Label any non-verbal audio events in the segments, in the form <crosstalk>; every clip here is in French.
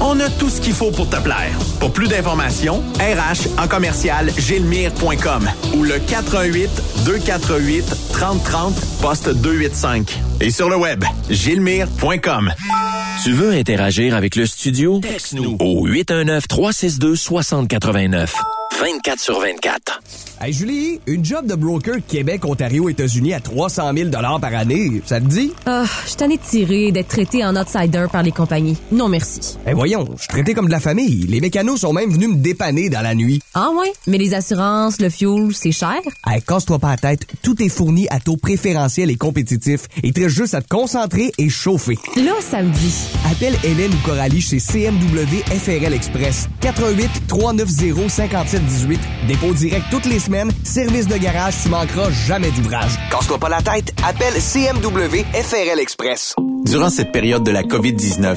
On a tout ce qu'il faut pour te plaire. Pour plus d'informations, RH en commercial gilmire.com ou le 418 248 3030 poste 285. Et sur le web, gilmire.com. Tu veux interagir avec le studio? Texte-nous au 819-362-6089. 24 sur 24. Hey Julie, une job de broker Québec, Ontario, États-Unis à 300 000 par année, ça te dit? Ah, je t'en ai tiré d'être traité en outsider par les compagnies. Non merci. Voyons, je suis traité comme de la famille. Les mécanos sont même venus me dépanner dans la nuit. Ah ouais? Mais les assurances, le fuel, c'est cher? Hey, casse-toi pas la tête, tout est fourni à taux préférentiel et compétitif. Il te reste juste à te concentrer et chauffer. Là, ça me dit. Appelle Hélène ou Coralie chez CMW FRL Express. 88 390 5718. Dépôt direct toutes les semaines. Service de garage, tu manqueras jamais d'ouvrage. Casse-toi pas la tête, appelle CMW FRL Express. Durant cette période de la COVID-19,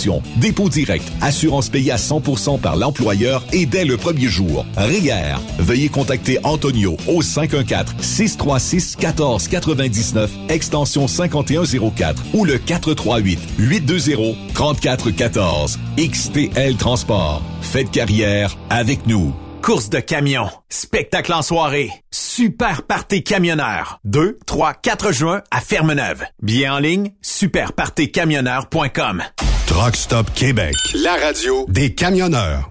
dépôt direct, assurance payée à 100% par l'employeur et dès le premier jour. RIER. Veuillez contacter Antonio au 514-636-1499, extension 5104 ou le 438-820-3414. XTL Transport. Faites carrière avec nous. Course de camion, spectacle en soirée, super party camionneur. 2, 3, 4 juin à Fermeneuve. Bien en ligne, superpartycamionneur.com. Truck Stop Québec. La radio des camionneurs.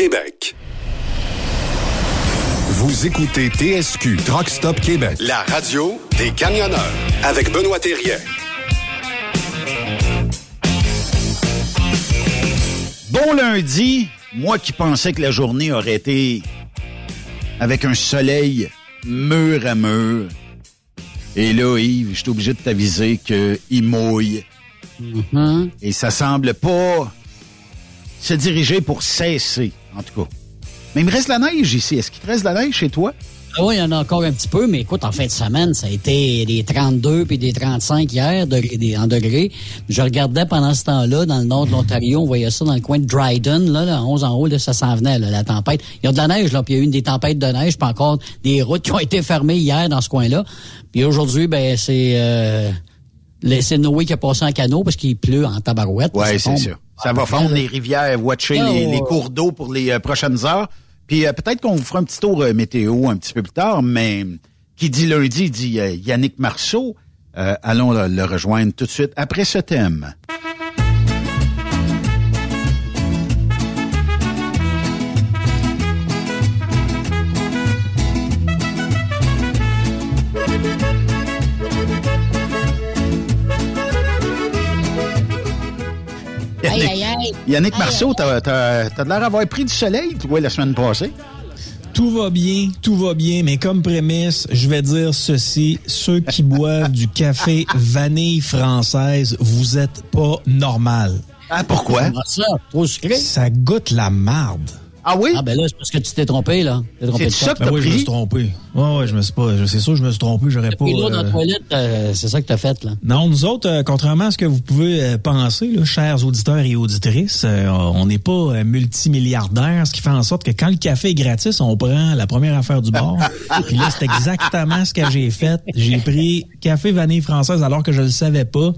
Québec. Vous écoutez TSQ Truck Stop Québec, la radio des camionneurs avec Benoît Thérien. Bon lundi, moi qui pensais que la journée aurait été avec un soleil mur à mur. Et là, Yves, je suis obligé de t'aviser qu'il mouille. Mm-hmm. Et ça semble pas se diriger pour cesser, en tout cas. Mais il me reste la neige ici. Est-ce qu'il te reste de la neige chez toi? Ah oui, il y en a encore un petit peu, mais écoute, en fin de semaine, ça a été des 32 puis des 35 hier de, en degrés. Je regardais pendant ce temps-là, dans le nord de l'Ontario, on voyait ça dans le coin de Dryden, là, là 11 en haut, là, ça s'en venait, là, la tempête. Il y a de la neige, là, puis il y a eu une des tempêtes de neige, puis encore des routes qui ont été fermées hier dans ce coin-là. Puis aujourd'hui, ben c'est euh, Noé qui a passé en canot parce qu'il pleut en tabarouette. Oui, c'est ça. Ça va fondre les rivières, watcher Oh, les, cours d'eau pour les euh, prochaines heures. Puis euh, peut-être qu'on vous fera un petit tour euh, météo un petit peu plus tard, mais qui dit lundi dit euh, Yannick Marceau. Euh, allons le, le rejoindre tout de suite après ce thème. Aïe, aïe, aïe. Yannick Aïe, Marceau, t'as t'as- t'as de l'air d'avoir pris du soleil, toi, la semaine passée. Tout va bien, tout va bien, mais comme prémisse, je vais dire ceci. Ceux qui <laughs> boivent du café vanille française, vous êtes pas normal. Ah, pourquoi? Comment ça? Trop sucré? Ça goûte la marde. Ah oui? Ah ben là, c'est parce que tu t'es trompé, là. T'es trompé de C'est ça que Ben t'as oui, je me suis trompé. Ouais, ouais, je me suis pas. je- C'est sûr, je me suis trompé. J'aurais pas. L'eau dans euh, la toilette, euh, c'est ça que t'as fait, là. Non, nous autres, euh, contrairement à ce que vous pouvez euh, penser, là, chers auditeurs et auditrices, euh, on n'est pas euh, multimilliardaires, ce qui fait en sorte que quand le café est gratis, on prend la première affaire du bord. <laughs> Puis là, c'est exactement ce que j'ai fait. J'ai pris café vanille française alors que je le savais pas.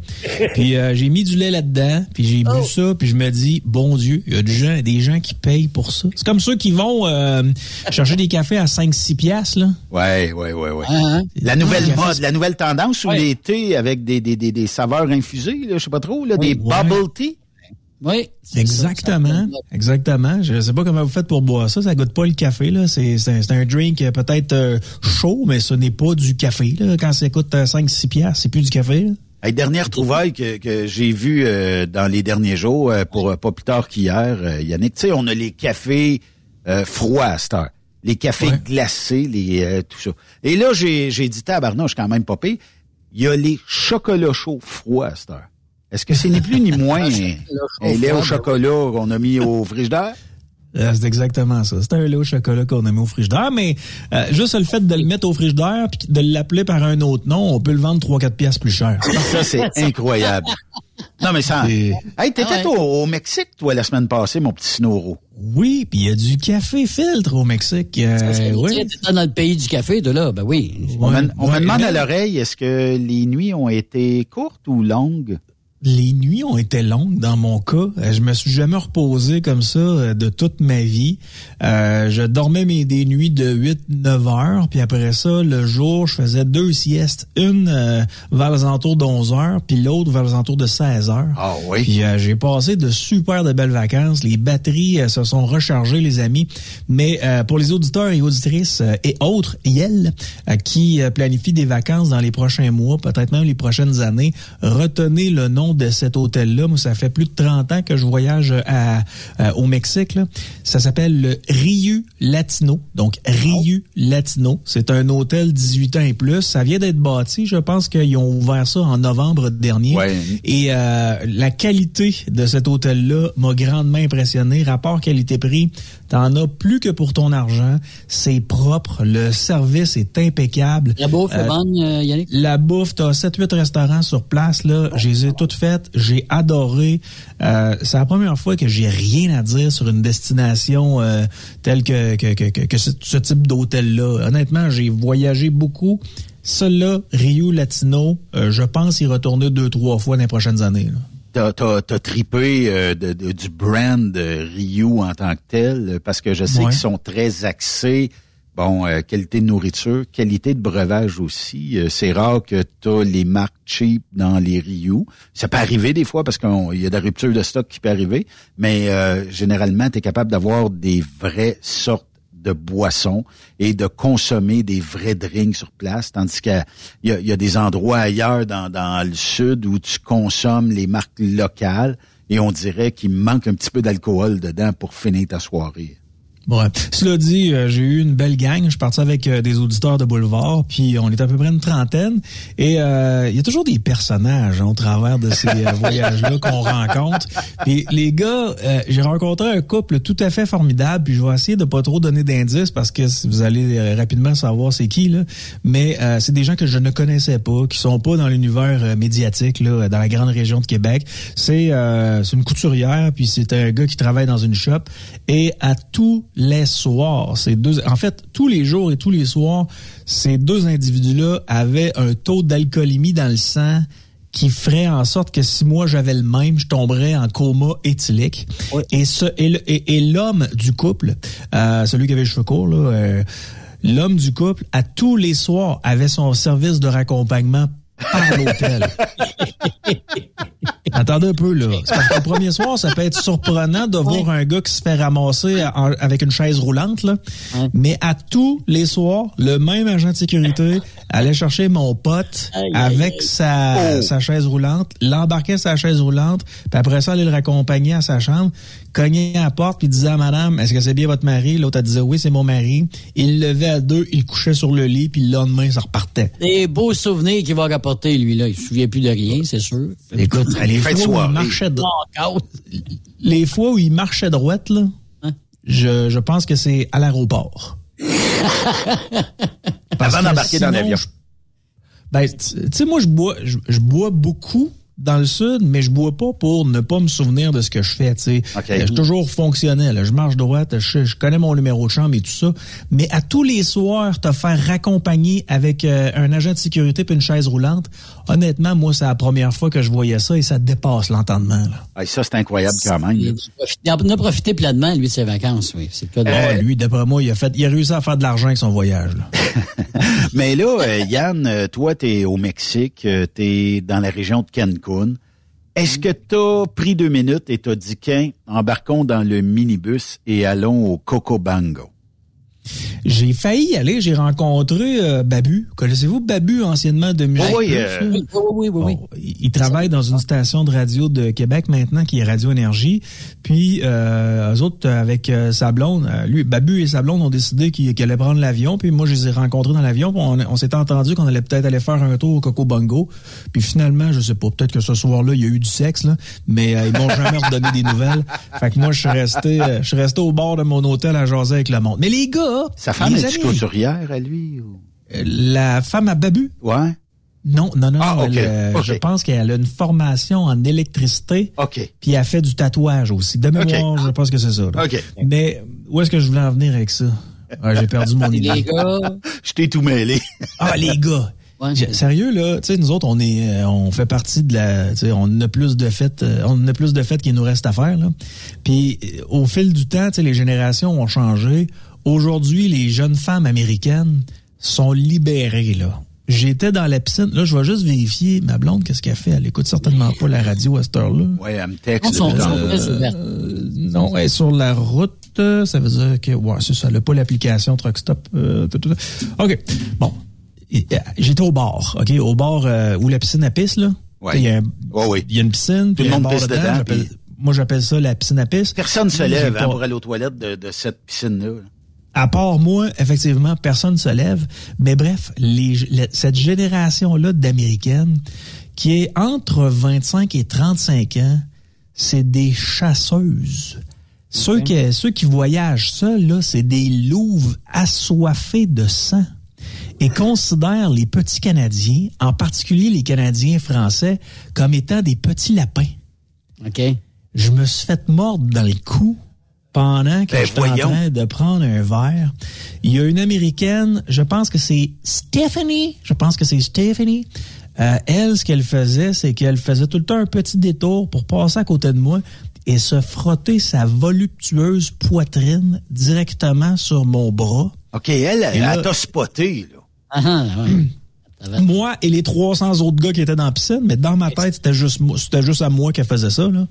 Puis euh, j'ai mis du lait là-dedans, puis j'ai bu ça, puis je me dis, bon Dieu, il y a des gens, des gens qui payent pour ça. C'est comme ceux qui vont euh, chercher des cafés à 5-6 piastres, là. Ouais, ouais, ouais, ouais. Hein, hein? La nouvelle Ah, mode, la nouvelle tendance Ouais. les thés avec des, des, des, des saveurs infusées, là, je sais pas trop, là, des Ouais. bubble tea. Oui. Exactement. ça- Exactement. Je sais pas comment vous faites pour boire ça. Ça goûte pas le café, là. C'est, c'est, un- c'est un drink euh, peut-être euh, chaud, mais ce n'est pas du café, là. Quand ça coûte 5-6 piastres, c'est plus du café, là. Hey, dernière trouvaille que, que j'ai vue euh, dans les derniers jours, euh, pour euh, pas plus tard qu'hier, euh, Yannick. Tu sais, on a les cafés euh, froids à cette heure. Les cafés glacés, les euh, tout ça. Et là, j'ai, j'ai dit tabarnouche quand même pas pire. Il y a les chocolats chauds froids à cette heure. Est-ce que c'est ni plus ni <laughs> moins? Un lait au chocolat qu'on a mis au frigidaire? Euh, C'est exactement ça. C'est un lait au chocolat qu'on a mis au frigidaire, mais euh, juste le fait de le mettre au frigidaire puis de l'appeler par un autre nom, on peut le vendre 3-4 pièces plus cher. <laughs> Ça, c'est incroyable. Non, mais ça... Et- Hey, t'étais Ah ouais. au, au Mexique, toi, la semaine passée, mon petit Snoro. Oui, puis il y a du café filtre au Mexique. Euh, oui. T'étais dans le pays du café, de là, ben oui. On, me, Ouais, demande mais- à l'oreille, est-ce que les nuits ont été courtes ou longues? Les nuits ont été longues dans mon cas. Euh, Je me suis jamais reposé comme ça euh, de toute ma vie. Euh, je dormais mes des nuits de 8-9 heures, puis après ça, le jour, je faisais deux siestes, une euh, vers les alentours de 11 heures, puis l'autre vers les alentours de 16 heures. Ah oui. Puis euh, j'ai passé de super de belles vacances. Les batteries se sont rechargées, les amis. Mais euh, pour les auditeurs et auditrices euh, et autres, YEL, qui planifient des vacances dans les prochains mois, peut-être même les prochaines années, retenez le nom de cet hôtel-là. Moi, ça fait plus de 30 ans que je voyage à, à- au Mexique. Là. Ça s'appelle le Riu Latino. Donc, Riu Latino. C'est un hôtel 18 ans et plus. Ça vient d'être bâti. Je pense qu'ils ont ouvert ça en novembre dernier. Ouais. Et euh, la qualité de cet hôtel-là m'a grandement impressionné. Rapport qualité-prix, t'en as plus que pour ton argent. C'est propre, le service est impeccable. La bouffe Euh, bonne, euh? La bouffe, t'as 7-8 restaurants sur place, là. Je les ai toutes faites. J'ai adoré. Euh, c'est la première fois que j'ai rien à dire sur une destination euh, telle que, que, que, que, que ce, type d'hôtel-là. Honnêtement, j'ai voyagé beaucoup. Celui-là, Rio Latino, euh, je pense y retourner deux, trois fois dans les prochaines années. là. T'as, t'as, t'as tripé euh, de, de- du brand Ryu en tant que tel, parce que je sais Ouais. qu'ils sont très axés, bon, euh, qualité de nourriture, qualité de breuvage aussi. Euh, c'est rare que t'as les marques cheap dans les Ryu. Ça peut arriver des fois parce qu'il y a des ruptures de stock qui peut arriver, mais euh, généralement, tu es capable d'avoir des vraies sortes de boissons et de consommer des vrais drinks sur place, tandis qu'il y a, des endroits ailleurs dans le sud où tu consommes les marques locales et on dirait qu'il manque un petit peu d'alcool dedans pour finir ta soirée. Ouais. Cela dit, euh, j'ai eu une belle gang. Je suis parti avec euh, des auditeurs de Boulevard, puis on est à peu près une trentaine. Et euh, il y a toujours des personnages hein, au travers de ces <laughs> voyages-là qu'on rencontre. Puis les gars, j'ai rencontré un couple tout à fait formidable. Puis je vais essayer de pas trop donner d'indices parce que vous allez rapidement savoir c'est qui là. Mais euh, c'est des gens que je ne connaissais pas, qui sont pas dans l'univers médiatique là, dans la grande région de Québec. C'est euh, c'est une couturière, puis c'est un gars qui travaille dans une shop. Et à tous les soirs, ces deux, en fait, tous les jours et tous les soirs, ces deux individus-là avaient un taux d'alcoolémie dans le sang qui ferait en sorte que si moi j'avais le même, je tomberais en coma éthylique. Et ce et l'homme du couple, euh, celui qui avait les cheveux courts, là, euh, l'homme du couple, à tous les soirs, avait son service de raccompagnement par l'hôtel. <laughs> Attendez un peu, là. Parce que le premier soir, ça peut être surprenant de voir un gars qui se fait ramasser en- avec une chaise roulante, là. Mais à tous les soirs, le même agent de sécurité allait chercher mon pote avec sa, sa chaise roulante, l'embarquait sa chaise roulante, puis après ça, aller le raccompagner à sa chambre, cognait à la porte, puis disait à madame, est-ce que c'est bien votre mari? L'autre, elle disait, oui, c'est mon mari. Il le levait à deux, il couchait sur le lit, puis le lendemain, ça repartait. Des beaux souvenirs qu'il va rapporter, lui, là. Il se souvient plus de rien, c'est sûr. Écoute, les fois, où il marchait dro- Knockout. les fois où il marchait droite, là, Hein? je, je pense que c'est à l'aéroport. Avant que d'embarquer dans l'avion. Ben, tu tu sais, moi, je bois, je, je bois beaucoup dans le sud, mais je bois pas pour ne pas me souvenir de ce que je fais. Tu sais, OK. Euh, je suis toujours fonctionnel. Je marche droite, je, je connais mon numéro de chambre et tout ça. Mais à tous les soirs, te faire raccompagner avec euh, un agent de sécurité puis une chaise roulante, honnêtement, moi, c'est la première fois que je voyais ça et ça dépasse l'entendement. Là. Ah, ça, c'est incroyable quand même. là. Il en a profité pleinement, lui, de ses vacances, oui. C'est le cas de- Ah, lui, d'après moi, il a fait, il a réussi à faire de l'argent avec son voyage. Là. <laughs> Mais là, euh, Yann, euh, toi, tu es au Mexique, tu es dans la région de Cancun. Est-ce que tu as pris deux minutes et t'as dit, qu'un, embarquons dans le minibus et allons au Cocobango? J'ai failli y aller, j'ai rencontré euh, Babu. Connaissez-vous Babu, anciennement de Musique oui, Plus, euh, là? Oui, oui, oui, oui. Bon, il il travaille dans une station de radio de Québec maintenant qui est Radio Énergie. Puis euh, eux autres avec euh, sa blonde, euh, lui Babu et sa blonde ont décidé qu'ils allaient prendre l'avion. Puis moi je les ai rencontrés dans l'avion. On, on s'était entendu qu'on allait peut-être aller faire un tour au Coco Bongo. Puis finalement, je sais pas, peut-être que ce soir-là il y a eu du sexe là, mais euh, ils m'ont jamais redonné des nouvelles. Fait que moi je suis resté, je suis resté au bord de mon hôtel à jaser avec le monde. Mais les gars, Sa femme est-tu couturière à lui? Ou... la femme à Babu? Ouais. Non, non, non. Ah, elle, euh. Je pense qu'elle a une formation en électricité. OK. Puis elle fait du tatouage aussi. De mémoire, je pense que c'est ça. là. OK. Mais où est-ce que je voulais en venir avec ça? J'ai perdu mon idée. Les gars, <laughs> Je t'ai tout mêlé. Ah, les gars! Ouais. Sérieux, là, tu sais, nous autres, on est, euh, on fait partie de la, tu sais, on a plus de fêtes, euh, on a plus de fêtes qu'il nous reste à faire, là. Puis, euh, au fil du temps, tu sais, les générations ont changé. Aujourd'hui, les jeunes femmes américaines sont libérées, là. J'étais dans la piscine. Là, je vais juste vérifier. Ma blonde, qu'est-ce qu'elle fait? Elle écoute certainement pas la radio à cette heure-là. Ouais, elle me texte. là. Euh, non, elle est sur la route. Ça veut dire que, ouais, c'est ça. Elle n'a pas l'application Truck Stop. euh, tout, tout, tout. OK. Bon. J'étais au bar, OK? Au bar euh, où la piscine à pisse, là. Ouais. Il y, a un- Ouais, oui. il y a une piscine, puis le monde pisse dedans. dedans, j'appelle- puis- Moi, j'appelle ça la piscine à pisse. Personne se J'ai lève pas- hein, pour aller aux toilettes de, de cette piscine-là. À part moi, effectivement, personne se lève. Mais bref, les, cette génération-là d'Américaines qui est entre 25 et 35 ans, c'est des chasseuses. Ceux, qui, ceux qui voyagent seuls, là, c'est des louves assoiffées de sang et considèrent les petits Canadiens, en particulier les Canadiens français, comme étant des petits lapins. OK. Je me suis fait mordre dans le cou pendant que Ben, j'étais en train de prendre un verre. Il y a une Américaine, je pense que c'est Stephanie, je pense que c'est Stephanie. Euh, elle, ce qu'elle faisait, c'est qu'elle faisait tout le temps un petit détour pour passer à côté de moi et se frotter sa voluptueuse poitrine directement sur mon bras. OK, elle, elle, là- elle t'a spoté, là. Ah, ah, ouais. Va. <clears throat> Moi et les 300 autres gars qui étaient dans la piscine, mais dans ma tête, c'était juste moi, c'était juste à moi qu'elle faisait ça, là.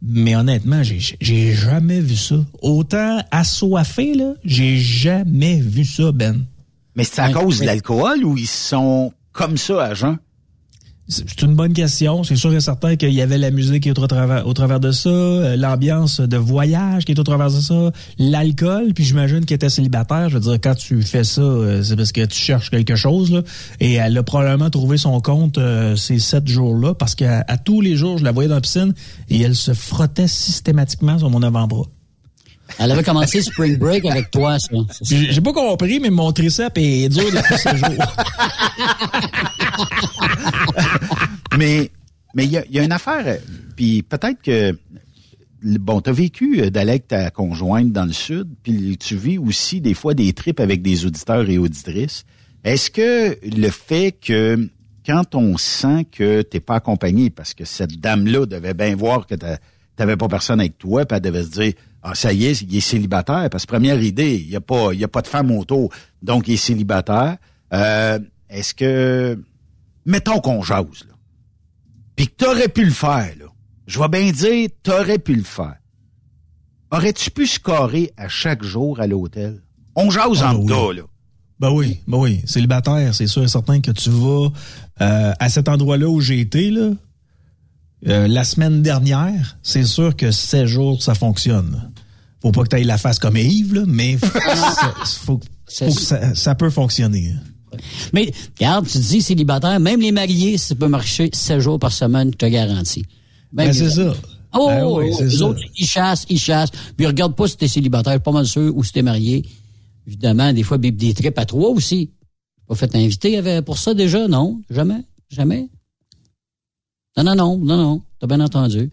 Mais honnêtement, j'ai, j'ai jamais vu ça. Autant assoiffé, là, j'ai jamais vu ça, Ben. Mais c'est à Ouais, cause de l'alcool ou ils sont comme ça à jeun? C'est une bonne question. C'est sûr et certain qu'il y avait la musique qui est au travers, de ça, euh, l'ambiance de voyage qui est au travers de ça, l'alcool, puis j'imagine qu'elle était célibataire. Je veux dire, quand tu fais ça, euh, c'est parce que tu cherches quelque chose, là. Et elle a probablement trouvé son compte euh, ces sept jours-là, parce qu'à tous les jours, je la voyais dans la piscine et elle se frottait systématiquement sur mon avant-bras. Elle avait commencé Spring Break avec toi, ça. J'ai pas compris, mais mon triceps est dur depuis ce jour. <laughs> mais mais il y a, il y a une affaire, euh, puis peut-être que bon, t'as vécu euh, d'Alec ta conjointe dans le sud, puis tu vis aussi des fois des trips avec des auditeurs et auditrices. Est-ce que le fait que quand on sent que t'es pas accompagné, parce que cette dame-là devait bien voir que t'avais pas personne avec toi, puis elle devait se dire ah ça y est, il est célibataire, parce que première idée, il y a pas il y a pas de femme autour, donc il est célibataire. Euh, Est-ce que mettons qu'on jase là, puis que t'aurais pu le faire là, je vais bien dire t'aurais pu le faire. Aurais-tu pu scorer à chaque jour à l'hôtel? On jase Ah, en oui. gars, là. Ben oui, ben oui. Célibataire, c'est sûr et certain que tu vas euh, à cet endroit-là où j'ai été, là, euh, la semaine dernière, c'est sûr que 16 jours, ça fonctionne. Faut pas que tu ailles la face comme Yves, là, mais faut, <laughs> ça, faut- faut que ça, ça peut fonctionner. Mais, regarde, tu dis célibataire, même les mariés, ça peut marcher 7 jours par semaine, je te garantis. Ben, c'est ça. Oh, Ben oui, oh, les ça. autres, ils chassent, ils chassent. Puis regarde pas si t'es célibataire, pas mal sûr, ou si t'es marié. Évidemment, des fois, des des trips à trois aussi. Pas fait inviter pour ça déjà, non? Jamais? Jamais? Non, non, non, non, non. T'as bien entendu.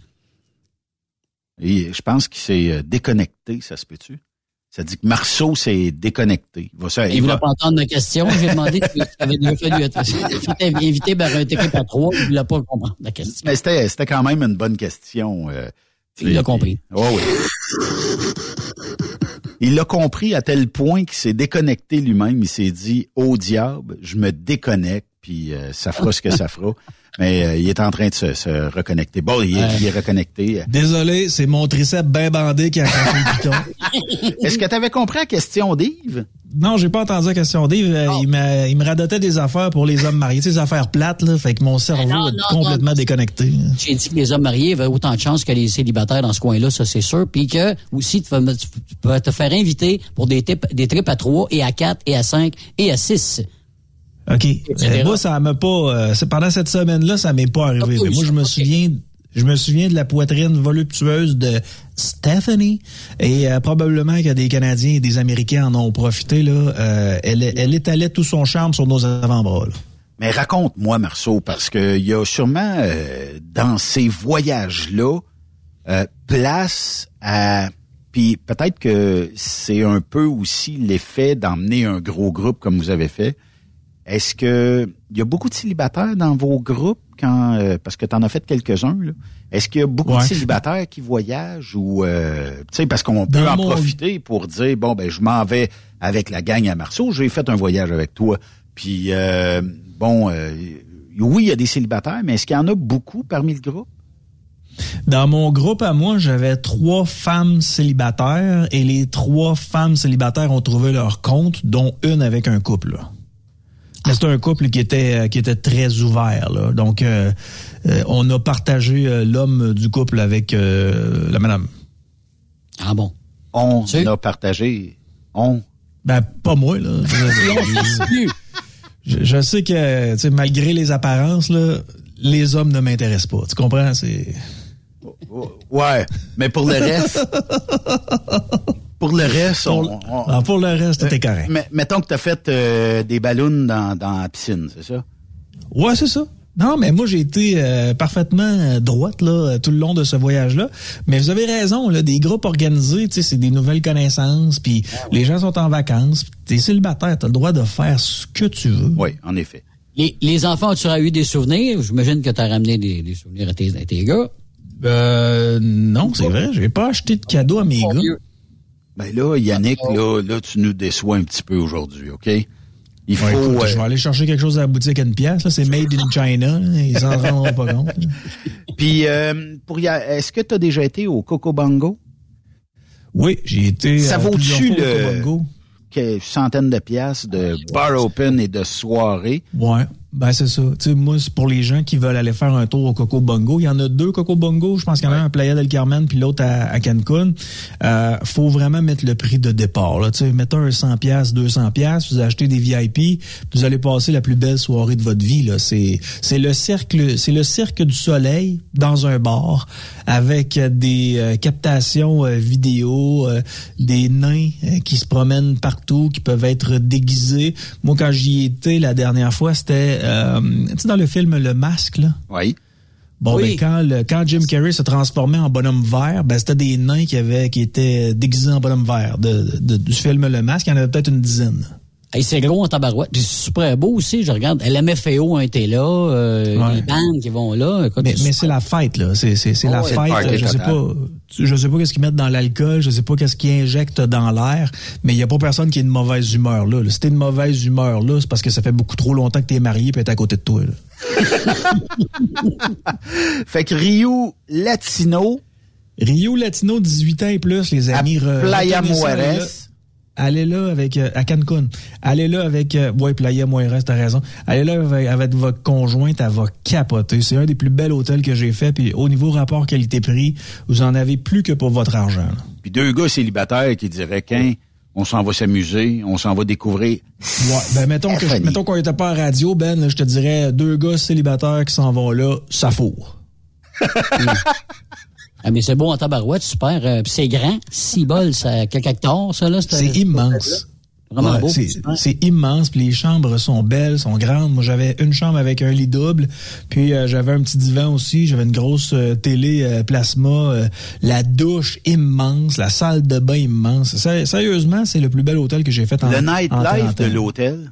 Et je pense qu'il s'est euh, déconnecté, ça se peut-tu? Ça dit que Marceau s'est déconnecté. Il va, ça, Il il voulait va- pas entendre ma question. J'ai demandé si tu avais déjà fallu être être invité par un trip à trois. Il voulait pas comprendre la question. Mais c'était, c'était quand même une bonne question. euh, Il l'a compris. Oh oui. Il l'a compris à tel point qu'il s'est déconnecté lui-même. Il s'est dit, au diable, je me déconnecte, puis euh, ça fera ce que ça fera. Mais euh, il est en train de se, se reconnecter. Bon, il est, il est reconnecté. Désolé, c'est mon triceps bien bandé qui a le piton. <laughs> Est-ce que tu avais compris la question d'Yves? Non, j'ai pas entendu la question d'Yves. Euh, Il, il me radotait des affaires pour les hommes mariés, des affaires plates, là, fait que mon cerveau non, est non, complètement non. déconnecté. J'ai dit que les hommes mariés avaient autant de chances que les célibataires dans ce coin-là, ça c'est sûr. Puis que aussi tu vas, te faire inviter pour des, types- des trips à 3 et à 4 et à 5 et à 6. OK. Euh, moi, ça m'a pas. euh, c'est pendant cette semaine-là, ça m'est pas arrivé. Mais moi, je me souviens. Je me souviens de la poitrine voluptueuse de Stephanie et euh, probablement que des Canadiens et des Américains en ont profité. Là. Euh, elle, elle étalait tout son charme sur nos avant-bras. là. Mais raconte-moi, Marceau, parce que il y a sûrement euh, dans ces voyages-là euh, place à puis peut-être que c'est un peu aussi l'effet d'emmener un gros groupe comme vous avez fait. Est-ce que il y a beaucoup de célibataires dans vos groupes quand euh, parce que tu en as fait quelques-uns. Est-ce qu'il y a beaucoup de célibataires qui voyagent ou euh, tu sais parce qu'on peut en mon- profiter pour dire bon ben je m'en vais avec la gang à Marceau, j'ai fait un voyage avec toi. Puis euh, bon euh, oui, il y a des célibataires, mais est-ce qu'il y en a beaucoup parmi le groupe? Dans mon groupe à moi, j'avais trois femmes célibataires et les trois femmes célibataires ont trouvé leur compte, dont une avec un couple. là. Mais c'est un couple qui était euh, qui était très ouvert. Là. Donc, euh, euh, on a partagé euh, l'homme du couple avec euh, la madame. Ah bon? On a partagé. On. Ben, pas moi, là. <laughs> Je, je- je sais que, tu sais, malgré les apparences, là, les hommes ne m'intéressent pas. Tu comprends? C'est. Ouais, mais pour le reste, <laughs> pour le reste, on, on- Ah, pour le reste, t'es correct. Mais mettons que t'as fait euh, des ballons dans, dans la piscine, c'est ça? Ouais, c'est ça. Non, mais moi, j'ai été euh, parfaitement euh, droite là, euh, tout le long de ce voyage-là. Mais vous avez raison, là, des groupes organisés, tu sais, c'est des nouvelles connaissances, puis les gens sont en vacances, puis t'es célibataire, t'as le droit de faire ce que tu veux. Oui, en effet. Les, les enfants, tu as eu des souvenirs? J'imagine que tu as ramené des, des souvenirs à tes, à tes gars. Euh, non, c'est vrai, j'ai pas acheté de cadeau à mes gars. Ben là, Yannick, là, là, tu nous déçois un petit peu aujourd'hui, OK? Il faut. Ouais, écoute, euh, je vais aller chercher quelque chose à la boutique à une pièce, là, c'est made in China, ils s'en rendront pas compte. <laughs> Puis, euh, pour y a- est-ce que tu as déjà été au Coco Bongo? Oui, j'ai été. Ça euh, plusieurs vaut-tu fois au le Coco que- centaines de piastres de bar open et de soirée? Ouais, ben c'est ça. Tu moi, c'est pour les gens qui veulent aller faire un tour au Coco Bongo. Il y en a deux Coco Bongo. Je pense qu'il y en a un à Playa del Carmen puis l'autre à, Cancun. Euh, faut vraiment mettre le prix de départ. Là. Tu sais, mettons un 100 pièces, 200 pièces. Vous achetez des VIP, vous allez passer la plus belle soirée de votre vie. Là. C'est, c'est le cercle, c'est le cirque du soleil dans un bar avec des euh, captations euh, vidéo, euh, des nains euh, qui se promènent partout, qui peuvent être déguisés. Moi, quand j'y étais la dernière fois, c'était, euh, tu sais, dans le film Le Masque, là? Oui. Bon, Oui. ben, quand, le, quand Jim Carrey se transformait en bonhomme vert, ben, c'était des nains qui avaient, qui étaient déguisés en bonhomme vert de, de- du film Le Masque. Il y en avait peut-être une dizaine. Hey, c'est gros en tabarouette. Puis c'est super beau aussi. Je regarde. LMFAO a été là. euh, Ouais. Les bandes qui vont là. Écoute, Mais, c'est mais c'est la fête, là. C'est, c'est, c'est Oh, la ouais. fête. Je sais total. pas, tu- je sais pas qu'est-ce qu'ils mettent dans l'alcool, je sais pas qu'est-ce qu'ils injectent dans l'air, mais il y a pas personne qui est de mauvaise humeur, là. Si t'es de mauvaise humeur, là, c'est parce que ça fait beaucoup trop longtemps que t'es marié et t'es à côté de toi, là. <laughs> Fait que Rio Latino, Rio Latino, 18 ans et plus, les amis. Playa Mujeres. Allez là avec euh, à Cancun. Allez là avec euh, ouais Playa Mujeres, t'as raison. Allez là avec, avec votre conjointe, elle va capoter. C'est un des plus bels hôtels que j'ai fait. Puis au niveau rapport qualité-prix, vous en avez plus que pour votre argent. là. Puis deux gars célibataires qui diraient qu'un, on s'en va s'amuser, on s'en va découvrir. Ouais, ben mettons que mettons qu'on était pas à radio, Ben, là, je te dirais deux gars célibataires qui s'en vont là, ça fourre. <laughs> Ah, mais c'est beau en tabarouette, super. Euh, puis c'est grand. Six bols, ça, quelques hectares, ça, là. C'est immense. Vraiment Ouais, beau. c'est- immense, puis les chambres sont belles, sont grandes. Moi, j'avais une chambre avec un lit double, puis euh, j'avais un petit divan aussi, j'avais une grosse euh, télé euh, plasma, euh, la douche immense, la salle de bain immense. Sé- Sérieusement, c'est le plus bel hôtel que j'ai fait en Le nightlife 30 de l'hôtel?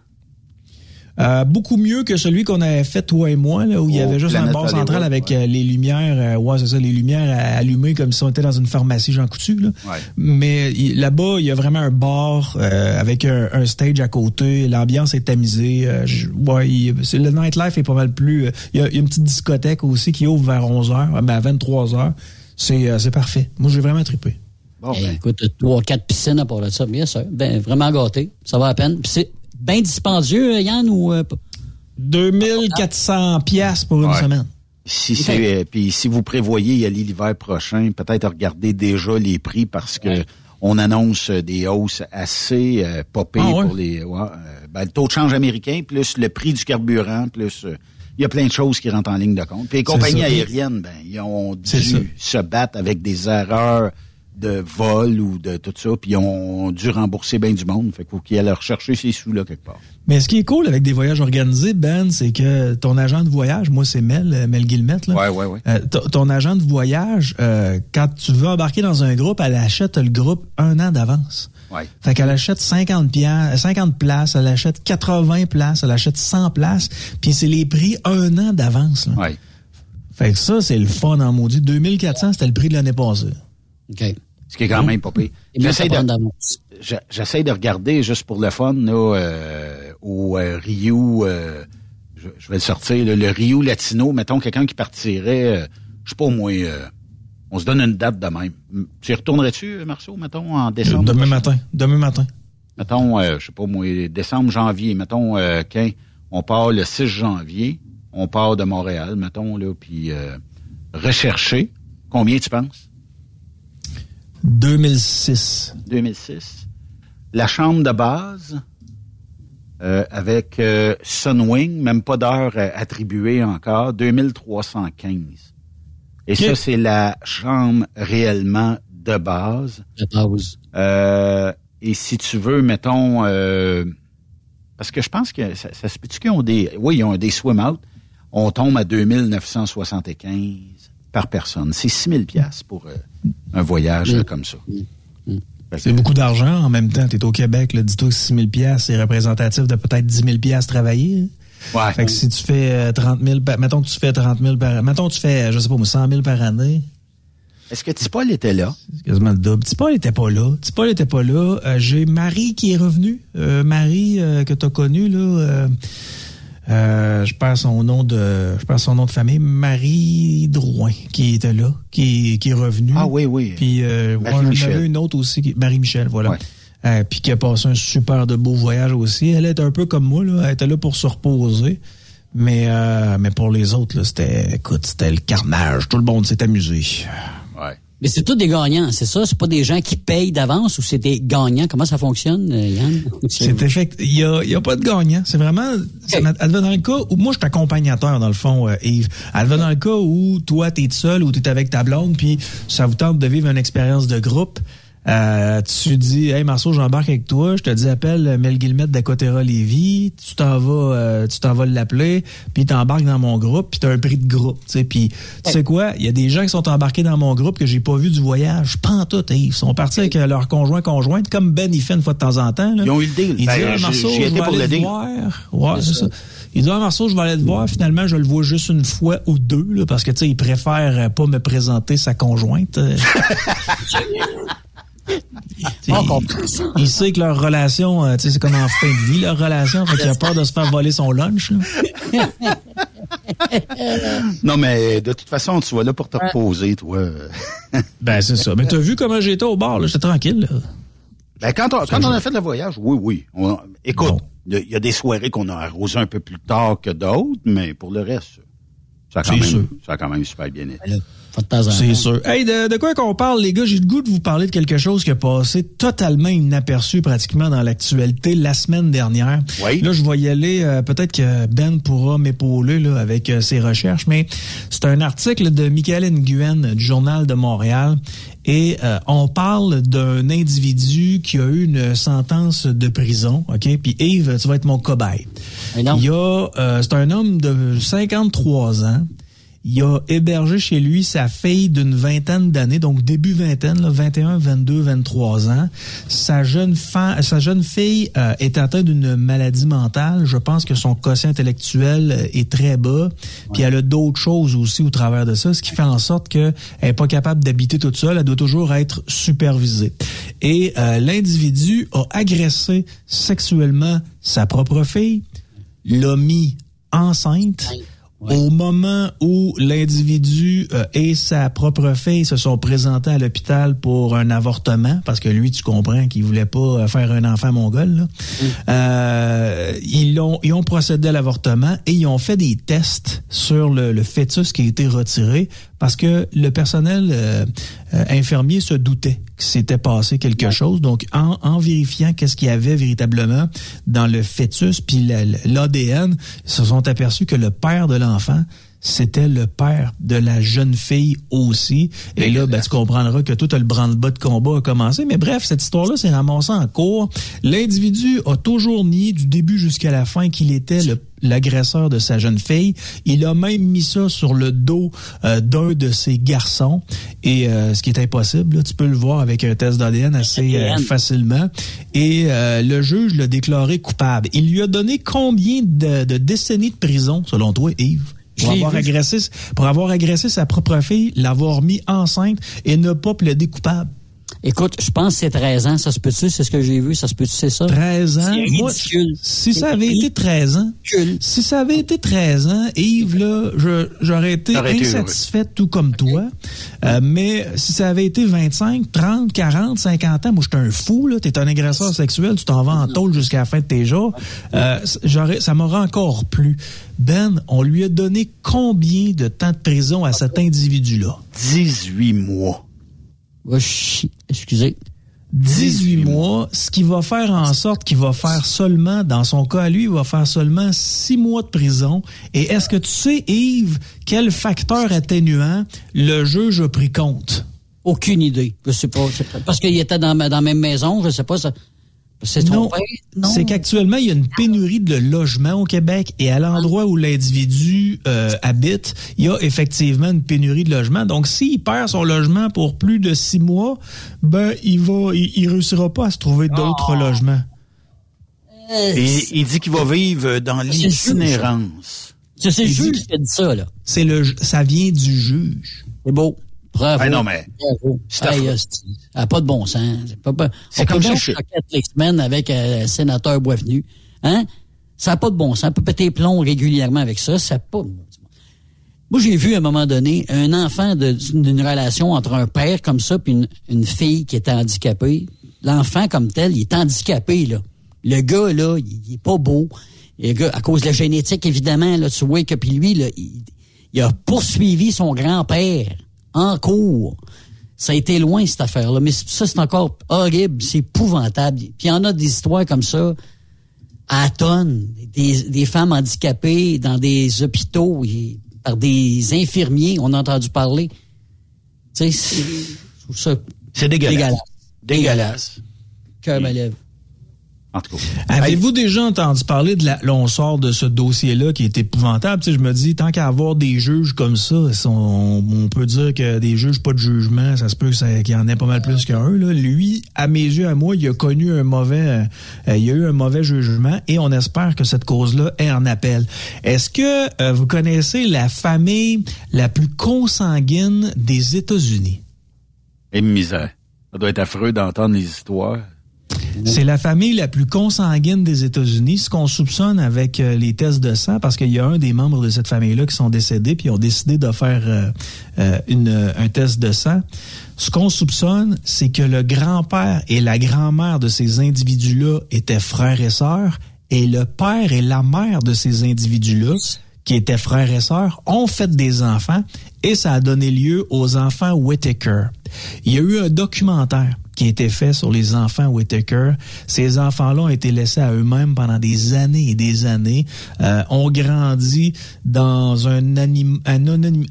Euh, beaucoup mieux que celui qu'on avait fait toi et moi, là, où il y Au avait juste un bar central avec euh, les lumières, euh, ouais c'est ça, les lumières euh, allumées comme si on était dans une pharmacie Jean Coutu. Là. Ouais. Mais là-bas, il y a vraiment un bar euh, avec un, un stage à côté. L'ambiance est tamisée. euh, je- ouais, il- c'est- le nightlife est pas mal plus. euh, il, y a, il y a une petite discothèque aussi qui ouvre vers 11 h, ben à 23 h. C'est euh, c'est parfait. Moi, j'ai vraiment trippé. Bon, ben, Écoute, trois, quatre piscines à part de ça, bien sûr. Ben, vraiment gâté. Ça va à peine. Puis c'est bien dispendieux, Yann, ou euh, pas? 2400 pièces pour une Ouais. semaine. Si c'est euh, puis si vous prévoyez y aller l'hiver prochain, peut-être regarder déjà les prix parce que on annonce euh, des hausses assez euh, popées Ah ouais? pour les ouais, euh, ben, le taux de change américain plus le prix du carburant plus euh, il y a plein de choses qui rentrent en ligne de compte. Puis les compagnies aériennes, ben, ils ont dû se battre avec des erreurs de vol ou de tout ça, puis ils ont dû rembourser bien du monde. Fait qu'il faut qu'ils aillent rechercher ces sous-là quelque part. Mais ce qui est cool avec des voyages organisés, Ben, c'est que ton agent de voyage, moi c'est Mel, euh, Mel Guillemette, là. Ouais, ouais, ouais. Euh, ton agent de voyage, euh, quand tu veux embarquer dans un groupe, elle achète le groupe un an d'avance. Ouais. Fait qu'elle achète 50 piastres, 50 places, elle achète 80 places, elle achète 100 places, puis c'est les prix un an d'avance. Ouais. Fait que ça, c'est le fun en maudit. 2400, c'était le prix de l'année passée. OK. Ce qui est quand même pas pire. Moi, J'essaie de, regarder juste pour le fun là, euh, au euh, Rio, euh, je, je vais le sortir, là, le Rio Latino, mettons quelqu'un qui partirait, euh, je sais pas au moins, euh, on se donne une date de même. Tu y retournerais-tu, Marceau, mettons, en décembre? Demain prochain? matin. Demain matin. Mettons, euh, je sais pas moi, décembre, janvier, mettons, euh, quand on part le 6 janvier, on part de Montréal, mettons, là, puis euh, rechercher. Combien tu penses? 2006. 2006. La chambre de base euh, avec euh, Sunwing, même pas d'heure euh, attribuée encore, 2315. Et ça, c'est la chambre réellement de base. De base. Euh, et si tu veux, mettons, euh, parce que je pense que ça, ça se peut-tu qu'ils ont des, oui, ils ont des swim out. On tombe à 2975 par personne. C'est 6000 pièces pour euh, un voyage euh, comme ça. C'est beaucoup d'argent. En même temps, tu es au Québec, dis-toi que 6 000 piastres, c'est représentatif de peut-être 10 000 piastres travaillés. Ouais. Fait que si tu fais euh, 30 000, par- mettons que tu fais 30 000 par mettons que tu fais, je sais pas, moi, 100 000 par année, Est-ce que Tipol était là? c'est quasiment le double. Tipol était pas là. Tipol était pas là. Euh, J'ai Marie qui est revenue. Euh, Marie, euh, que tu as connue, là. Euh, je perds son nom de je perds son nom de famille. Marie Drouin qui était là qui, qui est revenue. Ah oui, oui. puis euh, ouais, j'en avais une autre aussi qui- Marie-Michel voilà. Ouais. Euh, puis qui a passé un super de beau voyage aussi. Elle est un peu comme moi là. Elle était là pour se reposer. Mais euh, mais pour les autres là c'était écoute c'était le carnage. Tout le monde s'est amusé. Mais c'est tous des gagnants, c'est ça? C'est pas des gens qui payent d'avance ou c'est des gagnants? Comment ça fonctionne, euh, Yann? C'est effect. Il y a, il y a pas de gagnant. C'est vraiment. va dans le cas où moi je suis accompagnateur dans le fond, euh, Yves. Elle va dans le cas où toi t'es seul ou t'es avec ta blonde, puis ça vous tente de vivre une expérience de groupe. Euh, tu dis, hey Marceau, j'embarque avec toi. Je te dis, appelle Mel Guillemette d'Acotera Lévis. Tu t'en vas, euh, tu t'en vas l'appeler, puis t'embarques dans mon groupe, puis t'as un prix de groupe. Tu sais, puis tu sais quoi, il y a des gens qui sont embarqués dans mon groupe que j'ai pas vu du voyage. Tout, Yves. Ils sont partis avec leur conjoint conjointe, comme Ben il fait une fois de temps en temps. là. Ils ont eu le deal. Il Ben, dit, hey, Marceau, je vais aller le te voir. Ouais, c'est ça. Il dit, ah, Marceau, je vais aller te voir. Finalement, je le vois juste une fois ou deux, là, parce que, tu sais, il préfère pas me présenter sa conjointe. <laughs> <laughs> Il sait que leur relation, euh, tu sais, c'est comme en fin de vie, leur relation. Fait qu'il a peur de se faire voler son lunch. <laughs> Non, mais de toute façon, tu vas là pour te reposer, toi. <laughs> Ben, c'est ça. Mais t'as vu comment j'étais au bar, là? J'étais tranquille, là. Ben, quand on, quand on a fait le voyage, oui, oui. On- écoute, il y, a des soirées qu'on a arrosées un peu plus tard que d'autres, mais pour le reste, ça a quand, C'est même, sûr. ça a quand même super bien été. Pas de temps en temps. C'est sûr. Hey, de, de quoi qu'on parle, les gars? J'ai le goût de vous parler de quelque chose qui a passé totalement inaperçu pratiquement dans l'actualité la semaine dernière. Oui. Là, je vais y aller. euh, Peut-être que Ben pourra m'épauler là, avec euh, ses recherches, mais c'est un article de Michael Nguyen du Journal de Montréal. Et euh, on parle d'un individu qui a eu une sentence de prison, OK? Puis Yves, tu vas être mon cobaye. Mais non. Il y a, euh, c'est un homme de 53 ans. Il a hébergé chez lui sa fille d'une vingtaine d'années, donc début vingtaine, là, 21, 22, 23 ans. Sa jeune, sa jeune fille euh, est atteinte d'une maladie mentale. Je pense que son quotient intellectuel euh, est très bas. Puis elle a d'autres choses aussi au travers de ça, ce qui fait en sorte qu'elle n'est pas capable d'habiter toute seule. Elle doit toujours être supervisée. Et euh, l'individu a agressé sexuellement sa propre fille, l'a mis enceinte. Au moment où l'individu euh, et sa propre fille se sont présentés à l'hôpital pour un avortement, parce que lui, tu comprends qu'il voulait pas euh, faire un enfant mongol, là, euh, ils, ont, ils ont procédé à l'avortement et ils ont fait des tests sur le, le fœtus qui a été retiré parce que le personnel euh, euh, infirmier se doutait que s'était passé quelque chose. Donc, en, en vérifiant qu'est-ce qu'il y avait véritablement dans le fœtus, puis la- l'ADN, ils se sont aperçus que le père de l'enfant, enfants c'était le père de la jeune fille aussi. Et là, ben, tu comprendras que tout le branle-bas de combat a commencé. Mais bref, cette histoire-là s'est ramassée en cours. L'individu a toujours nié du début jusqu'à la fin qu'il était le l'agresseur de sa jeune fille. Il a même mis ça sur le dos euh, d'un de ses garçons. Et euh, ce qui est impossible, là, tu peux le voir avec un test d'ADN assez euh, facilement. Et euh, le juge l'a déclaré coupable. Il lui a donné combien de, de décennies de prison, selon toi, Yves? Pour avoir, vu. agressé, pour avoir agressé sa propre fille, l'avoir mis enceinte et ne pas plaider coupable. Écoute, je pense que c'est 13 ans, ça se peut-tu? C'est ce que j'ai vu, ça se peut-tu, c'est ça? 13 ans? C'est Moi, ridicule. si ça avait été 13 ans, si ça avait été 13 ans, Yves, là, je- j'aurais été insatisfait tout comme toi. Euh, mais si ça avait été 25, 30, 40, 50 ans, moi, j'étais un fou, là. T'es un agresseur sexuel, tu t'en vas en tôle jusqu'à la fin de tes jours. Euh, j'aurais, ça m'aurait encore plu. Ben, on lui a donné combien de temps de prison à cet individu-là? 18 mois. Va chier. Excusez. 18 mois, ce qui va faire en sorte qu'il va faire seulement, dans son cas à lui, il va faire seulement 6 mois de prison. Et est-ce que tu sais, Yves, quel facteur atténuant le juge a pris compte? Aucune idée. Je sais pas. Parce qu'il était dans, ma- dans la même maison, je sais pas. Ça, c'est Non, c'est qu'actuellement, il y a une pénurie de logements au Québec et à l'endroit où l'individu euh, habite, il y a effectivement une pénurie de logements. Donc, s'il perd son logement pour plus de six mois, ben, il va, il, il réussira pas à se trouver d'autres logements. Et il dit qu'il va vivre dans l'itinérance. C'est le juge qui a dit ça, là. C'est le, ça vient du juge. C'est beau. Bravo. Ah non, mais Bravo. c'est Hey, affreux. hostie. Ça n'a pas de bon sens. C'est pas, pas, C'est on comme ça, je- les semaines avec euh, sénateur Boisvenu. Hein? Ça n'a pas de bon sens. On peut péter plomb régulièrement avec ça. Ça pas. Moi, j'ai vu à un moment donné un enfant d'une relation entre un père comme ça puis une, une fille qui était handicapée. L'enfant comme tel, il est handicapé, là. Le gars, là, il, il est pas beau. Le gars, à cause de la génétique, évidemment, là, tu vois que puis lui, là, il, il a poursuivi son grand-père en cours. Ça a été loin, cette affaire-là. Mais ça, c'est encore horrible, c'est épouvantable. Puis il y en a des histoires comme ça à tonnes. Des, des femmes handicapées dans des hôpitaux et par des infirmiers, on a entendu parler. Tu sais, c'est- C'est dégueulasse. dégueulasse. Dégueulasse. Cœur lève. En tout cas. Avez-vous déjà entendu parler de la, là, on sort de ce dossier-là qui est épouvantable. Tu sais, je me dis, tant qu'à avoir des juges comme ça, si on, on peut dire que des juges pas de jugement, ça se peut que ça- qu'il y en ait pas mal plus qu'un. Là. Lui, à mes yeux, à moi, il a connu un mauvais, euh, il y a eu un mauvais jugement et on espère que cette cause-là est en appel. Est-ce que euh, vous connaissez la famille la plus consanguine des États-Unis? Et misère. Ça doit être affreux d'entendre les histoires. C'est la famille la plus consanguine des États-Unis. Ce qu'on soupçonne avec euh, les tests de sang, parce qu'il y a un des membres de cette famille-là qui sont décédés, puis ils ont décidé de faire euh, euh, un test de sang. Ce qu'on soupçonne, c'est que le grand-père et la grand-mère de ces individus-là étaient frères et sœurs, et le père et la mère de ces individus-là, qui étaient frères et sœurs, ont fait des enfants, et ça a donné lieu aux enfants Whittaker. Il y a eu un documentaire qui a été fait sur les enfants Whitaker. Ces enfants-là ont été laissés à eux-mêmes pendant des années et des années, euh, ont grandi dans un,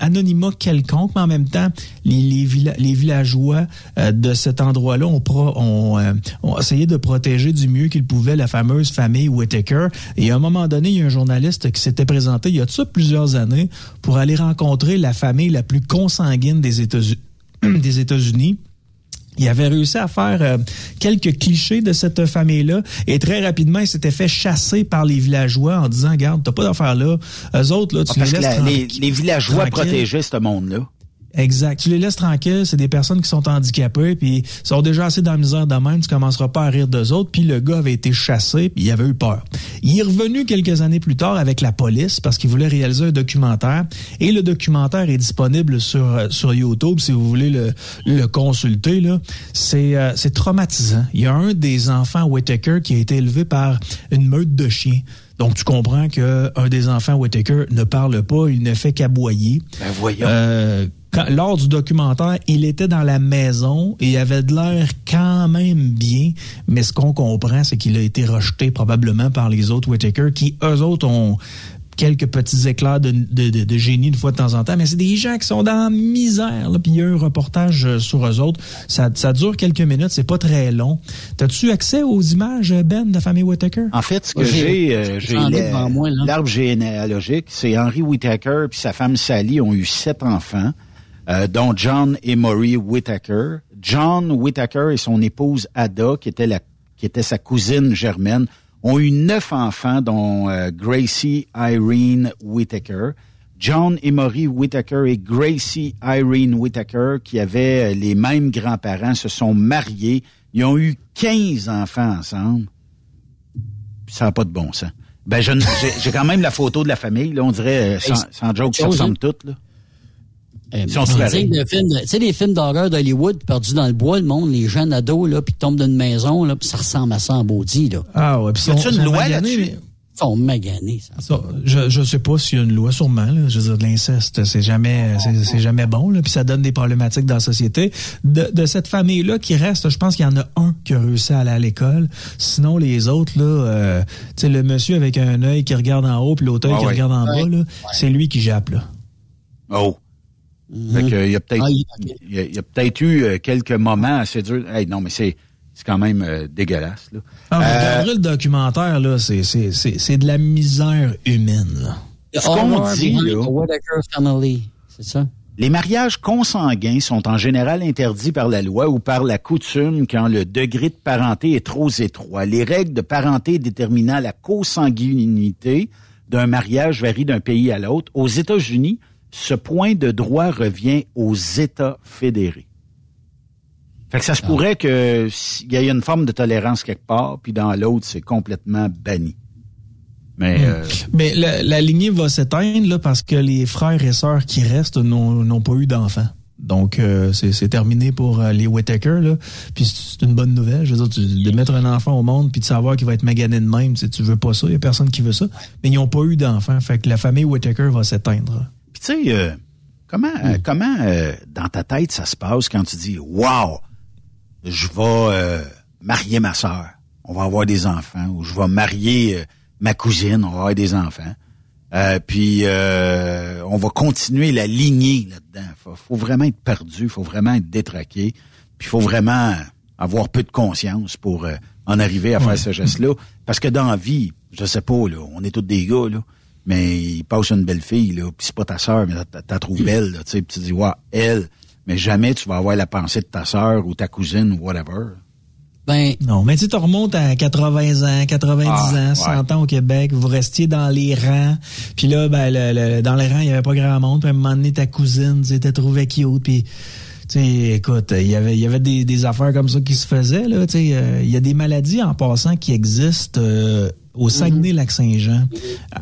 anonymat quelconque, mais en même temps, les, les, villa- les villageois euh, de cet endroit-là ont, euh, ont essayé de protéger du mieux qu'ils pouvaient la fameuse famille Whitaker. Et à un moment donné, il y a un journaliste qui s'était présenté il y a de plusieurs années pour aller rencontrer la famille la plus consanguine des <clears throat> États-Unis. Il avait réussi à faire euh, quelques clichés de cette famille-là et très rapidement, il s'était fait chasser par les villageois en disant, regarde, t'as pas d'affaires là. Eux autres, là, tu Ah, parce les que la- les, villageois protégeaient ce monde-là. Exact. Tu les laisses tranquilles, c'est des personnes qui sont handicapées, puis ils sont déjà assez dans la misère de même, tu commenceras pas à rire d'eux autres. Puis le gars avait été chassé, puis il avait eu peur. Il est revenu quelques années plus tard avec la police parce qu'il voulait réaliser un documentaire. Et le documentaire est disponible sur euh, sur YouTube si vous voulez le, le consulter. là. C'est euh, c'est traumatisant. Il y a un des enfants Whitaker qui a été élevé par une meute de chiens. Donc, tu comprends que un des enfants Whitaker ne parle pas, il ne fait qu'aboyer. Ben voyons. Euh, quand- lors du documentaire, il était dans la maison et il avait de l'air quand même bien, mais ce qu'on comprend, c'est qu'il a été rejeté probablement par les autres Whitaker qui, eux autres, ont quelques petits éclairs de, de, de- de génie une fois de temps en temps, mais c'est des gens qui sont dans la misère. Là, puis il y a eu un reportage euh, sur eux autres. Ça, ça dure quelques minutes, c'est pas très long. T'as-tu accès aux images, Ben, de la famille Whitaker? En fait, ce que j'ai- j'ai, euh, j'ai là. l'arbre généalogique, c'est Henry Whitaker puis sa femme Sally ont eu sept enfants, euh, dont John et Maury Whitaker. John Whitaker et son épouse Ada, qui était la, qui était sa cousine germaine, ont eu neuf enfants, dont euh, Gracie Irene Whitaker. John et Maury Whitaker et Gracie Irene Whitaker, qui avaient euh, les mêmes grands-parents, se sont mariés. Ils ont eu 15 enfants ensemble. Ça n'a pas de bon sens. Ben, je ne- j'ai quand même la photo de la famille. Là, on dirait, sans, sans joke, ça ressemble toutes. Là. Euh, c'est de Tu sais, les films d'horreur d'Hollywood, perdus dans le bois, le monde, les jeunes ados, là, puis tombent d'une maison, là, puis ça ressemble à ça en maudit, là. Ah ouais, puis sont- une loi là-dessus? sont maganés, ça. Ça, je je sais pas s'il y a une loi sûrement là. je veux dire de l'inceste c'est jamais c'est c'est jamais bon là puis ça donne des problématiques dans la société de, de cette famille là qui reste je pense qu'il y en a un qui a réussi à aller à l'école sinon les autres là euh, tu sais le monsieur avec un œil qui regarde en haut puis l'autre œil Ah qui ouais. regarde en bas là c'est lui qui jappe là Oh. Fait que, il y a peut-être Ah, il il a eu euh, quelques moments assez durs. Hey, non, mais c'est c'est quand même euh, dégueulasse. Là. ah, Euh, le documentaire là? C'est c'est c'est c'est de la misère humaine là. Ce qu'on Horror dit, là-. C'est ça? Les mariages consanguins sont en général interdits par la loi ou par la coutume quand le degré de parenté est trop étroit. Les règles de parenté déterminant la consanguinité d'un mariage varient d'un pays à l'autre. Aux États-Unis, ce point de droit revient aux États fédérés. Fait que ça se pourrait que s'il y ait une forme de tolérance quelque part, puis dans l'autre, c'est complètement banni. Mais euh, Mais la, la lignée va s'éteindre là parce que les frères et sœurs qui restent n'ont pas eu d'enfants. Donc euh, c'est terminé pour euh, les Whitaker là. Puis c'est une bonne nouvelle. Je veux dire, tu- de mettre un enfant au monde puis de savoir qu'il va être magané de même, tu sais, tu veux pas ça. Il y a personne qui veut ça. Mais ils n'ont pas eu d'enfants. Fait que la famille Whitaker va s'éteindre. Tu sais, euh, comment, euh, comment euh, dans ta tête ça se passe quand tu dis Wow, je vais euh, marier ma sœur, on va avoir des enfants, ou je vais marier ma cousine, on va avoir des enfants. Euh, puis euh, on va continuer la lignée là-dedans. Faut, faut vraiment être perdu, faut vraiment être détraqué, puis faut vraiment avoir peu de conscience pour en arriver à faire Ouais. ce geste-là. Parce que dans la vie, je sais pas, là, on est tous des gars, là, mais il passe une belle fille, là, puis c'est pas ta sœur, mais tu la trouves belle, là, tu sais, puis tu dis, ouais, elle, mais jamais tu vas avoir la pensée de ta sœur ou ta cousine ou whatever. Ben, Non, mais tu remontes à 80 ans, 90 Ah, ans, 100 ans au Québec, vous restiez dans les rangs, puis là, ben, le- le- dans les rangs, il y avait pas grand monde, puis à un moment donné, ta cousine, tu t'es trouvé cute, puis tu sais, écoute, il y avait, il y avait des, des affaires comme ça qui se faisaient, là, tu sais, euh, il y a des maladies en passant qui existent euh, au Saguenay-Lac-Saint-Jean,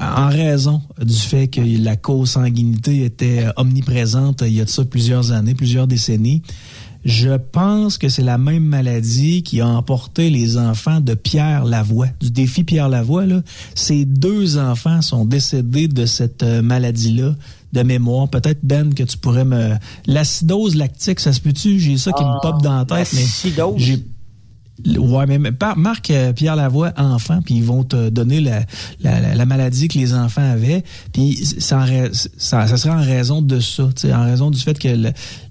en raison du fait que la consanguinité était omniprésente il y a de ça plusieurs années, plusieurs décennies. Je pense que c'est la même maladie qui a emporté les enfants de Pierre Lavoie, du défi Pierre Lavoie. Là. Ces deux enfants sont décédés de cette euh, maladie-là de mémoire. Peut-être, Ben, que tu pourrais me... L'acidose lactique, ça se peut-tu? J'ai ça qui me pop dans la tête, mais... J'ai Ouais, mais, par- Marc euh, Pierre Lavoie, enfant, puis ils vont te donner la, la, la- la maladie que les enfants avaient, puis ça, ça, ça serait en raison de ça, tu sais, en raison du fait que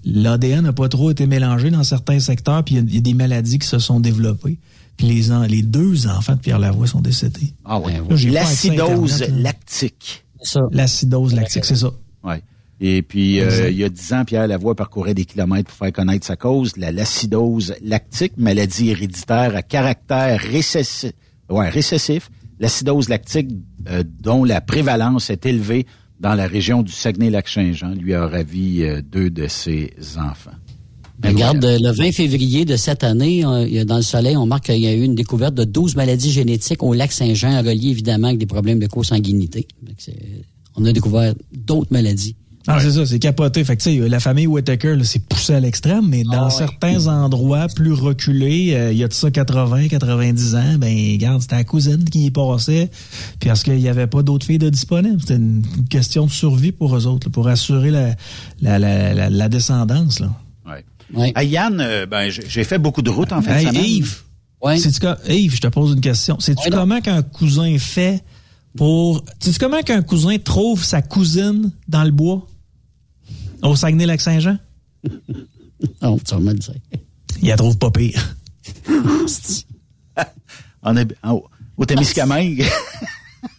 l'ADN n'a pas trop été mélangé dans certains secteurs, puis il y a- il y, a des maladies qui se sont développées. Puis les, en- les deux enfants de Pierre Lavoie sont décédés. Ah oui. À L'acidose lactique. L'acidose lactique, c'est ça. Oui. Et puis, euh, il y a dix ans, Pierre Lavoie parcourait des kilomètres pour faire connaître sa cause, la l'acidose lactique, maladie héréditaire à caractère récessif. Ouais, récessif. L'acidose lactique, euh, dont la prévalence est élevée dans la région du Saguenay-Lac-Saint-Jean, lui a ravi euh, deux de ses enfants. Ben, Regarde, euh, le 20 février de cette année, euh, dans le soleil, on marque qu'il y a eu une découverte de 12 maladies génétiques au lac Saint-Jean, reliées évidemment avec des problèmes de c'est- On a découvert d'autres maladies. Ah, c'est ça, c'est capoté. Fait que, tu sais, la famille Whittaker, là, c'est poussé à l'extrême, mais Ah dans certains endroits plus reculés, euh, il y a de ça 80, 90 ans, ben, regarde, c'était la cousine qui y passait, puis parce qu'il n'y avait pas d'autres filles de disponibles. C'était une question de survie pour eux autres, là, pour assurer la, la, la, la, la descendance, là. Ouais. Hey, Yann, euh, ben, j'ai fait beaucoup de routes en fin Hey. Yves, co- Yves, je te pose une question. Sais-tu comment qu'un cousin fait pour... Sais-tu comment qu'un cousin trouve sa cousine dans le bois? Au Saguenay-Lac-Saint-Jean? Non, tu vas me le dire. Il la trouve pas pire. <laughs> On est en- au Témiscamingue. <laughs>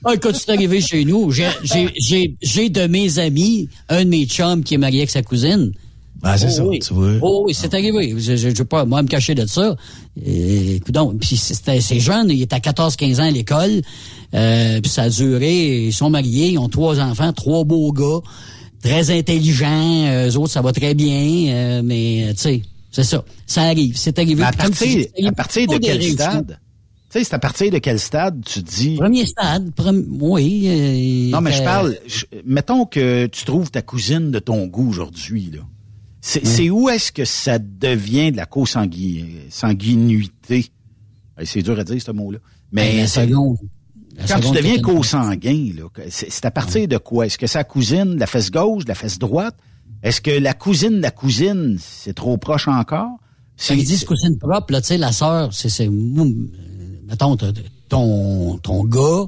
Ah, quand c'est arrivé chez nous, j'ai- j'ai- j'ai j'ai de mes amis, un de mes chums qui est marié avec sa cousine. Ah, c'est Oh ça, oui. tu vois. Oh oui, c'est arrivé. Je ne vais pas moi me cacher de ça. Et, coudonc, puis c'était c'est jeune, il était à 14-15 ans à l'école. Euh, puis ça a duré, ils sont mariés, ils ont trois enfants, trois beaux gars, très intelligents, euh, eux autres ça va très bien, euh, mais euh, tu sais, c'est ça. Ça arrive, c'est arrivé. Mais à partir, tu à partir de quel stade? Tu sais, c'est à partir de quel stade tu dis... Premier stade, prom- oui. euh, Non, mais je parle. je- mettons que tu trouves ta cousine de ton goût aujourd'hui. là. C'est où est-ce que ça devient de la co-sanguinuité? C'est dur à dire, ce mot-là. Mais Ben, la seconde. Quand tu deviens co-sanguin, c'est à partir de quoi? Est-ce que sa cousine, la fesse gauche, la fesse droite? Est-ce que la cousine de la cousine, c'est trop proche encore? Ils disent cousine propre, là, tu sais, la sœur, c'est, euh, mettons, ton, ton gars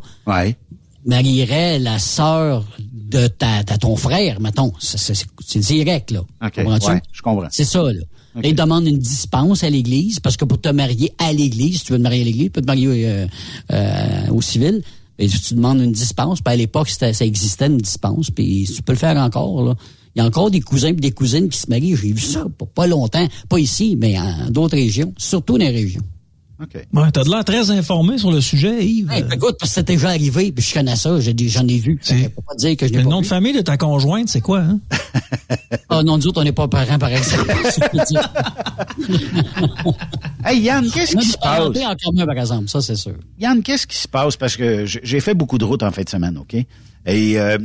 marierait la sœur de ta, ta- ton frère, mettons. C'est, direct, là. OK, ouais, je comprends. C'est ça, là. Là, ils demandent une dispense à l'église, parce que pour te marier à l'église, si tu veux te marier à l'église, tu peux te marier euh, euh, au civil, et tu demandes une dispense. Puis à l'époque, ça existait une dispense, puis tu peux le faire encore, là. Il y a encore des cousins et des cousines qui se marient. J'ai vu ça pas, pas longtemps. Pas ici, mais en d'autres régions. Surtout dans les régions. Ouais, t'as de l'air très informé sur le sujet, Yves. Hey, écoute, parce que c'est déjà arrivé, puis je connais ça, j'en ai vu. Ça ne pas dire que je Le nom de famille de ta conjointe, c'est quoi, hein? <laughs> Ah non, nous autres, on n'est pas parents par exemple. <laughs> <laughs> Hey Yann, qu'est-ce qui se passe? en commun, par exemple, ça c'est sûr. Yann, qu'est-ce qui se passe? Parce que j'ai fait beaucoup de routes en fin de semaine, OK? Et euh,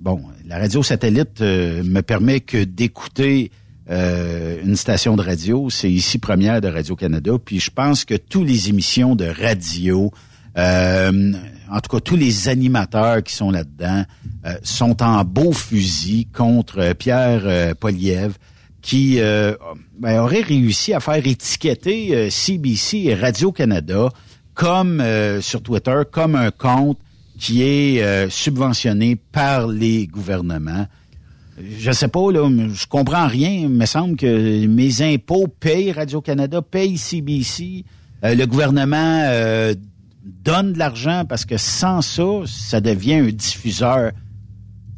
bon, la radio satellite euh, me permet que d'écouter euh, une station de radio. C'est ici première de Radio-Canada. Puis je pense que toutes les émissions de radio, euh, en tout cas tous les animateurs qui sont là-dedans, euh, sont en beau fusil contre euh, Pierre euh, Poliev qui euh, ben, aurait réussi à faire étiqueter CBC et Radio-Canada comme sur Twitter, comme un compte qui est subventionné par les gouvernements. Je sais pas, là, je comprends rien. Il me semble que mes impôts payent Radio-Canada, payent CBC. Euh, le gouvernement euh, donne de l'argent parce que sans ça, ça devient un diffuseur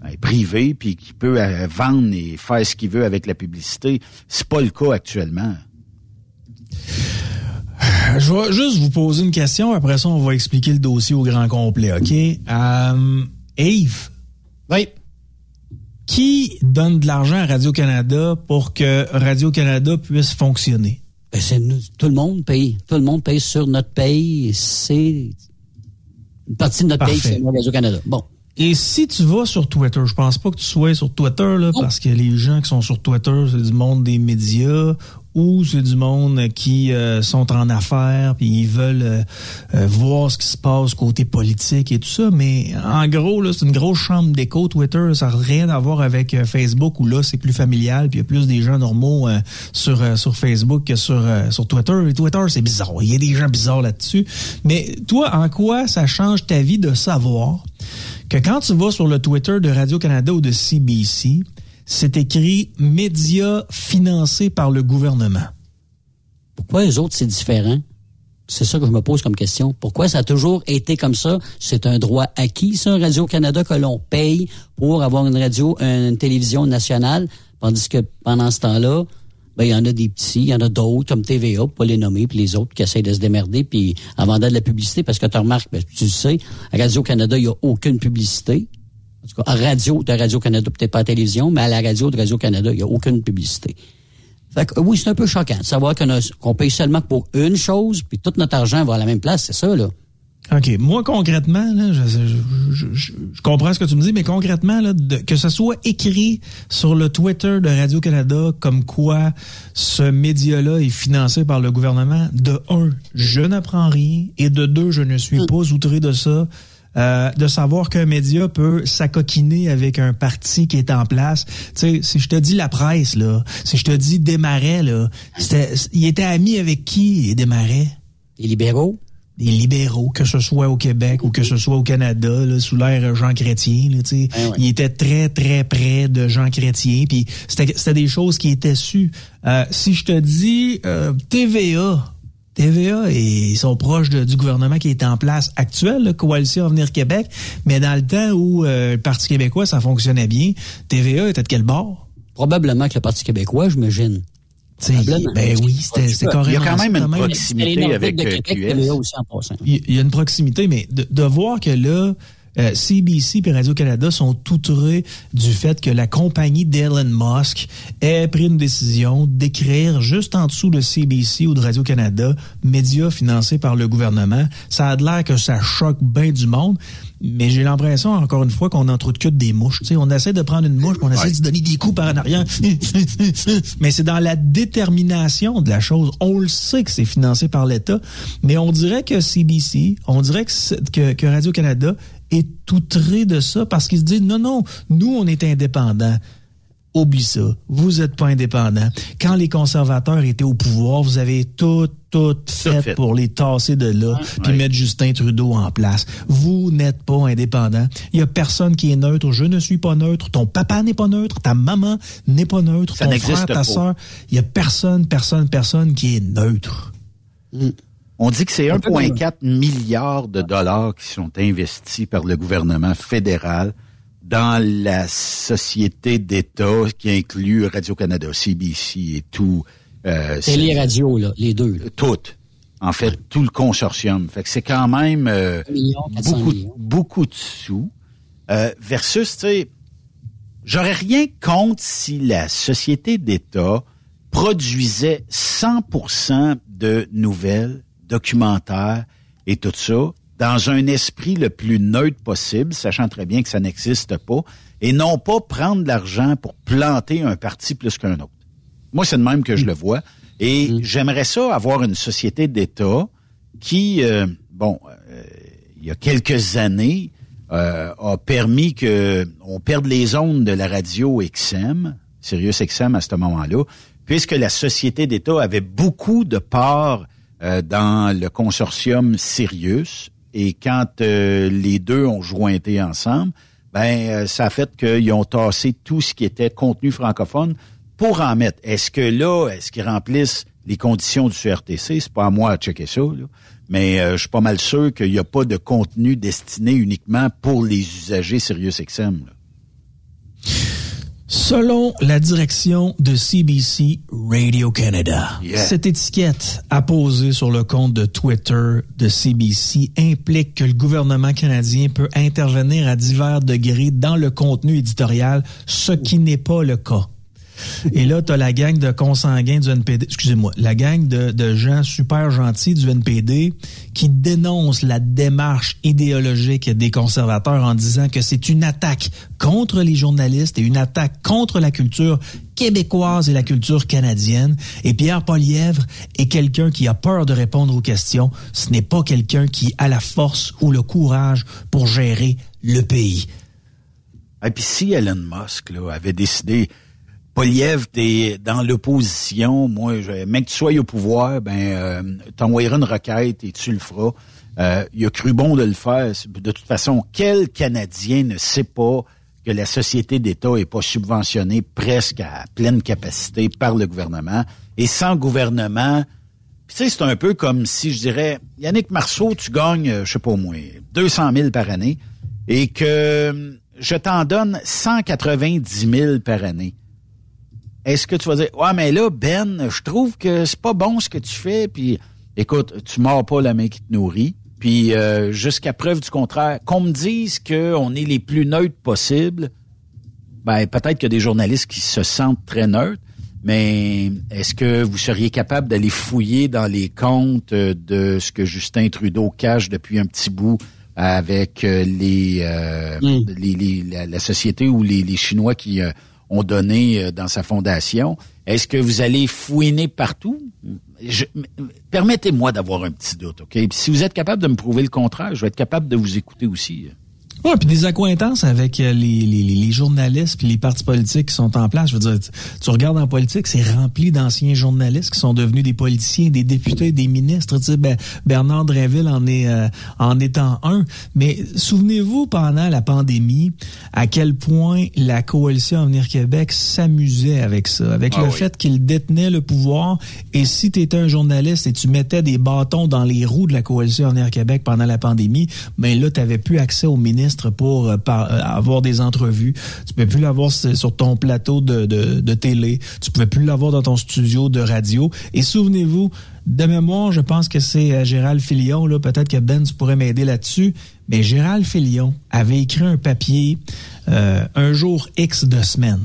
euh, privé puis qui peut euh, vendre et faire ce qu'il veut avec la publicité. C'est pas le cas actuellement. Je vais juste vous poser une question. Après ça, on va expliquer le dossier au grand complet, OK? Euh, Yves. Oui. Qui donne de l'argent à Radio-Canada pour que Radio-Canada puisse fonctionner? Ben, tout le monde paye. Tout le monde paye sur notre paye. C'est une partie de notre Parfait. c'est Radio-Canada. Bon. Et si tu vas sur Twitter, je pense pas que tu sois sur Twitter, là, parce que les gens qui sont sur Twitter, c'est du monde des médias ou c'est du monde qui euh, sont en affaires puis ils veulent euh, euh, voir ce qui se passe côté politique et tout ça. Mais en gros, là, c'est une grosse chambre d'écho, Twitter. Ça n'a rien à voir avec Facebook où là, c'est plus familial puis il y a plus des gens normaux sur, sur Facebook que sur, sur Twitter. Et Twitter, c'est bizarre. Il y a des gens bizarres là-dessus. Mais toi, en quoi ça change ta vie de savoir que quand tu vas sur le Twitter de Radio-Canada ou de CBC, c'est écrit médias financés par le gouvernement. Pourquoi les autres, c'est différent? C'est ça que je me pose comme question. Pourquoi ça a toujours été comme ça? C'est un droit acquis, ça, Radio-Canada, que l'on paye pour avoir une radio, une télévision nationale, tandis que pendant ce temps-là, ben, il y en a des petits, il y en a d'autres, comme TVA, pour les nommer, puis les autres qui essayent de se démerder, puis en vendant de la publicité, parce que tu remarques, ben, tu sais, à Radio-Canada, il n'y a aucune publicité. En tout cas, à radio de Radio-Canada, peut-être pas à la télévision, mais à la radio de Radio-Canada, il n'y a aucune publicité. Fait que, oui, c'est un peu choquant de savoir qu'on paye seulement pour une chose, puis tout notre argent va à la même place, c'est ça, là. OK. Moi, concrètement, là, je, comprends ce que tu me dis, mais concrètement, là, que ce soit écrit sur le Twitter de Radio-Canada comme quoi ce média-là est financé par le gouvernement, de un, je n'apprends rien, et de deux, je ne suis hmm. pas outré de ça. Euh, de savoir qu'un média peut s'acoquiner avec un parti qui est en place. Tu sais, si je te dis la presse, là, si je te dis Desmarais, là, il était ami avec qui, Desmarais? Les libéraux? des libéraux, que ce soit au Québec ou que ce soit au Canada, là, sous l'ère Jean Chrétien. Là, ben Il était très, très près de Jean Chrétien. Puis c'était des choses qui étaient sues. Euh, si je te dis euh, TVA, TVA, et ils sont proches du gouvernement qui est en place actuel, la Coalition Avenir Québec, mais dans le temps où euh, le Parti québécois, ça fonctionnait bien, TVA était de quel bord? Probablement que le Parti québécois, j'imagine. Ben oui, c'était carrément. Il y a quand même une proximité avec euh, QS. Il y a une proximité, mais de, de voir que là, CBC euh, et Radio-Canada sont outrés du fait que la compagnie d'Elon Musk ait pris une décision d'écrire juste en dessous de CBC ou de Radio-Canada, médias financés par le gouvernement. Ça a l'air que ça choque bien du monde. Mais j'ai l'impression, encore une fois, qu'on entrecute des mouches. sais, on essaie de prendre une mouche, on essaie de donner des coups par en arrière. <laughs> mais c'est dans la détermination de la chose. On le sait que c'est financé par l'État, mais on dirait que CBC, on dirait que, que Radio-Canada est outré de ça parce qu'il se dit non, non, nous, on est indépendants. Oublie ça. Vous êtes pas indépendant. Quand les conservateurs étaient au pouvoir, vous avez tout, tout fait, pour les tasser de là puis mettre Justin Trudeau en place. Vous n'êtes pas indépendant. Il y a personne qui est neutre. Je ne suis pas neutre. Ton papa n'est pas neutre. Ta maman n'est pas neutre. Ça ton frère, ta soeur. Il y a personne, personne, personne qui est neutre. Mm. On dit que c'est 1,4 milliard de dollars qui sont investis par le gouvernement fédéral dans la société d'État qui inclut Radio-Canada, CBC et tout. Euh, les radios, là, les deux. Toutes. En fait, tout le consortium. Fait que c'est quand même euh, beaucoup, beaucoup de sous. Euh, versus, tu sais, j'aurais rien contre si la société d'État produisait 100% de nouvelles documentaire et tout ça, dans un esprit le plus neutre possible, sachant très bien que ça n'existe pas, et non pas prendre de l'argent pour planter un parti plus qu'un autre. Moi, c'est de même que je le vois. Et mm. j'aimerais ça avoir une société d'État qui, euh, bon, euh, il y a quelques années, euh, a permis que on perde les ondes de la radio XM, Sirius XM à ce moment-là, puisque la société d'État avait beaucoup de parts euh, dans le consortium Sirius. Et quand euh, les deux ont jointé ensemble, ben euh, ça a fait qu'ils ont tassé tout ce qui était contenu francophone pour en mettre. Est-ce que là, est-ce qu'ils remplissent les conditions du CRTC? C'est pas à moi à checker ça, là. mais je suis pas mal sûr qu'il n'y a pas de contenu destiné uniquement pour les usagers SiriusXM. Là. Selon la direction de CBC Radio-Canada, cette étiquette apposée sur le compte de Twitter de CBC implique que le gouvernement canadien peut intervenir à divers degrés dans le contenu éditorial, ce qui n'est pas le cas. Et là, tu as la gang de consanguins du NPD, excusez-moi, la gang de, gens super gentils du NPD qui dénoncent la démarche idéologique des conservateurs en disant que c'est une attaque contre les journalistes et une attaque contre la culture québécoise et la culture canadienne. Et Pierre Polièvre est quelqu'un qui a peur de répondre aux questions. Ce n'est pas quelqu'un qui a la force ou le courage pour gérer le pays. Et puis si Elon Musk là, avait décidé, Poliev, t'es dans l'opposition, moi, je, que tu sois au pouvoir, ben, euh, t'envoyeras une requête et tu le feras. Euh, il a cru bon de le faire. De toute façon, quel Canadien ne sait pas que la société d'État est pas subventionnée presque à pleine capacité par le gouvernement. Et sans gouvernement, tu sais, c'est un peu comme si je dirais, Yannick Marceau, tu gagnes, euh, je sais pas au moins, 200 000 par année et que je t'en donne 190 000 par année. Est-ce que tu vas dire, ouais, mais là, Ben, je trouve que c'est pas bon ce que tu fais, puis écoute, tu mords pas la main qui te nourrit, puis euh, jusqu'à preuve du contraire, qu'on me dise qu'on est les plus neutres possibles, ben peut-être qu'il y a des journalistes qui se sentent très neutres, mais est-ce que vous seriez capable d'aller fouiller dans les comptes de ce que Justin Trudeau cache depuis un petit bout avec euh, les, euh, Mm. les, les- la, la société ou les, les Chinois qui euh, ont donné euh, dans sa fondation. Est-ce que vous allez fouiner partout? Permettez-moi d'avoir un petit doute, OK? Si vous êtes capable de me prouver le contraire, je vais être capable de vous écouter aussi. Ouais, puis des accointances avec euh, les, les, les- journalistes puis les partis politiques qui sont en place. Je veux dire, tu, tu regardes en politique, c'est rempli d'anciens journalistes qui sont devenus des politiciens, des députés, des ministres. Tu sais, ben, Bernard Drinville en est euh, en étant un. Mais souvenez-vous pendant la pandémie à quel point la coalition Avenir Québec s'amusait avec ça, avec Ah le oui. fait qu'il détenait le pouvoir. Et si tu étais un journaliste et tu mettais des bâtons dans les roues de la coalition Avenir Québec pendant la pandémie, ben là, tu n'avais plus accès au ministre pour euh, par- euh, avoir des entrevues. Tu pouvais plus l'avoir sur ton plateau de, de, de télé. Tu pouvais plus l'avoir dans ton studio de radio. Et souvenez-vous, de mémoire, je pense que c'est euh, Gérald Filion, là, peut-être que Ben, tu pourrais m'aider là-dessus, mais Gérald Filion avait écrit un papier euh, un jour X de semaine.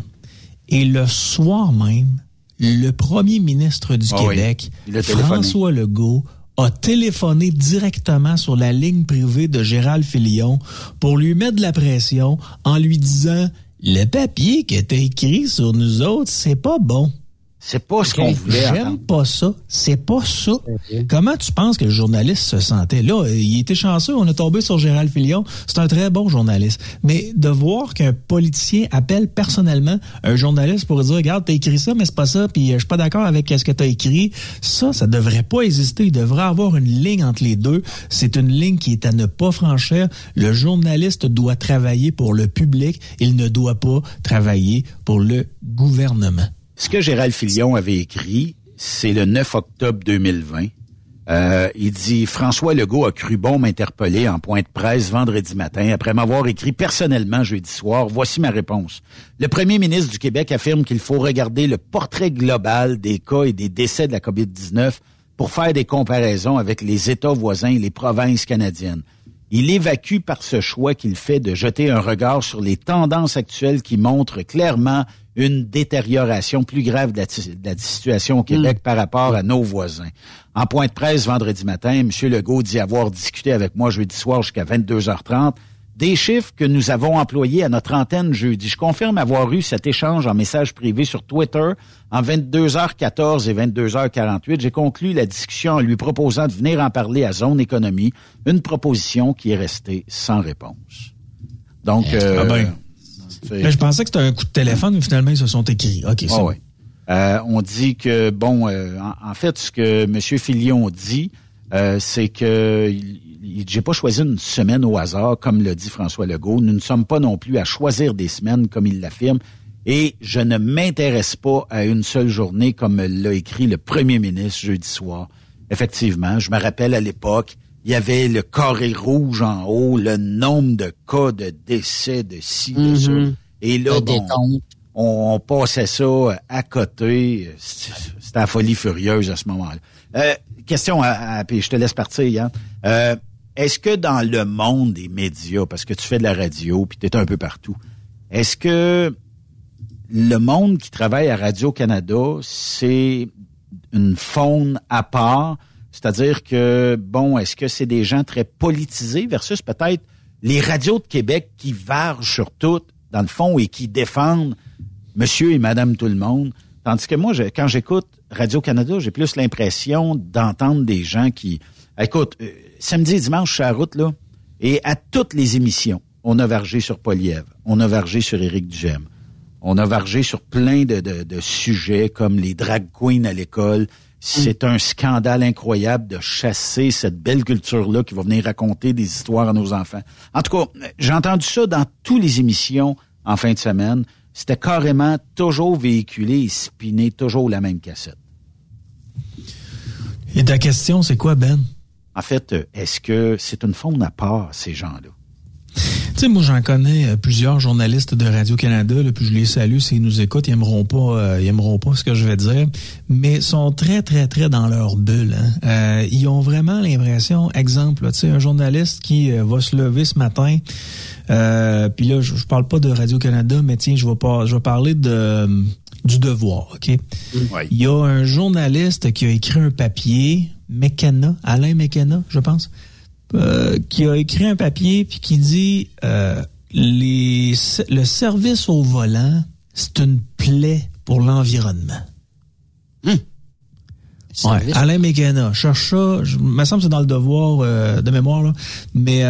Et le soir même, le premier ministre du Ah Québec. François Legault, a téléphoné directement sur la ligne privée de Gérald Filion pour lui mettre de la pression en lui disant le papier que t'as écrit sur nous autres, c'est pas bon. C'est pas ce qu'on voulait J'aime pas ça. C'est pas ça. Comment tu penses que le journaliste se sentait? Là, il était chanceux. On est tombé sur Gérald Filion. C'est un très bon journaliste. Mais de voir qu'un politicien appelle personnellement un journaliste pour dire, regarde, t'as écrit ça, mais c'est pas ça, puis euh, je suis pas d'accord avec ce que t'as écrit. Ça, ça devrait pas exister. Il devrait avoir une ligne entre les deux. C'est une ligne qui est à ne pas franchir. Le journaliste doit travailler pour le public. Il ne doit pas travailler pour le gouvernement. Ce que Gérald Filion avait écrit, c'est le 9 octobre 2020. Euh, il dit François Legault a cru bon m'interpeller en point de presse vendredi matin après m'avoir écrit personnellement jeudi soir. Voici ma réponse. Le premier ministre du Québec affirme qu'il faut regarder le portrait global des cas et des décès de la COVID-19 pour faire des comparaisons avec les États voisins et les provinces canadiennes. Il évacue par ce choix qu'il fait de jeter un regard sur les tendances actuelles qui montrent clairement une détérioration plus grave de la, de la situation au Québec par rapport à nos voisins. En point de presse vendredi matin, M. Legault dit avoir discuté avec moi jeudi soir jusqu'à 22h30 des chiffres que nous avons employés à notre antenne jeudi. Je confirme avoir eu cet échange en message privé sur Twitter en 22h14 et 22h48. J'ai conclu la discussion en lui proposant de venir en parler à Zone Économie, une proposition qui est restée sans réponse. Donc, euh, Ah ben. Je pensais que c'était un coup de téléphone, mais finalement, ils se sont écrits. OK, ah ouais. Euh, on dit que, bon, euh, en, en fait, ce que M. Filion dit, euh, c'est que j'ai pas choisi une semaine au hasard, comme le dit François Legault. Nous ne sommes pas non plus à choisir des semaines, comme il l'affirme. Et je ne m'intéresse pas à une seule journée, comme l'a écrit le premier ministre jeudi soir. Effectivement, je me rappelle à l'époque, il y avait le carré rouge en haut, le nombre de cas de décès de ci, de ça. Mhm. Et là, bon, on, on passait ça à côté. C'était c'était la folie furieuse à ce moment-là. Euh, question, à, à- puis je te laisse partir, Yann. Euh, est-ce que dans le monde des médias, parce que tu fais de la radio, puis tu es un peu partout, est-ce que le monde qui travaille à Radio-Canada, c'est une faune à part. C'est-à-dire que, bon, est-ce que c'est des gens très politisés versus peut-être les radios de Québec qui vargent sur tout, dans le fond, et qui défendent monsieur et madame tout le monde? Tandis que moi, quand j'écoute Radio-Canada, j'ai plus l'impression d'entendre des gens qui... Écoute, euh, samedi et dimanche, je suis à route, là, et à toutes les émissions, on a vargé sur Poliev, on a vargé sur Éric Duhem, on a vargé sur plein de sujets comme les drag queens à l'école. C'est un scandale incroyable de chasser cette belle culture-là qui va venir raconter des histoires à nos enfants. En tout cas, j'ai entendu ça dans toutes les émissions en fin de semaine. C'était carrément toujours véhiculé et spiné toujours la même cassette. Et ta question, c'est quoi, Ben? En fait, euh, est-ce que c'est une faune à part, ces gens-là? Tu sais, moi, j'en connais euh, plusieurs journalistes de Radio-Canada, puis je les salue s'ils nous écoutent, ils aimeront pas, euh, ils aimeront pas ce que je vais dire, mais sont très, très, très dans leur bulle. Hein. Euh, ils ont vraiment l'impression, exemple, tu sais, un journaliste qui va se lever ce matin, puis là, je, je parle pas de Radio-Canada, mais tiens, je vais pas, je vais parler de du devoir, ok? Il y a un journaliste qui a écrit un papier, McKenna, Alain McKenna, je pense. Euh, qui a écrit un papier puis qui dit euh, les, le service au volant, c'est une plaie pour l'environnement. Ouais, Alain McKenna, cherche ça, je, me semble que c'est dans le devoir euh, de mémoire, là, mais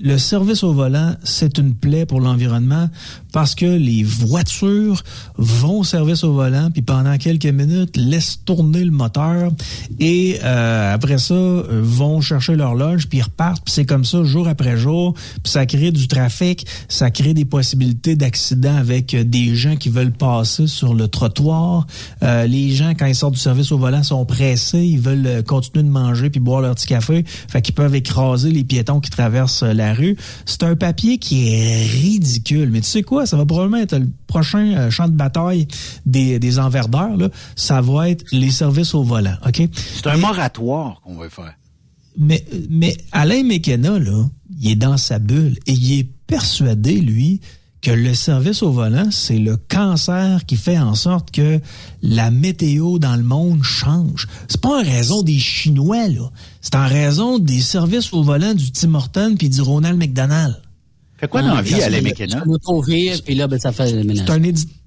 le service au volant, c'est une plaie pour l'environnement parce que les voitures vont au service au volant, puis pendant quelques minutes, laissent tourner le moteur et euh, après ça, euh, vont chercher leur loge, puis repartent. Puis c'est comme ça jour après jour, puis ça crée du trafic, ça crée des possibilités d'accidents avec euh, des gens qui veulent passer sur le trottoir. Euh, les gens, quand ils sortent du service au volant, sont pressés, ils veulent continuer de manger puis boire leur petit café, fait qu'ils peuvent écraser les piétons qui traversent la rue. C'est un papier qui est ridicule, mais tu sais quoi? Ça va probablement être le prochain euh, champ de bataille des, des enverdeurs. Là. Ça va être les services au volant. OK? C'est un moratoire qu'on va faire. Mais, mais Alain McKenna, là, il est dans sa bulle et il est persuadé, lui, que le service au volant, c'est le cancer qui fait en sorte que la météo dans le monde change. C'est pas en raison des Chinois, là. C'est en raison des services au volant du Tim Horton puis du Ronald McDonald. Fait quoi dans la vie, Alain McKenna? puis là, ben, ça fait le ménage. C'est un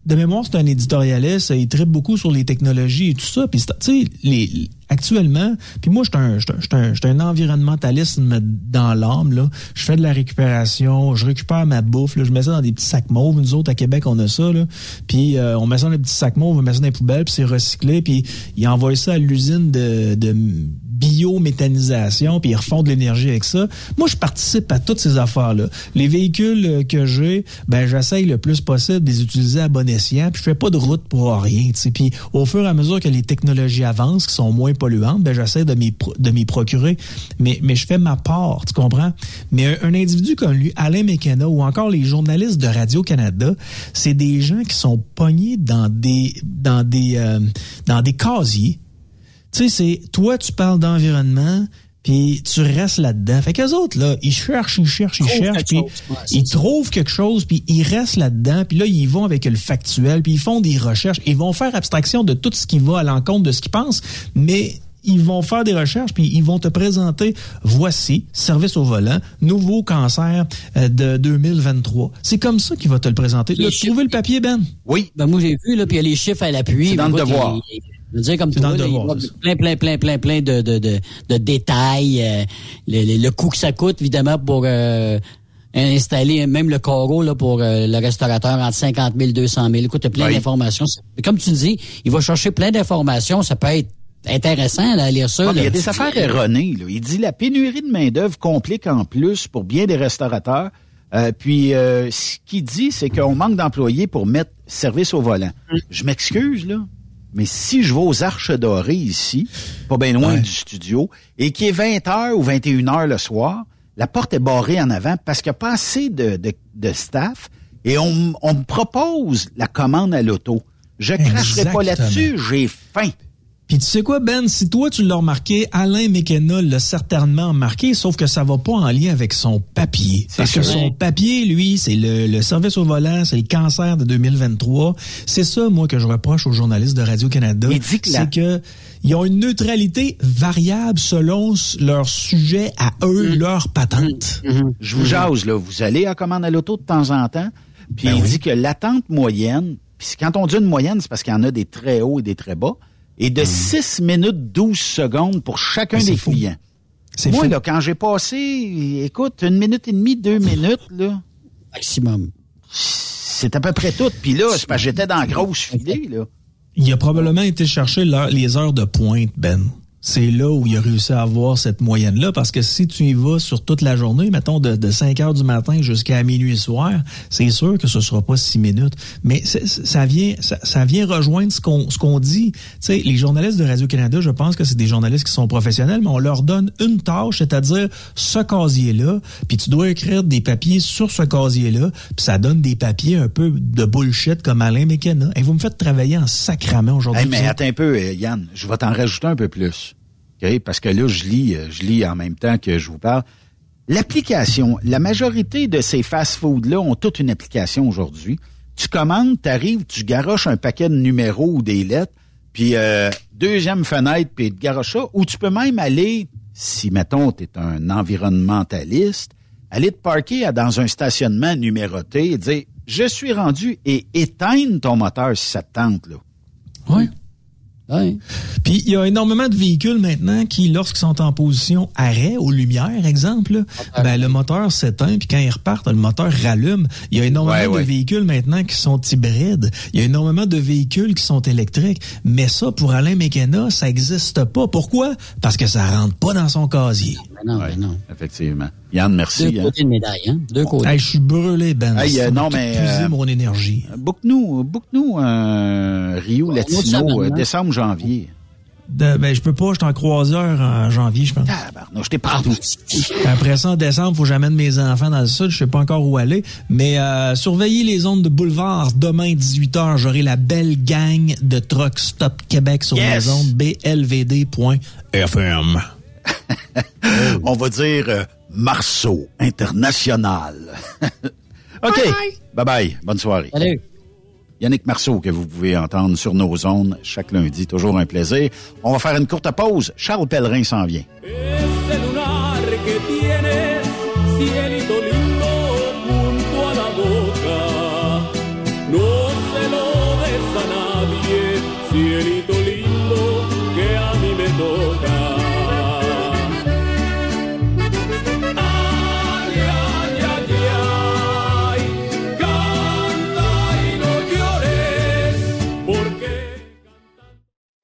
de mémoire, c'est un éditorialiste. Il traite beaucoup sur les technologies et tout ça. Puis, tu sais, les, actuellement, puis moi, je suis un, un, un environnementalisme dans l'âme. là. Je fais de la récupération, je récupère ma bouffe, là, je mets ça dans des petits sacs mauves. Nous autres, à Québec, on a ça. Là. Puis euh, on met ça dans des petits sacs mauves, on met ça dans les poubelles, puis c'est recyclé. Puis ils envoient ça à l'usine de, de biométhanisation, puis ils refont de l'énergie avec ça. Moi, je participe à toutes ces affaires-là. Les véhicules euh, que j'ai, ben j'essaye le plus possible de les utiliser à bon escient, puis je fais pas de route pour rien. Puis au fur et à mesure que les technologies avancent, qui sont moins polluantes, ben j'essaie de m'y de m'y procurer. Mais mais je fais ma part, tu comprends? Mais un, individu comme lui, Alain McKenna, ou encore les journalistes de Radio Canada, c'est des gens qui sont pognés dans des dans des euh, dans des casiers tu sais, c'est toi, tu parles d'environnement, puis tu restes là-dedans. Fait qu'eux autres, là, ils cherchent, ils cherchent, ils cherchent, puis ils trouvent quelque chose, puis ils restent là-dedans, puis là, ils vont avec le factuel, puis ils font des recherches, ils vont faire abstraction de tout ce qui va à l'encontre de ce qu'ils pensent, mais ils vont faire des recherches, puis ils vont te présenter, voici, service au volant, nouveau cancer euh, de 2023. C'est comme ça qu'il va te le présenter. Tu as trouvé le papier, Ben? Oui. Ben moi, j'ai vu, là, puis il y a les chiffres à l'appui. C'est dans le devoir. Je veux dire, comme toi, là, plein, plein, plein, plein, plein de, de, de, de détails. Euh, le, le, coût que ça coûte, évidemment, pour euh, installer même le carreau là, pour euh, le restaurateur entre 50 000 200 000. Écoute, plein d'informations. Comme tu dis, il va chercher plein d'informations. Ça peut être intéressant là, à lire ça. il y a des affaires erronées. Là. Il dit la pénurie de main-d'œuvre complique en plus pour bien des restaurateurs. puis ce qu'il dit, c'est qu'on manque d'employés pour mettre service au volant. Mm. Je m'excuse, là. Mais si je vais aux Arches Dorées ici, pas bien loin du studio, et qu'il est 20h ou 21h le soir, la porte est barrée en avant parce qu'il n'y a pas assez de, de, staff et on, on, me propose la commande à l'auto. Je cracherai pas là-dessus, j'ai faim. Puis tu sais quoi, Ben, si toi tu l'as remarqué, Alain McKenna l'a certainement remarqué, sauf que ça va pas en lien avec son papier. Parce que son papier, lui, c'est le, le service au volant, c'est le cancer de 2023. C'est ça, moi, que je reproche aux journalistes de Radio-Canada. Il dit que la- C'est que ils ont une neutralité variable selon leur sujet à eux, leur patente. Je vous jase, là. Vous allez à commande à l'auto de temps en temps. Puis Ben il oui. dit que l'attente moyenne, puis quand on dit une moyenne, c'est parce qu'il y en a des très hauts et des très bas, est de 6 minutes 12 secondes pour chacun des faux. clients. C'est Moi, faux. là, quand j'ai passé, écoute, une minute et demie, deux minutes, là, Maximum. c'est à peu près tout. Puis là, c'est parce que j'étais dans la grosse filée, là. Il a probablement été chercher les heures de pointe, Ben. C'est là où il a réussi à avoir cette moyenne-là, parce que si tu y vas sur toute la journée, mettons de, de 5 heures du matin jusqu'à minuit soir, c'est sûr que ce sera pas 6 minutes. Mais ça vient, ça, ça vient rejoindre ce qu'on ce qu'on dit. Tu sais, les journalistes de Radio-Canada, je pense que c'est des journalistes qui sont professionnels, mais on leur donne une tâche, c'est-à-dire ce casier-là, puis tu dois écrire des papiers sur ce casier-là, puis ça donne des papiers un peu de bullshit comme Alain McKenna. Et vous me faites travailler en sacrament aujourd'hui. Hey, mais attends un peu, euh, Yann, je vais t'en rajouter un peu plus. OK? Parce que là, je lis, euh, je lis en même temps que je vous parle. L'application, la majorité de ces fast-foods-là ont toute une application aujourd'hui. Tu commandes, tu arrives, tu garoches un paquet de numéros ou des lettres, puis euh, deuxième fenêtre, puis tu garoches ça. Ou tu peux même aller, si, mettons, tu es un environnementaliste, aller te parquer dans un stationnement numéroté et dire « Je suis rendu » et éteindre ton moteur si ça te tente, là. Oui. Puis il y a énormément de véhicules maintenant qui, lorsqu'ils sont en position arrêt aux lumières, exemple, là, ben, le moteur s'éteint, puis quand ils repartent, le moteur rallume. Il y a énormément Ouais, de ouais. véhicules maintenant qui sont hybrides. Il y a énormément de véhicules qui sont électriques. Mais ça, pour Alain McKenna, ça n'existe pas. Pourquoi? Parce que ça rentre pas dans son casier. Non, ben non. Effectivement. Yann, merci. Deux hein. côtés de médaille, hein? Deux côtés. Hey, je suis brûlé, Ben. Hey, euh, non, mais, euh, mon énergie. Book-nous, book-nous un Rio autre Latino, euh, hein? décembre, janvier. De- ben, je peux pas, je suis en croiseur en janvier, je pense. Non, j'étais partout. Après ça, en décembre, faut que j'amène mes enfants dans le sud. Je sais pas encore où aller. Mais euh, surveillez les ondes de boulevard. Demain, 18h, j'aurai la belle gang de Truck Stop Québec sur Yes! les ondes blvd.fm. On va dire euh, Marceau International. <laughs> OK. Bye-bye. Bonne soirée. Salut. Yannick Marceau, que vous pouvez entendre sur nos ondes chaque lundi. Toujours un plaisir. On va faire une courte pause. Charles Pellerin s'en vient.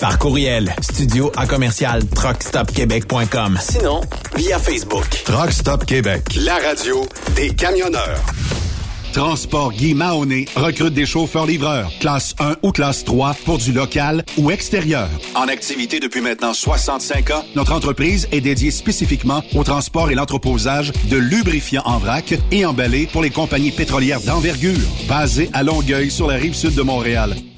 Par courriel, studio à commercial truckstopquebec.com. Sinon, via Facebook. Truck Stop Québec, la radio des camionneurs. Transport Guy Mahoney recrute des chauffeurs-livreurs, classe 1 ou classe 3 pour du local ou extérieur. En activité depuis maintenant 65 ans, notre entreprise est dédiée spécifiquement au transport et l'entreposage de lubrifiants en vrac et emballés pour les compagnies pétrolières d'envergure, basées à Longueuil sur la rive sud de Montréal.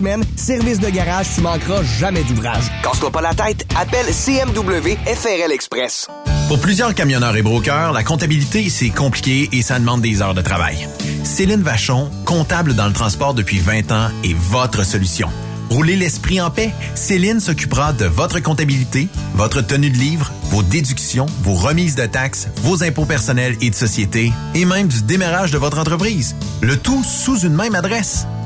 semaines. Service de garage, tu manqueras jamais d'ouvrage. Casse-toi pas la tête, appelle CMW FRL Express. Pour plusieurs camionneurs et brokers, la comptabilité, c'est compliqué et ça demande des heures de travail. Céline Vachon, comptable dans le transport depuis 20 ans, est votre solution. Roulez l'esprit en paix. Céline s'occupera de votre comptabilité, votre tenue de livre, vos déductions, vos remises de taxes, vos impôts personnels et de société, et même du démarrage de votre entreprise. Le tout sous une même adresse.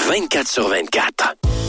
24 sur 24.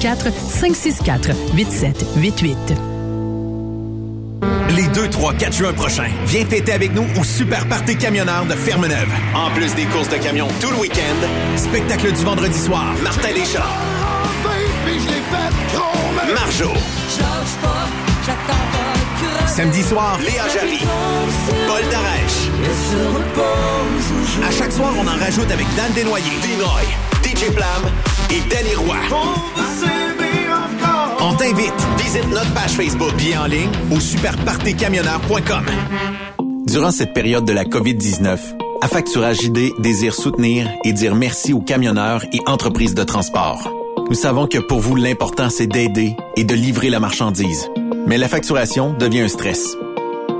1-844-564-8788. Les 2, 3, 4 juin prochains, viens fêter avec nous au Super Party Camionneur de Fermeneuve. En plus des courses de camions tout le week-end, spectacle du vendredi soir, Martin Deschamps, Marjo, Samedi soir, Léa Jarry, Paul Darèche. À chaque soir, on en rajoute avec Dan Desnoyers, Dinoy, DJ Plam et Danny Roy. On t'invite. Visite notre page Facebook, bien en ligne au superpartycamionneur.com. Durant cette période de la COVID-19, Affacturage ID désire soutenir et dire merci aux camionneurs et entreprises de transport. Nous savons que pour vous, l'important, c'est d'aider et de livrer la marchandise. Mais la facturation devient un stress.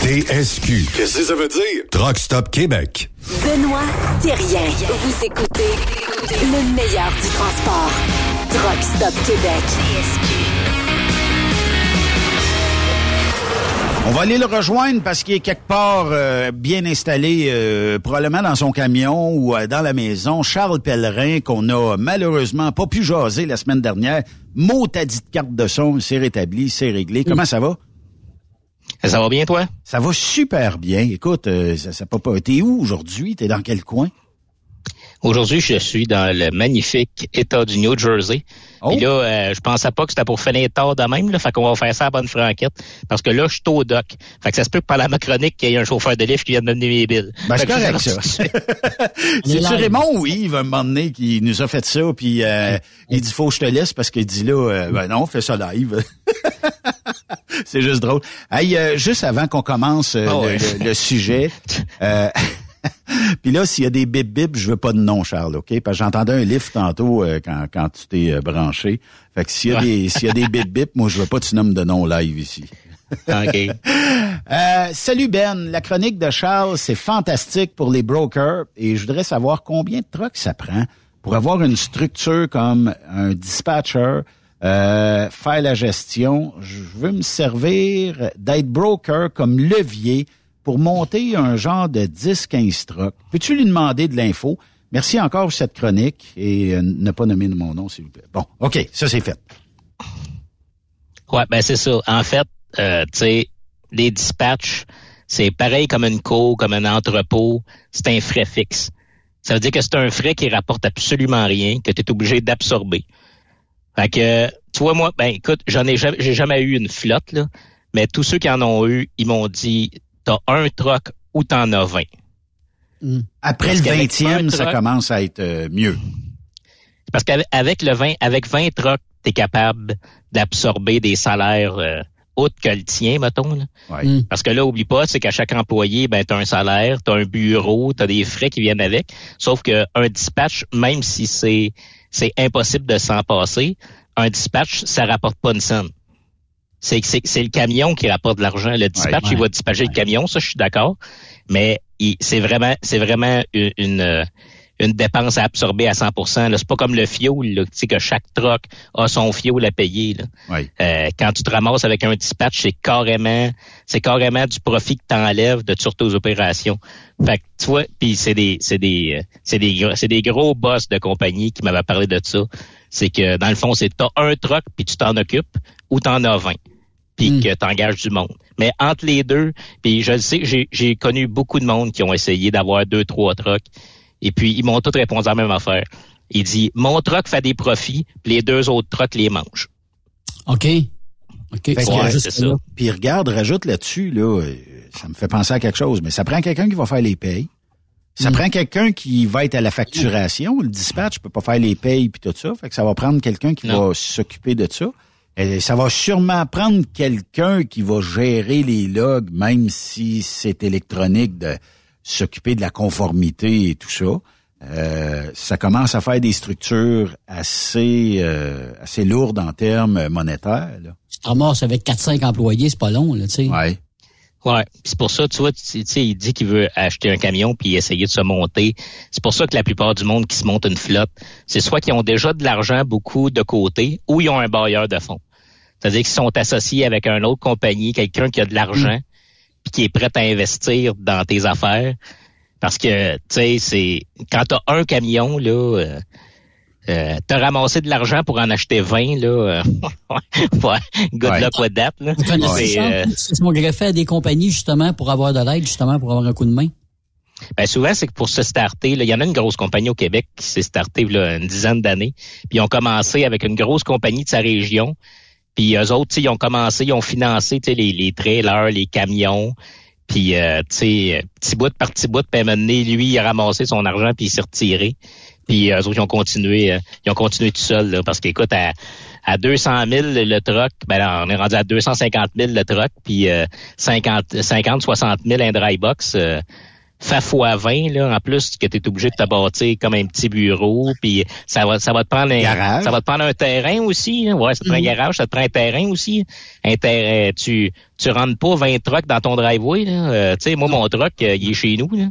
TSQ. Qu'est-ce que ça veut dire? Truck Stop Québec. Benoît Thérien. Vous écoutez le meilleur du transport. Truck Stop Québec. On va aller le rejoindre parce qu'il est quelque part euh, bien installé, euh, probablement dans son camion ou euh, dans la maison. Charles Pellerin, qu'on a malheureusement pas pu jaser la semaine dernière. Mot à dit de carte de son, c'est rétabli, c'est réglé. Comment ça va? Ça va bien, toi? Ça va super bien. Écoute, euh, ça, ça pas. T'es où aujourd'hui? T'es dans quel coin? Aujourd'hui, je suis dans le magnifique État du New Jersey. Oh. Puis là, euh, je pensais pas que c'était pour finir tard de même. Là, fait qu'on va faire ça à bonne franquette. Parce que là, je suis au doc. Fait que ça se peut que pendant ma chronique, qu'il y ait un chauffeur de livre qui vienne m'amener mes billes. Ben, c'est correct, ça. <laughs> C'est-tu Raymond ou Yves, un moment donné, qui nous a fait ça, puis euh, il dit, faut que je te laisse, parce qu'il dit là, euh, ben non, fais ça live. <laughs> c'est juste drôle. Hey, euh, juste avant qu'on commence euh, Ah le, ouais. le- le sujet, euh, <laughs> <laughs> puis là, s'il y a des bip bip, je veux pas de nom, Charles, OK? Parce que j'entendais un lift tantôt euh, quand, quand tu t'es euh, branché. Fait que s'il y a Ouais. des s'il y a des <laughs> bip bip, moi, je veux pas que tu nommes de nom live ici. <laughs> OK. Euh, salut Ben, la chronique de Charles, c'est fantastique pour les brokers et je voudrais savoir combien de trucks ça prend pour avoir une structure comme un dispatcher, euh, faire la gestion. Je veux me servir d'être broker comme levier pour monter un genre de 10-15 trucks. Peux-tu lui demander de l'info? Merci encore pour cette chronique et euh, ne pas nommer mon nom, s'il vous plaît. Bon, OK, ça c'est fait. Ouais, ben c'est ça. En fait, euh, tu sais, les dispatchs, c'est pareil comme une cour, comme un entrepôt, c'est un frais fixe. Ça veut dire que c'est un frais qui rapporte absolument rien, que tu es obligé d'absorber. Fait que, tu vois, moi, ben écoute, j'en ai jamais, jamais eu une flotte, là, mais tous ceux qui en ont eu, ils m'ont dit, t'as un troc ou t'en as 20. Après Parce le qu'avec 20e, un ça truck- commence à être euh, mieux. Parce qu'avec avec le 20, avec 20 trucks, tu es capable d'absorber des salaires euh, autres que le tien, mettons. Là. Ouais. Parce que là, oublie pas, c'est qu'à chaque employé, ben, tu as un salaire, tu as un bureau, tu as des frais qui viennent avec. Sauf qu'un dispatch, même si c'est c'est impossible de s'en passer, un dispatch, ça rapporte pas une scène. C'est c'est c'est le camion qui rapporte de l'argent. Le dispatch, Ouais. il va dispatcher le camion, ça, je suis d'accord. Mais il- c'est vraiment c'est vraiment une, une, euh, une dépense à absorber à 100% là. C'est pas comme le fioul, là, tu sais, que chaque truck a son fioul à payer. Là. Euh, quand tu te ramasses avec un dispatch, c'est carrément, c'est carrément du profit que t'enlèves de toutes tes opérations. Fait que tu vois, puis c'est des, c'est des, euh, c'est des, gros- c'est des gros boss de compagnie qui m'avaient parlé de ça. C'est que dans le fond, c'est t'as un truck puis tu t'en occupes ou t'en as 20 puis que t'engages du monde. Mais entre les deux, puis je le sais, j'ai, j'ai connu beaucoup de monde qui ont essayé d'avoir deux, trois trucks et puis ils m'ont tous répondu à la même affaire. Il dit, mon truck fait des profits, puis les deux autres trucks les mangent. OK. OK. Que, Ça. Puis regarde, rajoute là-dessus, là, euh, ça me fait penser à quelque chose, mais ça prend quelqu'un qui va faire les payes. Ça prend quelqu'un qui va être à la facturation. Le dispatch peut pas faire les payes puis tout ça. Fait que ça va prendre quelqu'un qui va s'occuper de ça. Et ça va sûrement prendre quelqu'un qui va gérer les logs, même si c'est électronique, de s'occuper de la conformité et tout ça. Euh, ça commence à faire des structures assez euh, assez lourdes en termes monétaires. Là. Tu te ramasses avec 4-5 employés, c'est pas long, là, tu sais. Ouais. Ouais, Puis c'est pour ça, tu vois, tu tu sais, il dit qu'il veut acheter un camion puis essayer de se monter. C'est pour ça que la plupart du monde qui se monte une flotte, c'est soit qu'ils ont déjà de l'argent beaucoup de côté ou ils ont un bailleur de fonds. C'est-à-dire qu'ils sont associés avec une autre compagnie, quelqu'un qui a de l'argent, puis qui est prêt à investir dans tes affaires. Parce que, tu sais, c'est quand t'as un camion, là, euh, euh, t'as ramassé de l'argent pour en acheter 20, là. euh, <laughs> ouais, good Ouais. luck with that, là. Vous connaissez C'est, euh, Ils sont greffés à des compagnies justement pour avoir de l'aide, justement pour avoir un coup de main. Ben souvent, c'est que pour se starter, là, il y en a une grosse compagnie au Québec qui s'est startée là, une dizaine d'années. Puis ils ont commencé avec une grosse compagnie de sa région. Puis eux autres, ils ont commencé, ils ont financé les, les trailers, les camions. Puis, euh, tu sais, petit bout par petit bout, puis lui, il a ramassé son argent, puis il s'est retiré. Puis eux autres, ils ont continué, euh, ils ont continué tout seuls, là, parce qu'écoute, à, à 200 000 le truck, ben là, on est rendu à 250 000 le truck, puis euh, 50, 50, 60 000 un dry box. Fait fois 20 là en plus que tu es obligé de te bâtir comme un petit bureau puis ça va ça va te prendre un Garage. ça va te prendre un terrain aussi là. ouais ça te prend un garage ça te prend un terrain aussi. Un terrain tu tu rentres pas 20 trucks dans ton driveway là. Euh, tu sais moi mon truck euh, il est chez nous là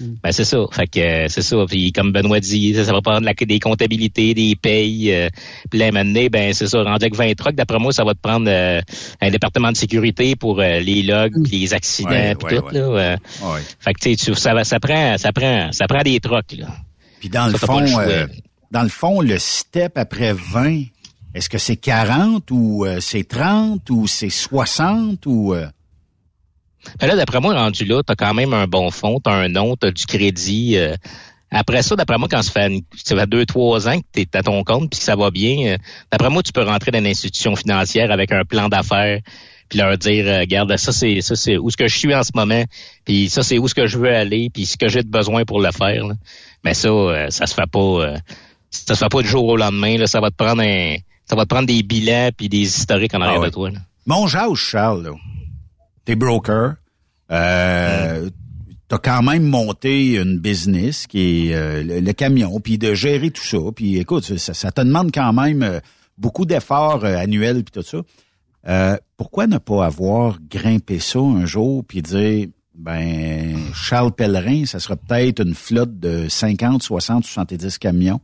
ben c'est ça. Fait que euh, c'est ça. Puis comme Benoît dit, ça, ça va prendre la- des comptabilités, des payes. Euh, puis là, donné, ben c'est ça. Rendu avec 20 trucks, d'après moi, ça va te prendre euh, un département de sécurité pour euh, les logs, puis les accidents, Ouais, puis ouais, tout. ouais. Là. Ouais. Fait que tu sais, tu- ça, va- ça prend, ça prend, ça prend des trucks. Là. Puis dans le Ça, fond, le euh, dans le fond, le step après 20, est-ce que c'est 40 ou euh, c'est 30 ou c'est 60 ou Ben là, d'après moi, rendu là, t'as quand même un bon fond, t'as un nom, t'as du crédit. euh. après ça, d'après moi, quand ça fait, une- ça fait deux, trois ans que t'es à ton compte puis que ça va bien, euh, d'après moi, tu peux rentrer dans une institution financière avec un plan d'affaires puis leur dire, euh, regarde, ça c'est ça c'est où ce que je suis en ce moment, puis ça c'est où ce que je veux aller, puis ce que j'ai de besoin pour le faire. là. Mais ça, euh, ça se fait pas, euh, ça se fait pas du jour au lendemain. Là, ça va te prendre un, ça va te prendre des bilans puis des historiques en arrière ouais. de toi. là. Mon Jauge, Charles, là, t'es broker, euh, t'as quand même monté une business qui est euh, le, camion, puis de gérer tout ça. Puis écoute, ça, te demande quand même euh, beaucoup d'efforts euh, annuels puis tout ça. Pourquoi ne pas avoir grimpé ça un jour puis dire ben Charles Pellerin, ça sera peut-être une flotte de 50, 60, 70 camions?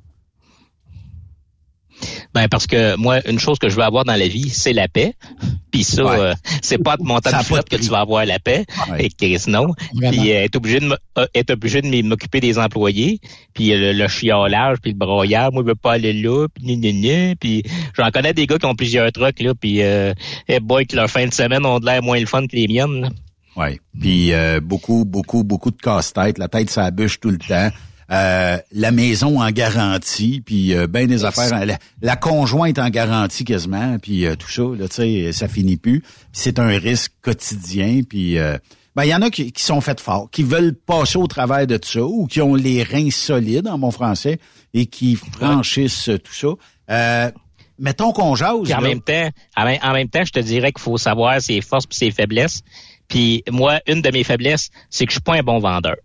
Ben parce que moi, une chose que je veux avoir dans la vie, c'est la paix. <laughs> Puis ça, Ouais. euh, c'est pas de Ça a de flotte que tu vas avoir la paix. Ouais. <laughs> Et sinon, Vraiment. puis euh, être obligé de euh, être obligé de m'occuper des employés, puis euh, le, le chiolage, puis le broyage, moi je veux pas aller là, puis gna, gna. puis j'en connais des gars qui ont plusieurs trucks là, puis euh, eh boy que leur fin de semaine ont de l'air moins le fun que les miennes. là. Oui. Puis euh, beaucoup, beaucoup, beaucoup de casse-tête. La tête, ça bûche tout le temps. Euh, la maison en garantie, puis euh, ben des affaires. La, la conjointe en garantie quasiment, puis euh, tout ça, là, tu sais, ça finit plus. C'est un risque quotidien, puis euh, ben il y en a qui, qui sont faits forts, qui veulent passer au travers de tout ça, ou qui ont les reins solides en bon français et qui franchissent euh, tout ça. Euh, mettons qu'on jase. Puis en là. même temps, en même, temps, je te dirais qu'il faut savoir ses forces puis ses faiblesses. Puis moi, une de mes faiblesses, c'est que je suis pas un bon vendeur.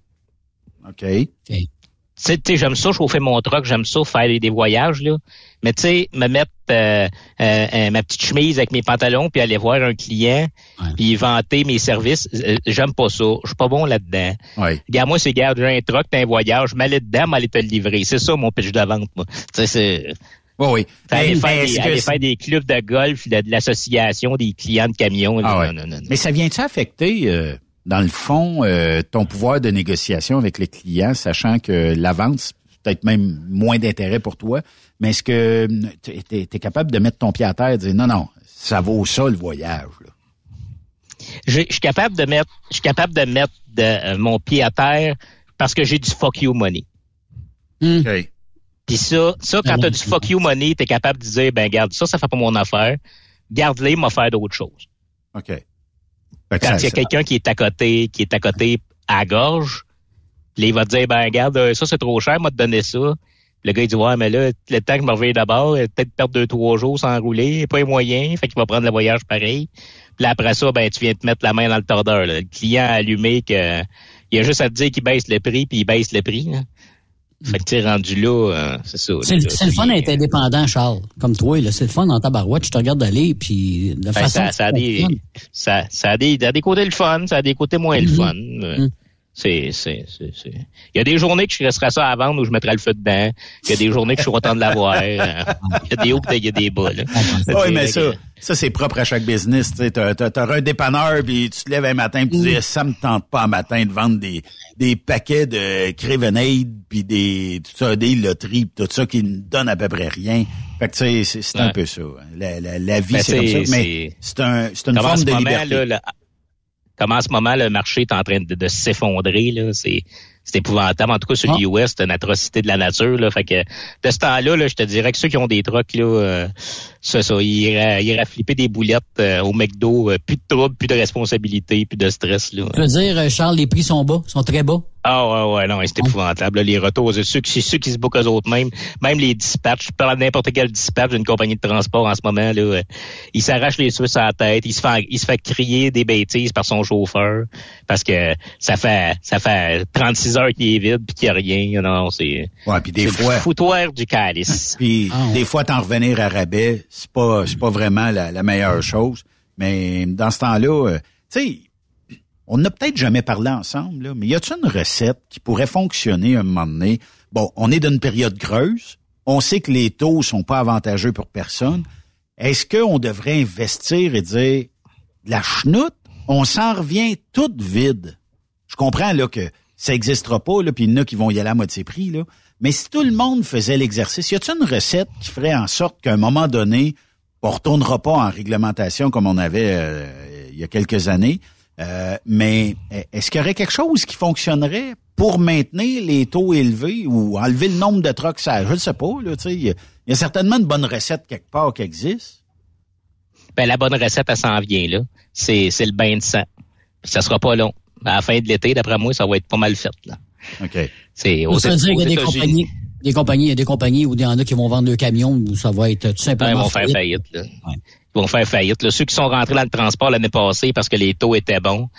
OK. Sais, tu sais, j'aime ça chauffer mon truck, j'aime ça faire des, des voyages là. Mais tu sais, me mettre euh, euh, euh, ma petite chemise avec mes pantalons puis aller voir un client puis vanter mes services, euh, j'aime pas ça. Je suis pas bon là-dedans. Ouais. Regarde moi, c'est garde, j'ai un truck, t'as un voyage, je m'allais dedans, m'allais te le livrer. C'est ça mon pitch de vente, moi. Tu sais, c'est Oui, oui. aller, Mais- faire, mais des, aller faire clubs de golf, de, de l'association des clients de camions. Ah là. ouais. Non, non, non, non. Mais ça vient-tu affecter, euh, dans le fond, euh, ton pouvoir de négociation avec les clients, sachant que la vente, c'est peut-être même moins d'intérêt pour toi, mais est-ce que tu es, capable de mettre ton pied à terre et de dire non, non, ça vaut ça le voyage? là? Je je suis capable de mettre, je suis capable de mettre de, euh, mon pied à terre parce que j'ai du fuck you money. OK. Puis ça, ça quand t'as bon, du fuck you money, t'es capable de dire, ben garde ça, ça fait pas mon affaire. Garde-les, m'a faire d'autres choses. OK. Quand il y a quelqu'un qui est à côté, qui est à côté à la gorge, puis là, il va te dire, ben regarde, euh, ça c'est trop cher, m'a te donné ça. Le gars il dit ouais mais là le temps que je me revienne d'abord, il va peut-être perdre deux trois jours sans rouler, pas les moyens, fait qu'il va prendre le voyage pareil. Puis là, après ça ben tu viens te mettre la main dans le tordeur. là. Le client a allumé que il a juste à te dire qu'il baisse le prix puis il baisse le prix. là. Fait que tu es rendu là, euh, c'est ça. C'est le, fun d'être indépendant, Charles. Comme toi, c'est le fun dans ta barouette. Je te regarde aller, puis de Ben, façon. ça, ça a des, ça, ça a des, ça a des côtés le fun, ça a des côtés moins le Mhm. fun. Euh, C'est, c'est, c'est, c'est- Il y a des journées que je laisserais ça à vendre où je mettrais le feu dedans. Il y a des journées que je suis content de l'avoir. <laughs> Il y a des hauts, il y a des bas. Là. Oui, mais ça, ça c'est propre à chaque business. Tu sais, t'as, t'as- t'auras un dépanneur, puis tu te lèves un matin, puis tu dis, ça me tente pas un matin de vendre des, des paquets de Crevenade, puis des, tout ça, des loteries, puis tout ça qui ne donne à peu près rien. Fait que tu sais, c'est, c'est un Ouais. peu ça. La, la, la vie, Ben, c'est comme ça. Mais c'est- c'est, un, c'est une forme ce de moment, liberté. là, comme en ce moment, le marché est en train de, de s'effondrer. Là, c'est c'est épouvantable. En tout cas, sur Ah. l'US, c'est une atrocité de la nature. Là, fait que de ce temps-là, là, je te dirais que ceux qui ont des trucks, là, euh, ça, ça, ils iraient, ils iraient flipper des boulettes euh, au McDo, euh, plus de troubles, plus de responsabilités, plus de stress. Là. Je veux dire, euh, Charles, les prix sont bas, sont très bas? Ah ouais, ouais, non, c'est épouvantable. là, les retours, c'est ceux, ceux qui se bookent eux autres mêmes. Même les dispatchs, je parle de n'importe quel dispatch d'une compagnie de transport en ce moment, là, euh, il s'arrache les Suisses à la tête, il se fait il se fait crier des bêtises par son chauffeur parce que ça fait ça fait 36 heures qu'il est vide puis qu'il n'y a rien. Non, c'est Ouais, puis des c'est fois- le foutoir du calice. Puis des fois, t'en revenir à rabais, c'est pas c'est pas vraiment la, la meilleure chose. Mais dans ce temps-là, euh, tu sais, on n'a peut-être jamais parlé ensemble, là, mais y a-t-il une recette qui pourrait fonctionner un moment donné? Bon, on est dans une période creuse. On sait que les taux sont pas avantageux pour personne. Est-ce qu'on devrait investir et dire de la chenoute? On s'en revient toute vide. Je comprends là que ça n'existera pas, là, puis il y en a qui vont y aller à moitié prix, là. Mais si tout le monde faisait l'exercice, y a-t-il une recette qui ferait en sorte qu'à un moment donné, on retournera pas en réglementation comme on avait euh, il y a quelques années, euh, mais est-ce qu'il y aurait quelque chose qui fonctionnerait pour maintenir les taux élevés ou enlever le nombre de trucks? Ça, je ne sais pas, là, il y, a- certainement une bonne recette quelque part qui existe. Ben, la bonne recette, elle s'en vient, là. C'est, c'est le bain de sang. Puis ça sera pas long. À la fin de l'été, d'après moi, ça va être pas mal fait, là. OK. C'est aux, Ça veut dire qu'il y a des compagnies, des compagnies, il y a des compagnies où il y en a qui vont vendre deux camions où ça va être tout Ouais, simplement ils vont faire faillite. Là. Ils vont faire faillite. Là. Ceux qui sont rentrés dans le transport l'année passée parce que les taux étaient bons,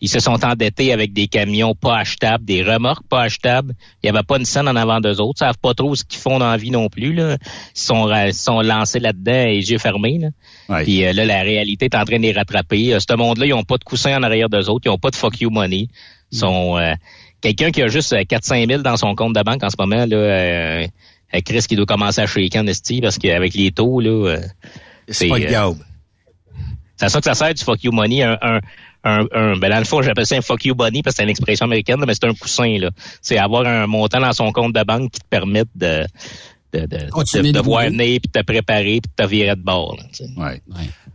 ils se sont endettés avec des camions pas achetables, des remorques pas achetables. Il n'y avait pas une scène en avant d'eux autres. Ils savent pas trop ce qu'ils font dans la vie non plus. Là. Ils sont, ils sont lancés là-dedans, les yeux fermés. Là. Puis euh, là, la réalité est en train de les rattraper. Euh, ce monde-là, ils ont pas de coussin en arrière d'eux autres. Ils ont pas de fuck you money. Ils sont euh, quelqu'un qui a juste 4-5 000 dans son compte de banque en ce moment. Là, euh, euh, Chris qui doit commencer à shaker en esti parce qu'avec les taux, là, euh, C'est pas le euh, c'est à ça que ça sert du fuck you money. Un, un, un, un- ben dans le fond, j'appelle ça un fuck you money parce que c'est une expression américaine, mais c'est un coussin. là. C'est avoir un montant dans son compte de banque qui te permette de, de, de, de, de de voir venir, puis de te préparer, puis de te virer de bord. là. Ouais.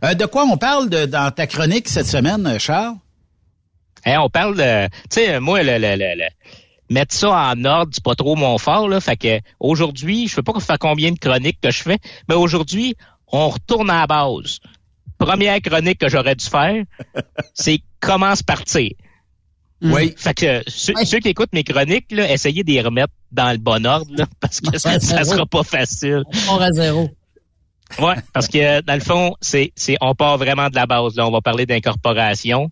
Euh, de quoi on parle de- dans ta chronique cette semaine, euh, Charles? On parle de, tu sais, moi, le, le, le, le- mettre ça en ordre, c'est pas trop mon fort, là. Fait que aujourd'hui, je sais pas faire combien de chroniques que je fais, mais aujourd'hui, on retourne à la base. Première chronique que j'aurais dû faire, <laughs> c'est comment se partir. Oui. Fait que ceux, ceux qui écoutent mes chroniques, là, essayez de les remettre dans le bon ordre, là, parce que ça, ça sera pas facile. On à zéro. Ouais, parce que dans le fond, c'est, c'est, on part vraiment de la base. Là, on va parler d'incorporation.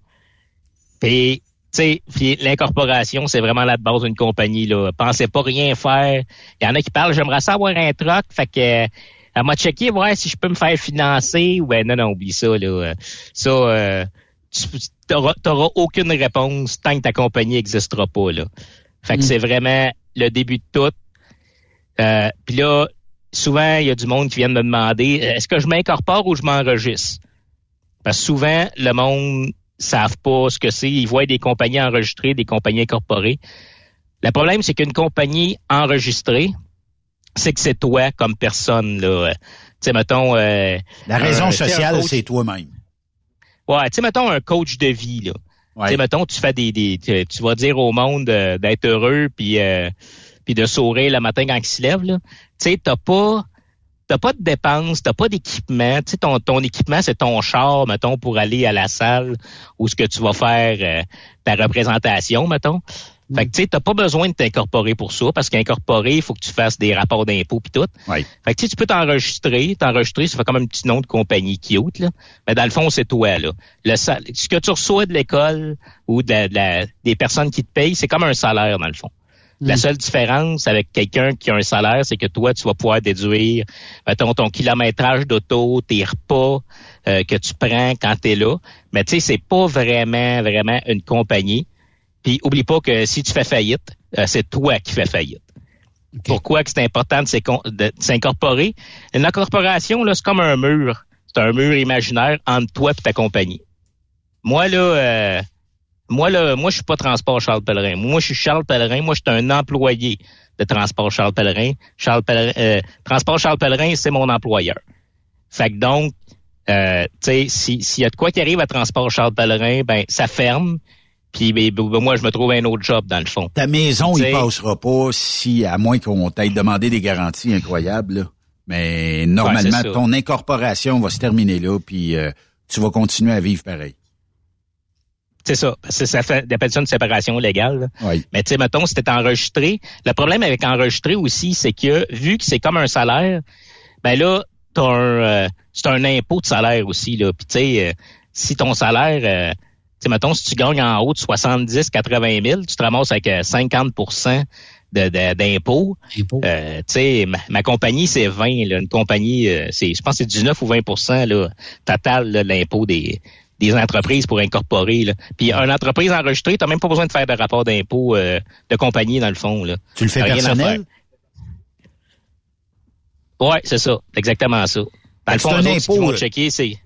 Puis, tu sais, l'incorporation, c'est vraiment la base d'une compagnie. Là. Pensez pas rien faire. Il y en a qui parlent, j'aimerais ça avoir un truck, fait que elle m'a checké voir si je peux me faire financer. Ouais, non, non, oublie ça. Là. Ça, euh, tu t'auras, t'auras aucune réponse tant que ta compagnie n'existera pas. Là. Fait que Mm. c'est vraiment le début de tout. Euh, Puis là, souvent, il y a du monde qui vient me demander euh, est-ce que je m'incorpore ou je m'enregistre? Parce que souvent, le monde savent pas ce que c'est. Ils voient des compagnies enregistrées, des compagnies incorporées. Le problème, c'est qu'une compagnie enregistrée, c'est que c'est toi comme personne. Là. Tu sais, mettons... euh, La raison sais, un sociale, c'est toi-même. Ouais, tu sais, mettons un coach de vie, là. Ouais. Tu sais, mettons, tu fais des, des tu, vas dire au monde euh, d'être heureux puis euh, puis de sourire le matin quand il se lève, là. Tu sais, t'as pas t'as pas de dépenses, t'as pas d'équipement. Tu sais, ton, ton équipement, c'est ton char, mettons, pour aller à la salle où ce que tu vas faire euh, ta représentation, mettons. Fait que tu sais, t'as pas besoin de t'incorporer pour ça, parce qu'incorporer, il faut que tu fasses des rapports d'impôts puis tout. Ouais. Fait que tu peux t'enregistrer, t'enregistrer, ça fait comme un petit nom de compagnie cute, là. Mais dans le fond, c'est toi, là. Le sal- ce que tu reçois de l'école ou de la- de la- des personnes qui te payent, c'est comme un salaire, dans le fond. La seule différence avec quelqu'un qui a un salaire, c'est que toi, tu vas pouvoir déduire, mettons, ton kilométrage d'auto, tes repas euh, que tu prends quand tu es là. Mais tu sais, c'est pas vraiment, vraiment une compagnie. Puis oublie pas que si tu fais faillite, euh, c'est toi qui fais faillite. Pourquoi que c'est important de s'incorporer? Une incorporation, là, c'est comme un mur. C'est un mur imaginaire entre toi et ta compagnie. Moi, là, euh, moi, là, moi, je suis pas Transport Charles Pellerin. Moi, je suis Charles Pellerin. Moi, je suis un employé de Transport Charles Pellerin. Charles Pellerin euh, Transport Charles Pellerin, c'est mon employeur. Fait que donc, euh, tu sais, si- s'il y a de quoi qui arrive à Transport Charles Pellerin, ben, ça ferme. Puis ben, ben, moi, je me trouve un autre job, dans le fond. Ta maison, il passera pas si, à moins qu'on t'aille demandé des garanties incroyables. là. Mais normalement, Ouais, ton incorporation va se terminer là, puis euh, tu vas continuer à vivre pareil. C'est ça. Ça fait, ça une séparation légale. Oui. Mais tu sais, mettons, t'es enregistré, le problème avec enregistrer aussi, c'est que vu que c'est comme un salaire, ben là, t'as un, euh, c'est un impôt de salaire aussi là. Puis tu sais, euh, si ton salaire, euh, tu sais, mettons, si tu gagnes en haut de 70, 80 000, tu te ramasses avec euh, 50 de, de- d'impôts. Euh, tu sais, ma, ma compagnie, c'est 20. Là, une compagnie, euh, c'est, je pense que c'est 19 ou 20 là, total l'impôt des, des entreprises pour incorporer. Là. Puis une entreprise enregistrée, tu même pas besoin de faire de rapport d'impôt euh, de compagnie, dans le fond. Là. Tu le fais personnel? Ouais, c'est ça. Exactement ça. Dans le fond, un impôt, vont euh, checker, c'est...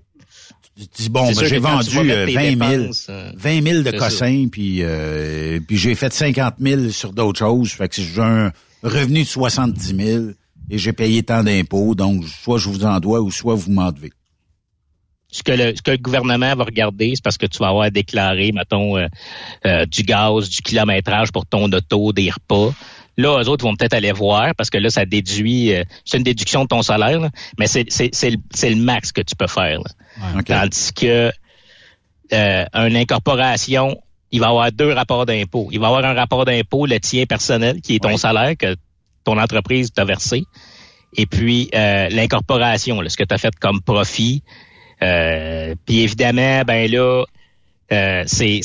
Tu dis, bon, ben, j'ai vendu mettre euh, tes 20 000, dépenses, euh, 20 000 de cossins, puis, euh, puis j'ai fait 50 000 sur d'autres choses. Fait que j'ai un revenu de 70 000 et j'ai payé tant d'impôts. Donc, soit je vous en dois ou soit vous m'en devez. Ce que le, ce que le gouvernement va regarder, c'est parce que tu vas avoir déclaré, mettons, euh, euh, du gaz, du kilométrage pour ton auto, des repas. Là, eux autres vont peut-être aller voir parce que là, ça déduit, euh, c'est une déduction de ton salaire, là, mais c'est, c'est, c'est, le, c'est le max que tu peux faire. là. Tandis que euh, une incorporation, il va avoir deux rapports d'impôt. Il va avoir un rapport d'impôt, le tien personnel, qui est ton salaire que ton entreprise t'a versé. Et puis euh, l'incorporation, là, ce que tu as fait comme profit. Euh, puis évidemment, ben là, euh, c'est,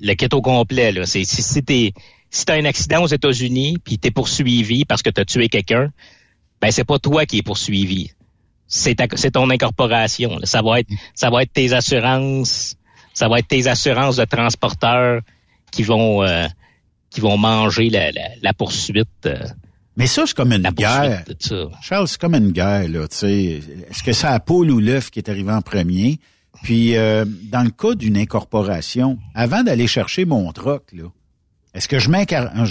le kit au complet. Là. Si si t'es si t'as un accident aux États-Unis puis t'es poursuivi parce que t'as tué quelqu'un, ben c'est pas toi qui es poursuivi. C'est, ton incorporation. là. Ça va être ça va être tes assurances, ça va être tes assurances de transporteurs qui vont euh, qui vont manger la, la, la poursuite. Mais ça, c'est comme une guerre. Charles, c'est comme une guerre, là, tu sais. Est-ce que c'est la poule ou l'œuf qui est arrivé en premier? Puis, euh, dans le cas d'une incorporation, avant d'aller chercher mon troc, là, est-ce que je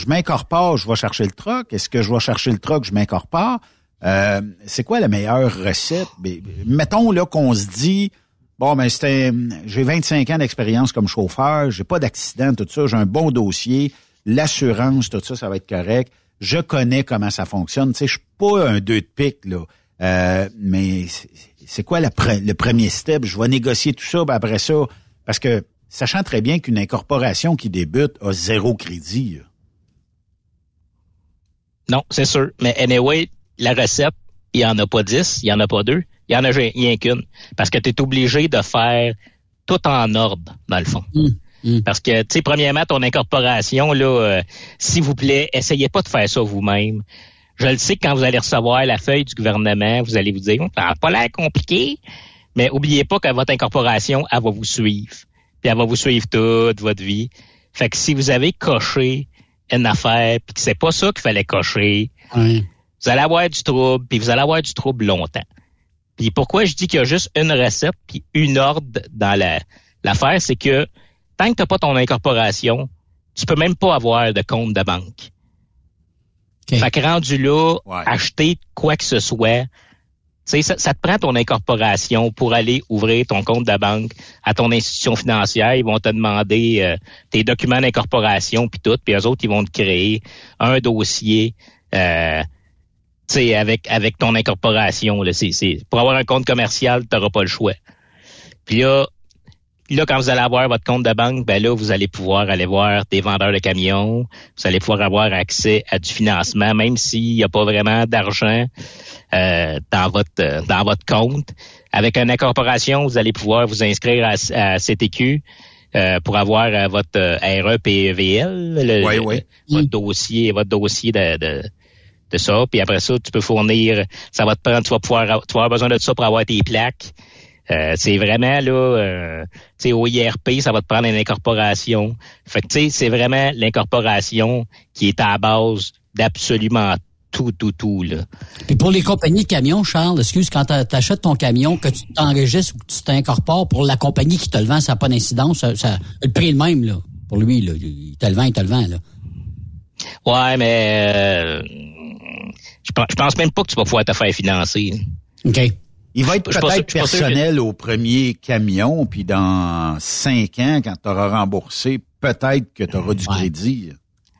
m'incorpore, je vais chercher le troc? Est-ce que je vais chercher le troc, je m'incorpore? Euh, c'est quoi la meilleure recette? Ben, mettons, là, qu'on se dit, bon, ben, c'était, j'ai 25 ans d'expérience comme chauffeur, j'ai pas d'accident, tout ça, j'ai un bon dossier, l'assurance, tout ça, ça va être correct. Je connais comment ça fonctionne. Tu sais, je suis pas un deux de pique, là. Euh, mais c'est- quoi la pre- le premier step? Je vais négocier tout ça, ben après ça, parce que sachant très bien qu'une incorporation qui débute a zéro crédit. là. Non, c'est sûr. Mais anyway, la recette, il y en a pas dix, il y en a pas deux, il y en a rien qu'une. Parce que tu es obligé de faire tout en ordre, dans le fond. Parce que, tu sais, premièrement, ton incorporation, là, euh, s'il vous plaît, essayez pas de faire ça vous-même. Je le sais que quand vous allez recevoir la feuille du gouvernement, vous allez vous dire, Hum, ça n'a pas l'air compliqué, mais oubliez pas que votre incorporation, elle va vous suivre. Puis elle va vous suivre toute votre vie. Fait que si vous avez coché une affaire, puis que c'est pas ça qu'il fallait cocher, vous allez avoir du trouble, puis vous allez avoir du trouble longtemps. Puis pourquoi je dis qu'il y a juste une recette puis une ordre dans la l'affaire, c'est que tant que tu n'as pas ton incorporation, tu peux même pas avoir de compte de banque. Fait que rendu là, acheter quoi que ce soit, tu sais, ça, ça te prend ton incorporation pour aller ouvrir ton compte de banque à ton institution financière. Ils vont te demander euh, tes documents d'incorporation puis tout, puis eux autres, ils vont te créer un dossier euh, tu sais, avec, avec ton incorporation. Là, c'est, c'est, pour avoir un compte commercial, tu n'auras pas le choix. Puis là, là, quand vous allez avoir votre compte de banque, ben là, vous allez pouvoir aller voir des vendeurs de camions, vous allez pouvoir avoir accès à du financement, même s'il n'y a pas vraiment d'argent euh, dans votre euh, dans votre compte. Avec une incorporation, vous allez pouvoir vous inscrire à, à CTQ euh, pour avoir euh, votre euh, REPVL, le, Oui, le- oui. votre dossier, votre dossier de, de, de ça. Puis après ça, tu peux fournir, ça va te prendre, tu vas pouvoir, tu vas avoir besoin de ça pour avoir tes plaques. Euh, c'est vraiment là, euh, tu sais, au IRP, ça va te prendre une incorporation. Fait que tu sais, c'est vraiment l'incorporation qui est à la base d'absolument tout, tout, tout là. Puis pour les compagnies de camions, Charles, excuse, quand tu achètes ton camion, que tu t'enregistres ou que tu t'incorpores pour la compagnie qui te le vend, ça n'a pas d'incidence, ça, ça- le prix est le même là. Pour lui, là, il te le vend, il te le vend là. Ouais, mais euh, je pense, je pense même pas que tu vas pouvoir te faire financer. OK. Il va être peut-être que- personnel au premier camion, puis dans cinq ans, quand tu auras remboursé, peut-être que tu auras du crédit.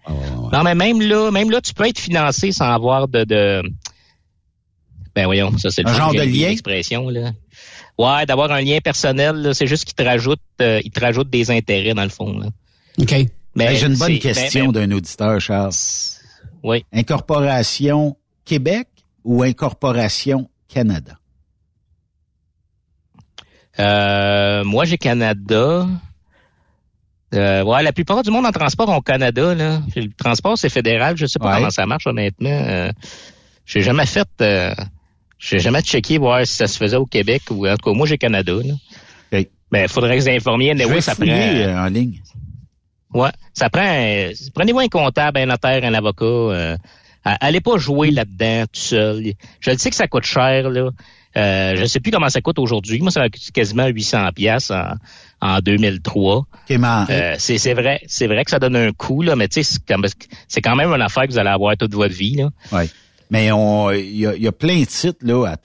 Non, mais même là, même là, tu peux être financé sans avoir de, de... ben voyons, ça c'est le genre de lien? l'expression là. Ouais, d'avoir un lien personnel, là, c'est juste qu'il te rajoute, euh, il te rajoute des intérêts dans le fond. Là. OK. Mais Hey, J'ai une bonne c'est- question ben, d'un auditeur, Charles. Oui. Incorporation Québec ou Incorporation Canada? Euh, moi, j'ai Canada. Euh, ouais, la plupart du monde en transport ont Canada. Là. Le transport, c'est fédéral. Je sais pas Ouais. comment ça marche, honnêtement. Euh, j'ai jamais fait... Euh, j'ai jamais checké voir si ça se faisait au Québec ou en tout cas, moi, j'ai Canada. Là. OK. Ben, faudrait que vous informiez. Je Mais vais oui, ça prend... euh, en ligne. Ouais, ça prend. euh, Prenez-vous un comptable, un notaire, un avocat. euh, allez pas jouer là-dedans tout seul. Je le sais que ça coûte cher là. Euh, je sais plus comment ça coûte aujourd'hui. Moi, ça m'a coûté quasiment 800 pièces en, en 2003. OK, mais- Euh, c'est c'est vrai, c'est vrai que ça donne un coup là, mais tu sais, c'est quand même une affaire que vous allez avoir toute votre vie là. Ouais. Mais il y, a- y a plein de titres là à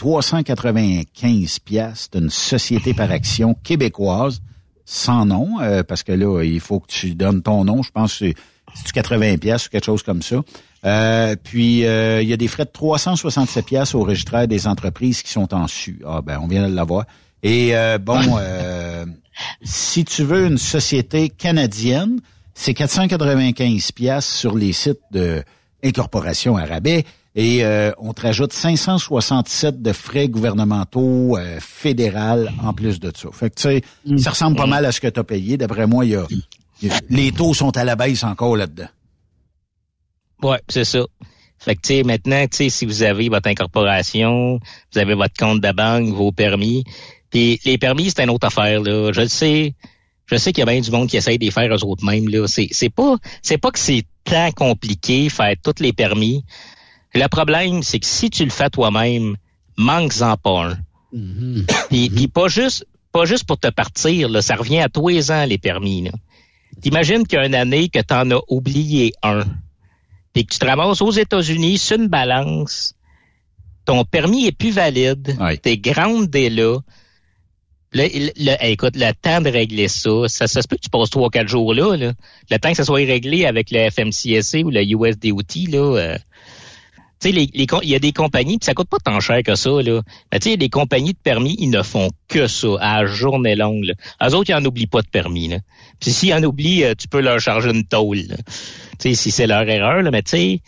395 pièces d'une société par action québécoise sans nom euh, parce que là il faut que tu donnes ton nom. Je pense que c'est c'est 80 pièces ou quelque chose comme ça. Euh, puis euh, il y a des frais de 367 pièces au registraire des entreprises qui sont en su. Ah ben on vient de l'avoir. Et euh, bon, <laughs> euh, si tu veux une société canadienne, c'est 495 pièces sur les sites de incorporation à rabais et euh, on te rajoute 567 de frais gouvernementaux euh, fédéral en plus de ça. Fait que tu sais, ça ressemble pas mal à ce que tu as payé. D'après moi, il y a, il y a- les taux sont à la baisse encore là-dedans. Ouais, c'est ça. Fait que, tu sais, maintenant, tu sais, si vous avez votre incorporation, vous avez votre compte de banque, vos permis, puis les permis, c'est une autre affaire, là. Je le sais. Je sais qu'il y a bien du monde qui essaye de les faire eux autres mêmes, là. C'est, c'est pas, c'est pas que c'est tant compliqué, faire tous les permis. Le problème, c'est que si tu le fais toi-même, manque-en pas un. Puis, puis pas juste, pas juste pour te partir, là. Ça revient à tous les ans, les permis, là. T'imagines qu'il y a une année que t'en as oublié un puis que tu te ramasses aux États-Unis sur une balance, ton permis est plus valide, t'es grande dès là. Le, le- le- hey, écoute, le temps de régler ça, ça, ça se peut que tu passes trois, quatre jours là, là. Le temps que ça soit réglé avec le FMCSA ou le USDOT, là. euh, tu sais, les, les il y a des compagnies, puis ça coûte pas tant cher que ça, là. Mais tu sais, des compagnies de permis, ils ne font que ça, à journée longue, là. Eux autres, ils en oublient pas de permis, là. Puis s'ils en oublient, euh, tu peux leur charger une tôle, si c'est leur erreur, là, mais tu sais,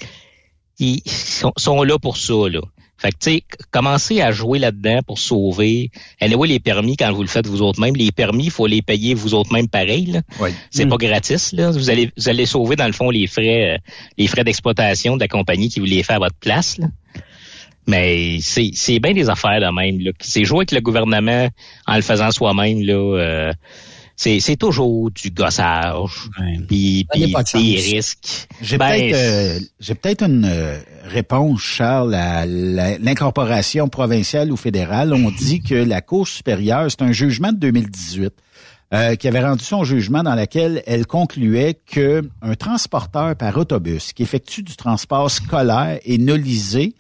ils sont, sont là pour ça, là. Fait que, tu sais, commencez à jouer là-dedans pour sauver. Anyway, les permis, quand vous le faites vous autres mêmes, les permis, il faut les payer vous autres mêmes pareil, là. C'est pas gratis, là. Vous allez, vous allez sauver, dans le fond, les frais, euh, les frais d'exploitation de la compagnie qui vous les fait à votre place, là. Mais c'est, c'est bien des affaires de même, là. C'est jouer avec le gouvernement en le faisant soi-même, là. euh, c'est, c'est toujours du gossage, puis, des risques. J'ai Ben, peut-être euh, j'ai peut-être une euh, réponse, Charles, à la- l'incorporation provinciale ou fédérale. On dit que la Cour supérieure, c'est un jugement de 2018 euh, qui avait rendu son jugement dans lequel elle concluait que un transporteur par autobus qui effectue du transport scolaire et nolisé,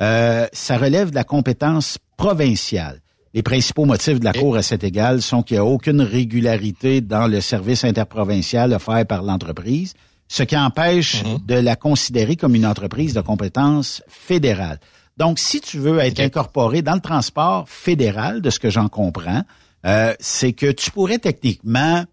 euh, ça relève de la compétence provinciale. Les principaux motifs de la Cour à cet égal sont qu'il n'y a aucune régularité dans le service interprovincial offert par l'entreprise, ce qui empêche de la considérer comme une entreprise de compétence fédérale. Donc, si tu veux être incorporé dans le transport fédéral, de ce que j'en comprends, euh, c'est que tu pourrais techniquement,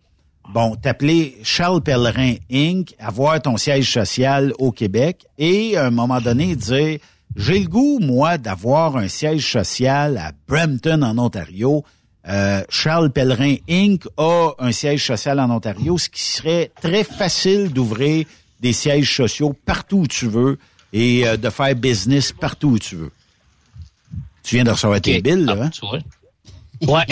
bon, t'appeler Charles Pellerin Inc., avoir ton siège social au Québec et à un moment donné dire j'ai le goût, moi, d'avoir un siège social à Brampton, en Ontario. Euh, Charles Pellerin Inc. a un siège social en Ontario, ce qui serait très facile d'ouvrir des sièges sociaux partout où tu veux et euh, de faire business partout où tu veux. Tu viens de recevoir tes billes, là, hein? Ouais.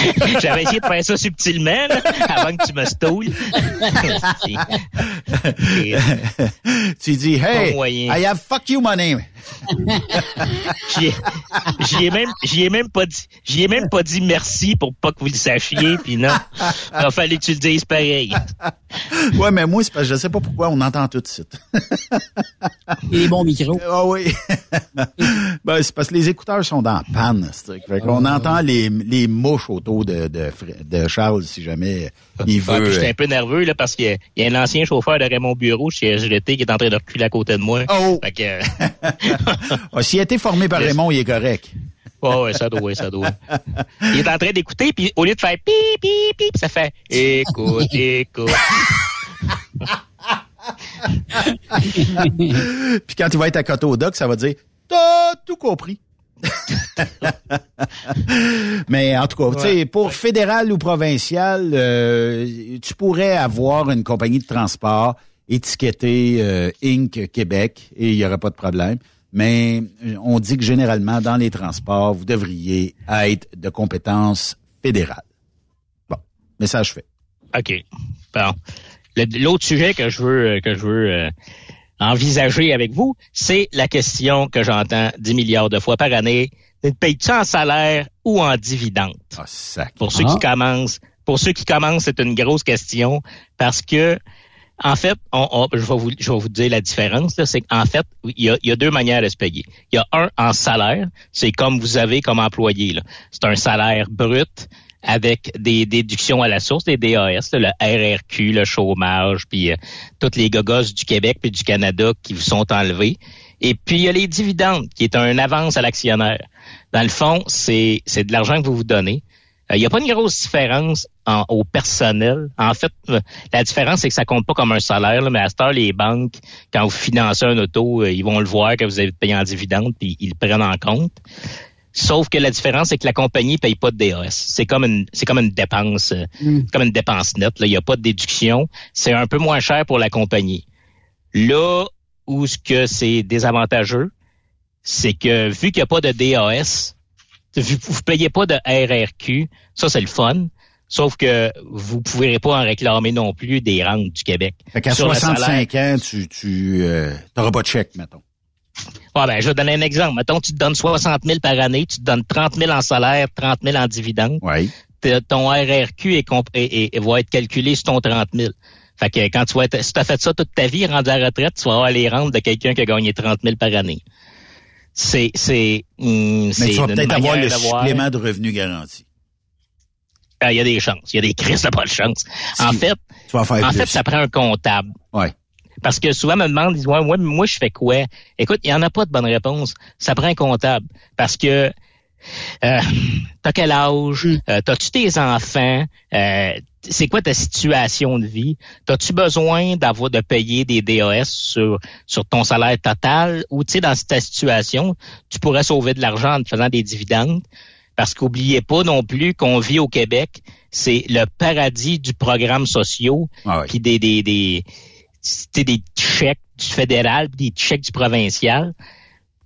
<laughs> J'avais essayé de faire ça subtilement, là, avant que tu me stoules. <laughs> tu dis, hey. I have fuck you money. J'y ai, j'y ai même, j'y ai même pas dit, j'y ai même pas dit merci pour pas que vous le sachiez, puis non. Il a fallu que tu le dises pareil. ouais, mais moi, c'est parce que je sais pas pourquoi on entend tout de suite. Les bons micros. Ah oui. ben, c'est parce que les écouteurs sont dans la panne. c'est- Fait qu'on entend les, les mouches autour de, de, Charles si jamais il Ah, puis veut. J'étais un peu nerveux là parce qu'il y a- il y a un ancien chauffeur de Raymond Bureau chez SGT qui est en train de reculer à côté de moi. Oh! Fait que, Ah, <laughs> S'il a été formé par Raymond, il est correct. ouais, ouais, ça doit, ça doit. Il est en train d'écouter, puis au lieu de faire pi, pi, pi, ça fait écoute, écoute. <laughs> Puis quand il va être à côté au doc, ça va dire T'as tout compris. <laughs> Mais en tout cas, sais, pour fédéral ou provincial, euh, tu pourrais avoir une compagnie de transport étiquetée euh, Inc. Québec et il n'y aurait pas de problème. Mais euh, on dit que généralement, dans les transports, vous devriez être de compétence fédérale. Bon, message fait. OK. Bon. L'autre sujet que je veux euh, que je veux euh, envisager avec vous, c'est la question que j'entends 10 milliards de fois par année. Payes-tu en salaire ou en dividende? Pour ceux qui commencent, pour ceux qui commencent, c'est une grosse question parce que en fait, je, vais vous, je dire la différence. C'est qu'en fait, il y, a, deux manières de se payer. Il y a un en salaire, c'est comme vous avez comme employé. C'est un salaire brut avec des déductions à la source, des DAS, là, le RRQ, le chômage, puis euh, toutes les gogos du Québec puis du Canada qui vous sont enlevés. Et puis, il y a les dividendes, qui est un avance à l'actionnaire. Dans le fond, c'est de l'argent que vous vous donnez. Euh, Il n'y a pas une grosse différence en- au personnel. En fait, euh, la différence, c'est que ça compte pas comme un salaire, là, mais à cette heure, les banques, quand vous financez un auto, euh, ils vont le voir que vous avez payé en dividende, puis ils le prennent en compte. Sauf que la différence, c'est que la compagnie paye pas de DAS. C'est comme une, c'est comme une dépense, euh, c'est comme une dépense nette. Là. Il n'y a pas de déduction. C'est un peu moins cher pour la compagnie. Là où ce que c'est désavantageux, c'est que vu qu'il n'y a pas de DAS, vous ne payez pas de RRQ, ça c'est le fun. Sauf que vous ne pourrez pas en réclamer non plus des rentes du Québec. Fait qu'à Sur le salaire- 65 ans, tu, tu euh, t'auras pas de chèque, mettons. Ah ben, je vais donner un exemple. Mettons, tu te donnes 60 000 par année, tu te donnes 30 000 en salaire, 30 000 en dividende. Oui. Ton RRQ est- est- est- va être calculé sur ton 30 000. Fait que quand tu vas être, si tu as fait ça toute ta vie, rendu à la retraite, tu vas avoir les rentes de quelqu'un qui a gagné 30 000 par année. C'est, c'est, hum, Mais tu vas peut-être avoir le supplément de revenu garanti. Ah, Il y a des chances. Il y a des crises de pas de chance. En fait, en plus. fait, ça prend un comptable. Ouais. Parce que souvent, me demandent, ils disent, ouais, moi, moi, je fais quoi? Écoute, il n'y en a pas de bonne réponse. Ça prend un comptable. Parce que, euh, <laughs> t'as quel âge? Euh, T'as-tu tes enfants? Euh, c'est quoi ta situation de vie? T'as-tu besoin d'avoir de payer des DAS sur, sur ton salaire total? Ou, tu sais, dans ta situation, tu pourrais sauver de l'argent en te faisant des dividendes? Parce qu'oubliez pas non plus qu'on vit au Québec, c'est le paradis du programme sociaux, Ah puis des, des, des, chèques du fédéral, puis des chèques du provincial.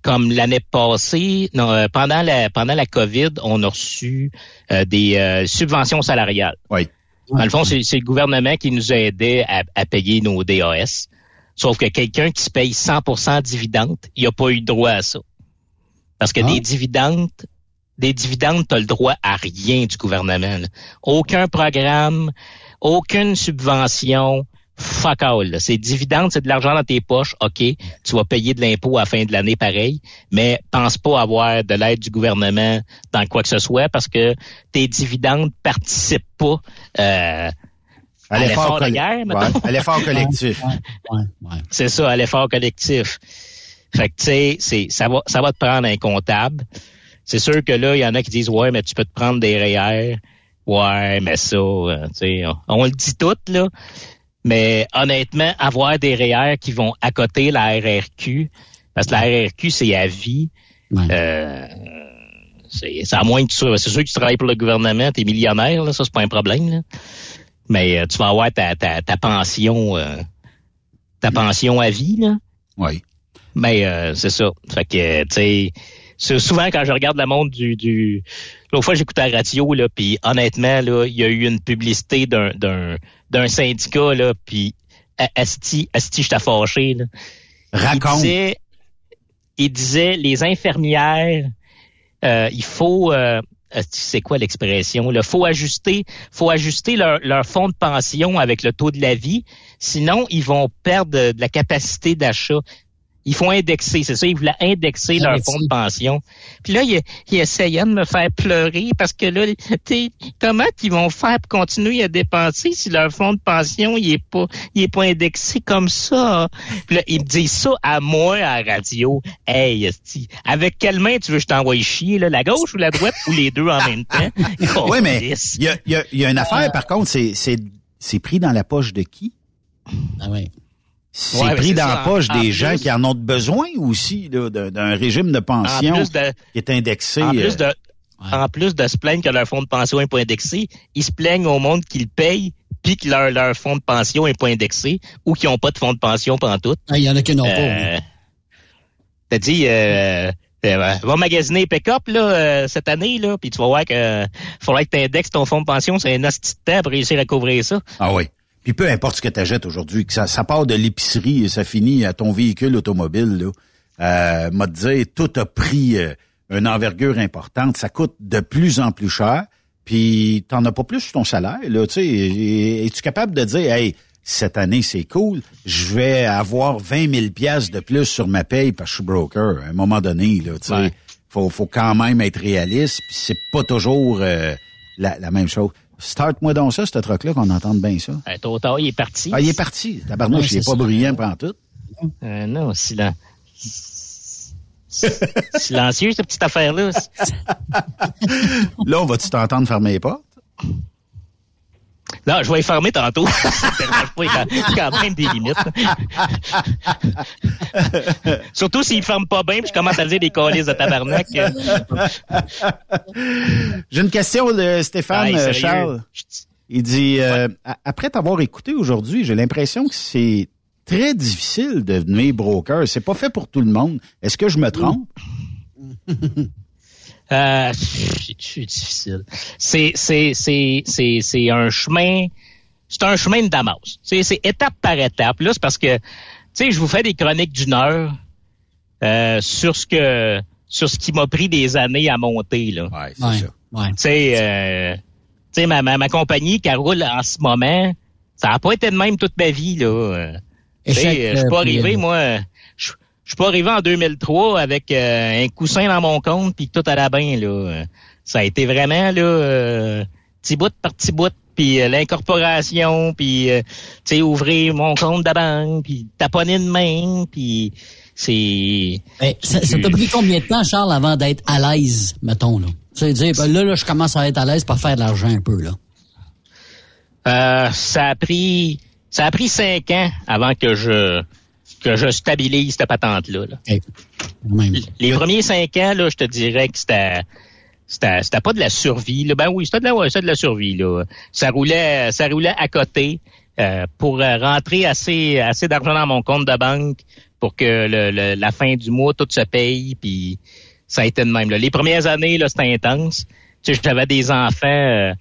Comme l'année passée, non, euh, pendant la pendant la COVID, on a reçu euh, des euh, subventions salariales. Oui. Dans le fond, c'est c'est le gouvernement qui nous a aidés à, à payer nos DAS. Sauf que quelqu'un qui se paye 100% dividende, il n'a pas eu droit à ça. Parce que des dividendes, des dividendes, tu as le droit à rien du gouvernement. là. Aucun programme, aucune subvention, fuck all. là. C'est dividendes, c'est de l'argent dans tes poches, OK, tu vas payer de l'impôt à la fin de l'année pareil, mais pense pas avoir de l'aide du gouvernement dans quoi que ce soit parce que tes dividendes participent pas euh, à l'effort de guerre, ouais, à l'effort <laughs> collectif. C'est ça, à l'effort collectif. Fait que, tu sais, c'est, ça va, ça va te prendre un comptable. C'est sûr que là, il y en a qui disent, ouais, mais tu peux te prendre des REER. Ouais, mais ça, euh, tu sais, on, on le dit tout, là. Mais honnêtement, avoir des REER qui vont à côté la RRQ, parce que la RRQ, c'est à vie. Euh, c'est, à moins que tu sois, c'est sûr que tu travailles pour le gouvernement, t'es millionnaire, là, ça, c'est pas un problème, là. Mais euh, tu vas avoir ta, ta, ta pension, euh, ta pension à vie, là. Oui. Mais euh, c'est ça. Fait que, tu sais, c'est souvent quand je regarde le monde du, du l'autre fois j'écoutais la radio là, puis honnêtement là, il y a eu une publicité d'un d'un syndicat là, puis asti asti j'étais fâché là. Raconte. Il disait, il disait les infirmières, euh, il faut euh, c'est quoi l'expression là, faut ajuster, faut ajuster leur leur fonds de pension avec le taux de la vie, sinon ils vont perdre de la capacité d'achat. Ils font indexer, c'est ça, ils voulaient indexer leur fonds de pension. Puis là, il, il essayait de me faire pleurer parce que là, tu sais, comment ils vont faire pour continuer à dépenser si leur fonds de pension, il est pas, il est pas indexé comme ça? Puis là, ils me disent ça à moi à la radio. Hey, esti, avec quelle main tu veux que je t'envoie chier, là, la gauche ou la droite ou les deux en même temps? <laughs> oui, mais il y a, il y a- il y a une affaire, par contre, c'est, c'est, c'est pris dans la poche de qui? Ah oui. C'est Ouais, pris dans ça, la poche en- en des gens plus- qui en ont besoin aussi, d'un, régime de pension de- qui est indexé. En euh, plus de, en plus de se plaindre que leur fonds de pension n'est pas indexé, ils se plaignent au monde qu'ils payent puis que leur, leur fonds de pension n'est pas indexé ou qu'ils n'ont pas de fonds de pension pendant tout. Ah, Il y en a qui n'ont pas. Euh, T'as dit, euh, euh, va magasiner pick-up là, euh, cette année, là, puis tu vas voir que euh, faudrait que tu indexes ton fonds de pension, c'est un hostie de temps pour réussir à couvrir ça. Ah oui. Puis peu importe ce que tu achètes aujourd'hui, que ça, ça part de l'épicerie et ça finit à ton véhicule automobile, là. Euh, m'a dit, tout a pris euh, une envergure importante. Ça coûte de plus en plus cher. Puis t'en as pas plus sur ton salaire, là. Tu es-tu capable de dire, hey, cette année c'est cool, je vais avoir 20 000 pièces de plus sur ma paye parce que je suis broker. À un moment donné, là, tu sais, Ouais. faut, faut quand même être réaliste. Puis c'est pas toujours euh, la, la même chose. Start-moi donc ça, ce truc-là, qu'on entende bien ça. Euh, tôt tard, il est parti. Ah, il est parti. Tabarnouche, il est c'est pas ça. brillant pendant tout. Euh, non, silen- silencieux, cette petite affaire-là. <laughs> Là, on va-tu t'entendre fermer les portes? Non, je vais les fermer tantôt. <laughs> Quand même des limites. <laughs> Surtout s'ils ne ferment pas bien, puis je commence à dire des colis de tabarnak. J'ai une question de Stéphane? Charles. Il dit, euh, a- après t'avoir écouté aujourd'hui, j'ai l'impression que c'est très difficile de devenir broker. C'est pas fait pour tout le monde. Est-ce que je me trompe? <laughs> Euh, c'est difficile? C'est c'est c'est c'est c'est un chemin. C'est un chemin de Damas. C'est c'est étape par étape. Là, c'est parce que tu sais, je vous fais des chroniques d'une heure euh, sur ce que sur ce qui m'a pris des années à monter là. Ouais, c'est Ouais, ça. ouais. Tu sais, euh, tu sais, ma, ma, ma compagnie qui roule en ce moment, ça n'a pas été de même toute ma vie là. Euh, tu sais, Échec, euh, je suis euh, pas puis, arrivé euh, moi. Je suis pas arrivé en 2003 avec euh, un coussin dans mon compte puis tout allait bien là. Euh, Ça a été vraiment là euh, petit bout par petit bout puis euh, l'incorporation puis euh, tu sais ouvrir mon compte de banque puis taponner de main puis c'est ça ça t'a pris combien de temps, Charles, avant d'être à l'aise, mettons, là? Tu sais, dire, ben là, là, je commence à être à l'aise pour faire de l'argent un peu, là. Euh, ça a pris ça a pris cinq ans avant que je que je stabilise cette patente là. Les premiers cinq ans là, je te dirais que c'était c'était c'était pas de la survie. Là. Ben oui, c'était de la ouais, c'était de la survie là. Ça roulait ça roulait à côté euh, pour euh, rentrer assez assez d'argent dans mon compte de banque pour que le, le- la fin du mois tout se paye puis ça a été de même là. Les premières années là, c'était intense. Tu sais, j'avais des enfants euh,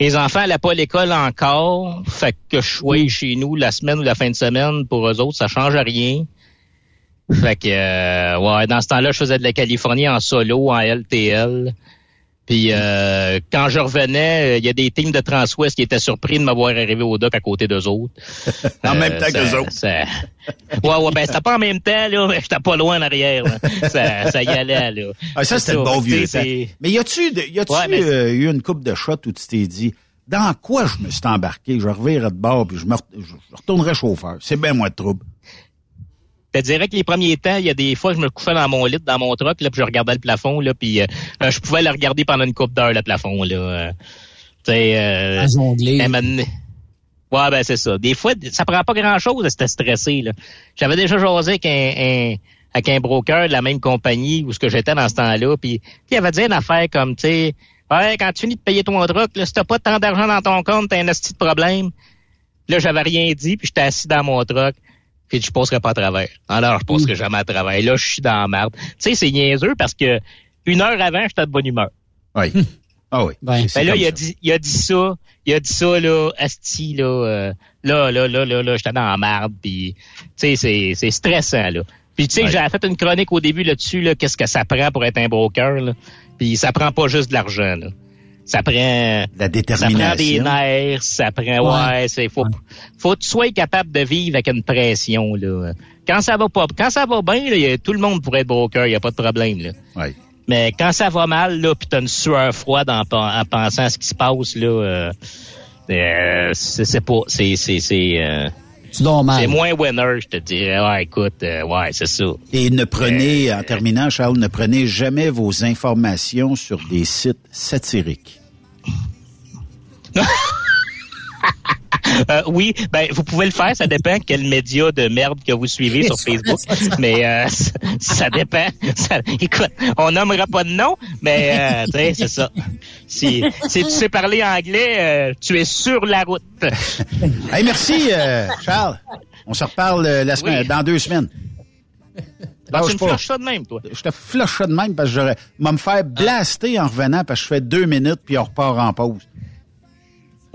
les enfants n'allaient pas à l'école encore, fait que je sois chez nous la semaine ou la fin de semaine, pour eux autres, ça change rien. Fait que, euh, ouais, dans ce temps-là, je faisais de la Californie en solo, en LTL. Puis euh, quand je revenais, il y a des teams de Transwest qui étaient surpris de m'avoir arrivé au dock à côté d'eux autres. <laughs> En même temps ça- qu'eux autres. ça- Ouais, ouais, ben c'était pas en même temps, là, mais j'étais pas loin en arrière. là. Ça, ça y allait, là. Ah, ça, c'était le bon vieux temps. Mais y a-tu, de- y a-tu Ouais, mais- euh, eu une coupe de shot où tu t'es dit, dans quoi je me suis embarqué? Je revirais de bord puis je me re- je retournerais chauffeur. C'est bien moins de trouble. Te dirais que les premiers temps, il y a des fois, je me couchais dans mon lit, dans mon truck, là, puis je regardais le plafond, là, puis euh, euh, je pouvais le regarder pendant une coupe d'heure, le plafond, là. Euh, tu sais, euh, À Ouais, ben c'est ça. Des fois, ça prend pas grand-chose de s'être stressé, là. J'avais déjà jasé avec un, un- avec un broker de la même compagnie où ce que j'étais dans ce temps-là, puis il avait dit une affaire comme, tu sais, ouais, quand tu finis de payer ton truck, là, si t'as pas tant d'argent dans ton compte, t'as un esti de problème. Là, j'avais rien dit, puis j'étais assis dans mon truck. Puis je passerai pas à travers. Alors, je passerai jamais à travers. Là, je suis dans la merde. Tu sais, c'est niaiseux parce que une heure avant, j'étais de bonne humeur. Oui. Ah oui. Ben, là, il a, dit, il a dit ça, il a dit ça, là, Asti, là, euh, là, là, là, là, là, j'étais dans la merde, puis, tu sais, c'est, c'est stressant, là. Puis, tu sais, Ouais. j'avais fait une chronique au début là-dessus, là, qu'est-ce que ça prend pour être un broker, là. Puis, ça prend pas juste de l'argent, là. Ça prend... La Ça prend des détermination. nerfs, ça prend, ouais, c'est, faut, faut que tu sois capable de vivre avec une pression, là. Quand ça va pas, quand ça va bien, là, y a- tout le monde pourrait être broker, y a pas de problème, là. Ouais. Mais quand ça va mal, là, pis t'as une sueur froide en, en pensant à ce qui se passe, là, euh, euh, c'est c'est pas, c'est, c'est, c'est, euh, Tu dors mal. c'est moins winner, je te dirais. Ouais, écoute, euh, ouais, c'est ça. Et ne prenez, en terminant, Charles, ne prenez jamais vos informations sur des sites satiriques. <laughs> <laughs> Euh, oui, ben vous pouvez le faire, ça dépend quel média de merde que vous suivez sur Facebook, mais euh, <laughs> ça, dépend. Ça- écoute, on nommera pas de nom, mais euh, c'est ça. Si, si tu sais parler anglais, euh, tu es sur la route. Hey, merci, euh, Charles. On se reparle euh, la semaine, Oui. dans deux semaines. Lâche tu me flushes ça de même, toi. Je te flush ça de même parce que j'aurais. m'a me faire blaster en revenant parce que je fais deux minutes puis on repart en pause.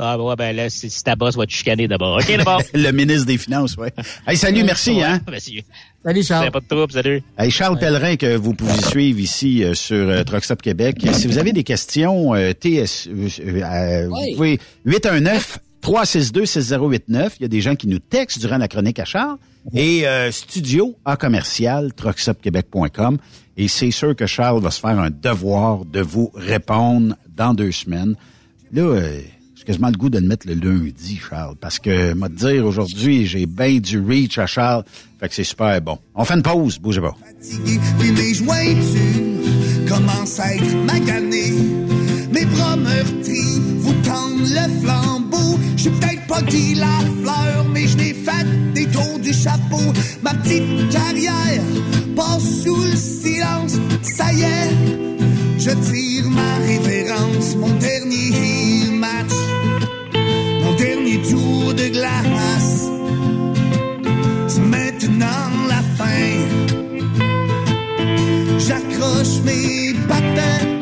Ah ouais, ben là, si, si ta boss va te chicaner d'abord. OK, d'abord. <laughs> Le ministre des Finances, oui. Hey, salut, merci, Ouais, hein. merci. Salut, Charles. Pas de trouble, salut. Hey, Charles Pellerin, que vous pouvez suivre ici euh, sur euh, Québec. Si vous avez des questions, euh, TS, euh, euh, vous Oui. pouvez 819 362 6089. Il y a des gens qui nous textent durant la chronique à Charles. Et euh, studio à commercial truckstopquebec.com. Et c'est sûr que Charles va se faire un devoir de vous répondre dans deux semaines. Là, euh, j'ai quasiment le goût de le mettre le lundi, Charles, parce que, moi, te dire, aujourd'hui, j'ai bien du reach à Charles. Fait que c'est super bon. On fait une pause, bougez pas. Puis mes jointures commencent à être maganées. Mes bras meurtris vous tendent le flambeau. Je suis peut-être pas Guy Lafleur, mais je n'ai fait des tours du chapeau. Ma petite carrière passe sous le silence. Ça y est, je tire ma révérence. Mon dernier match, mon dernier tour de glace. C'est maintenant la fin. J'accroche mes patins.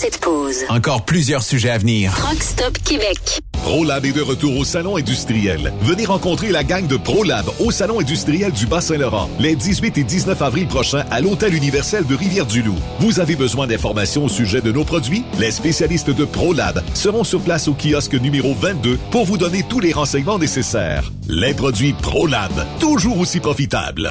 Cette pause, Encore plusieurs sujets à venir. Rock Stop Québec. ProLab est de retour au Salon industriel. Venez rencontrer la gang de ProLab au Salon industriel du Bas-Saint-Laurent les 18 et 19 avril prochains à l'Hôtel universel de Rivière-du-Loup. Vous avez besoin d'informations au sujet de nos produits? Les spécialistes de ProLab seront sur place au kiosque numéro 22 pour vous donner tous les renseignements nécessaires. Les produits ProLab, toujours aussi profitables.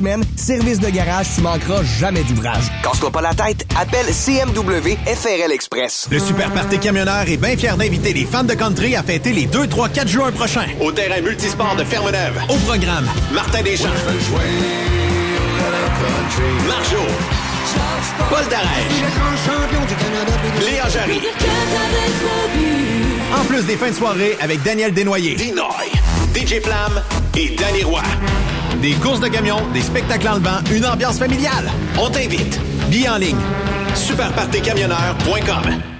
semaines. Service de garage, tu manqueras jamais d'ouvrage. Casse-toi pas la tête. Appelle CMW FRL Express. Le Super Party Camionneur est bien fier d'inviter les fans de country à fêter les 2, 3, 4 juin prochains. Au terrain multisport de Fermeneuve. Au programme, Martin Deschamps. Marjo. Paul Darèche. Léa Jarry. en plus des fins de soirée avec Daniel Desnoyers. Dinoy. DJ Flam et Danny Roy. Des courses de camions, des spectacles en levant, une ambiance familiale. On t'invite. Billets en ligne. Superpartycamionneur.com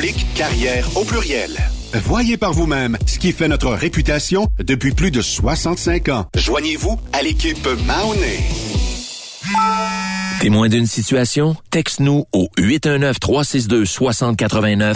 carrière au pluriel. Voyez par vous-même ce qui fait notre réputation depuis plus de 65 ans. Joignez-vous à l'équipe Mahoney. Témoin d'une situation? Texte-nous au 819-362-6089,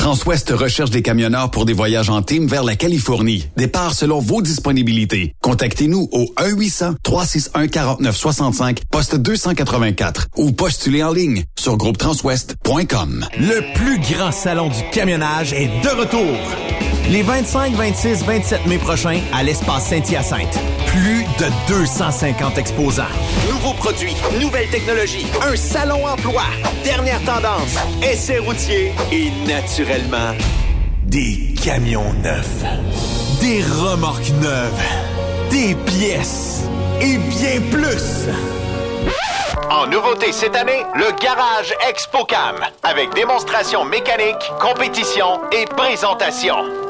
Transwest recherche des camionneurs pour des voyages en team vers la Californie. Départ selon vos disponibilités. Contactez-nous au 1-800-361-4965, poste 284 ou postulez en ligne sur groupetranswest.com. Le plus grand salon du camionnage est de retour. Les 25, 26, 27 mai prochains à l'espace Saint-Hyacinthe. Plus de 250 exposants. Nouveaux produits, nouvelles technologies, un salon emploi, dernière tendance, essais routiers et naturellement, Des camions neufs. Des remorques neuves. Des pièces. Et bien plus. En nouveauté cette année, le Garage ExpoCam. Avec démonstration mécanique, compétition et présentation.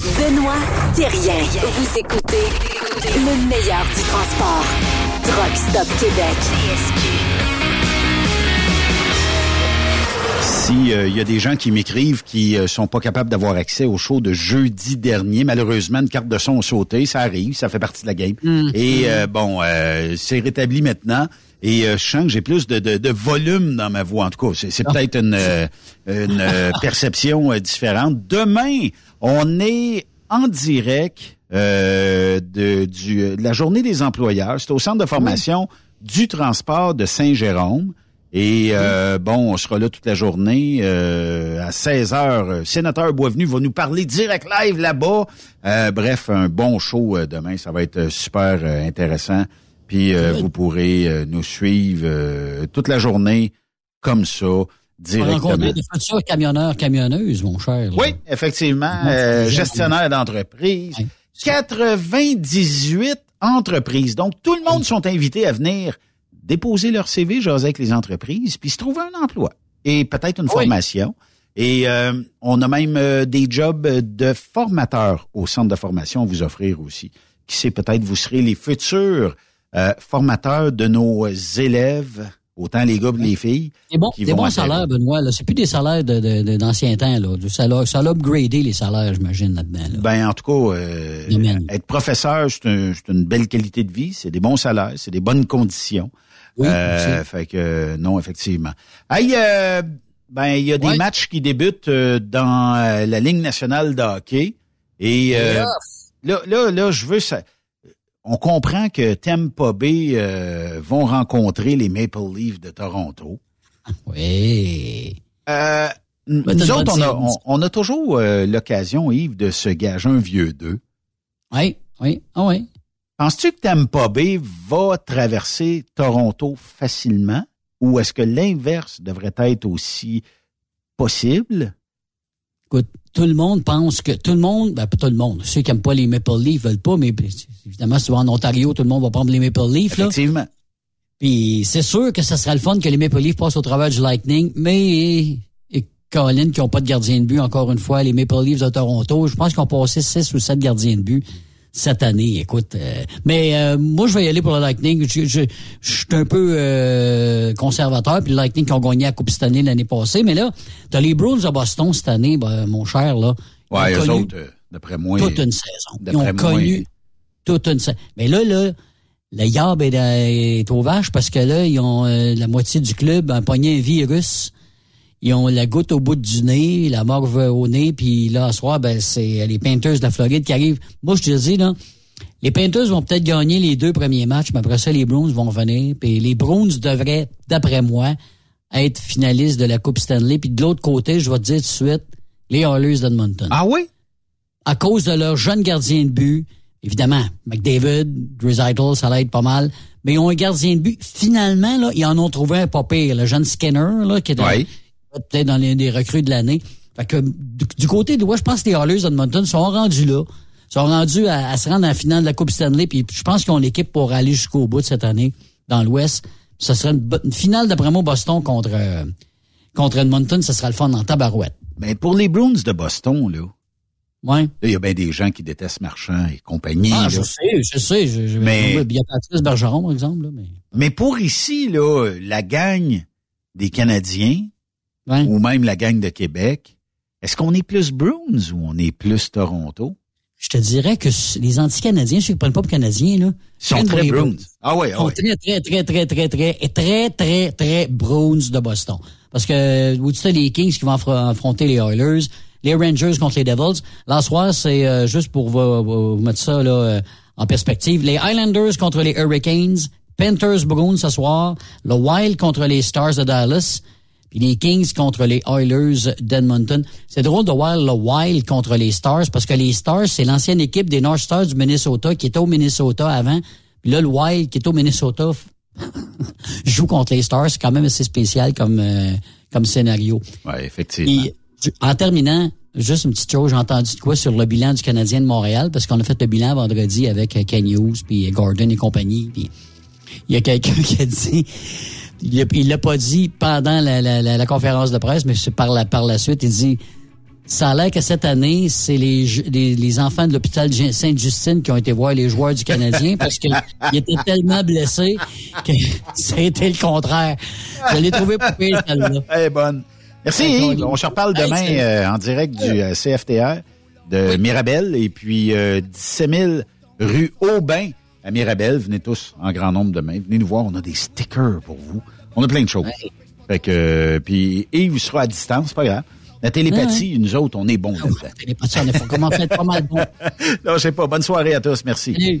Benoît Thérien. Vous écoutez le meilleur du transport. Truck Stop Québec. Si il y a des gens qui m'écrivent qui euh, sont pas capables d'avoir accès au show de jeudi dernier, malheureusement une carte de son a sauté, ça arrive, ça fait partie de la game. Et euh, bon, euh, c'est rétabli maintenant. Et euh, je sens que j'ai plus de, de, de volume dans ma voix. En tout cas, c'est, peut-être une, euh, une euh, <laughs> perception euh, différente. Demain, on est en direct euh, de, du, de la journée des employeurs. C'est au centre de formation du transport de Saint-Jérôme. Et euh, bon, on sera là toute la journée euh, à 16 heures. Sénateur Boisvenu va nous parler direct live là-bas. Euh, bref, un bon show demain. Ça va être super intéressant. Puis euh, vous pourrez euh, nous suivre euh, toute la journée comme ça, directement. des futurs camionneurs, camionneuses, mon cher. là. Oui, effectivement. Euh, gestionnaire d'entreprise. 98 entreprises. Donc, tout le monde sont invités à venir déposer leur CV, jaser avec les entreprises, puis se trouver un emploi et peut-être une formation. Et euh, on a même euh, des jobs de formateurs au centre de formation à vous offrir aussi. Qui sait, peut-être vous serez les futurs euh, formateurs de nos élèves, autant les gars que les filles. Des bons, qui des bons salaires, Benoît. Là. C'est plus des salaires de, de- temps. Là. Du- Ça l'a, ça l'a upgradé, les salaires, j'imagine, là-dedans. là. Ben, en tout cas, euh, être professeur, c'est un- c'est une belle qualité de vie. C'est des bons salaires, c'est des bonnes conditions. Oui, Euh, fait que euh, non, effectivement. Hey, euh, ben, il y a des Ouais. matchs qui débutent euh, dans la Ligue nationale de hockey. Et euh, là, là, là, je veux ça. On comprend que Tampa Bay euh, vont rencontrer les Maple Leafs de Toronto. Oui. Euh, nous autres, on a, on, série. on a toujours euh, l'occasion, Yves, de se gager un vieux deux. Oui, oui, ah oui. Penses-tu que Tampa Bay va traverser Toronto facilement ou est-ce que l'inverse devrait être aussi possible? Écoute, tout le monde pense que tout le monde, ben pas tout le monde, ceux qui n'aiment pas les Maple Leafs veulent pas, mais évidemment, si tu vas en Ontario, tout le monde va prendre les Maple Leafs. Là. Effectivement. Puis c'est sûr que ça sera le fun que les Maple Leafs passent au travers du Lightning, mais et Colin qui n'ont pas de gardien de but, encore une fois, les Maple Leafs de Toronto, je pense qu'ils ont passé 6 ou 7 gardiens de but cette année, écoute. euh, mais euh, moi, je vais y aller pour le Lightning. Je, je, je suis un peu euh, conservateur, puis le Lightning qui ont gagné la Coupe Stanley l'année passée. Mais là, t'as les Bruins de Boston cette année, ben, mon cher, là. Ouais, ont eux connu autres, euh, d'après moi. toute une saison. Ils ont moi, connu toute une saison. Mais là, là, le Yab est, est au vache parce que là, ils ont euh, la moitié du club a pogné un virus. Ils ont la goutte au bout du nez, la morve au nez, puis là, ce soir, ben, c'est les Panthers de la Floride qui arrivent. Moi, je te dis, là, les Panthers vont peut-être gagner les deux premiers matchs, mais après ça, les Bruins vont venir. Puis les Bruins devraient, d'après moi, être finalistes de la Coupe Stanley. Puis de l'autre côté, je vais te dire tout de suite, les Oilers d'Edmonton. Ah oui? À cause de leur jeune gardien de but, évidemment, McDavid, Dreisaitl, ça l'aide pas mal. Mais ils ont un gardien de but. Finalement, là, ils en ont trouvé un pas pire. Le jeune Skinner, là, qui est dans- Oui. Peut-être dans les des recrues de l'année. Fait que du, du côté de moi, je pense que les Oilers d'Edmonton sont rendus là. sont rendus à, à se rendre en la finale de la Coupe Stanley. Puis je pense qu'ils ont l'équipe pour aller jusqu'au bout de cette année dans l'Ouest. Ce serait une, une finale d'après moi Boston contre euh, contre Edmonton, ce sera le fun en tabarouette. Mais pour les Bruins de Boston, là, Ouais. là, il y a bien des gens qui détestent Marchand et compagnie. Ah, là. je sais, je sais. Je, je, Mais- Il y a Patrice Bergeron, par exemple. Là, mais... Mais pour ici, là, la gang des Canadiens, ou même la gang de Québec, est-ce qu'on est plus Bruins ou on est plus Toronto? Je te dirais que les anti-canadiens, ceux qui ne prennent pas pour canadiens, là, sont prennent très Bruins. Ah ouais, ah sont ouais. très, très, très, très, très, très, et très, très, très Bruins de Boston. Parce que, vous dites les Kings qui vont affr- affronter les Oilers, les Rangers contre les Devils. Là, ce soir, c'est euh, juste pour vous, vous- vous mettre ça là, euh, en perspective. Les Islanders contre les Hurricanes, Panthers Bruins ce soir, le Wild contre les Stars de Dallas, puis les Kings contre les Oilers d'Edmonton. C'est drôle de voir le Wild contre les Stars parce que les Stars, c'est l'ancienne équipe des North Stars du Minnesota qui était au Minnesota avant. Puis là, le Wild qui est au Minnesota <laughs> joue contre les Stars. C'est quand même assez spécial comme, euh, comme scénario. Oui, effectivement. Et, en terminant, juste une petite chose, j'ai entendu de quoi sur le bilan du Canadien de Montréal, parce qu'on a fait le bilan vendredi avec euh, Ken Hughes, puis Gordon et compagnie. Puis il y a quelqu'un <laughs> qui a dit, il l'a pas dit pendant la, la, la, conférence de presse, mais c'est par la, par la suite, il dit, ça a l'air que cette année, c'est les, les, les, enfants de l'hôpital Sainte-Justine qui ont été voir les joueurs du Canadien parce qu'ils étaient tellement blessés que <laughs> c'était le contraire. Je l'ai trouvé pas pire, celle-là. Elle bonne. Merci Yves. On se reparle demain euh, en direct du euh, CFTR de Mirabel et puis euh, 17 000 rue Aubin à Mirabel. Venez tous en grand nombre demain. Venez nous voir. On a des stickers pour vous. On a plein de choses. Fait que, euh, puis Yves sera à distance, c'est pas grave. La télépathie, nous autres, on est bons là La télépathie, on est pas mal bon. <laughs> non, je sais pas. Bonne soirée à tous. Merci. Salut.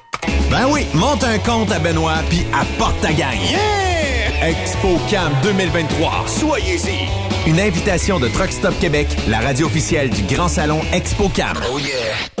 Ben oui, monte un compte à Benoît puis apporte ta gagne. Yeah! ExpoCam 2023. Soyez-y. Une invitation de Truck Stop Québec, la radio officielle du Grand Salon ExpoCam. Oh yeah!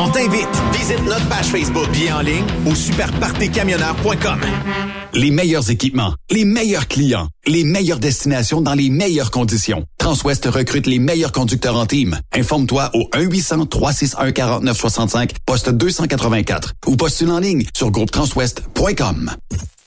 On t'invite. Visite notre page Facebook bien en ligne au superpartecamionneur.com. Les meilleurs équipements, les meilleurs clients, les meilleures destinations dans les meilleures conditions. Transwest recrute les meilleurs conducteurs en team. Informe-toi au 1-800-361-4965, poste 284 ou postule en ligne sur groupetranswest.com.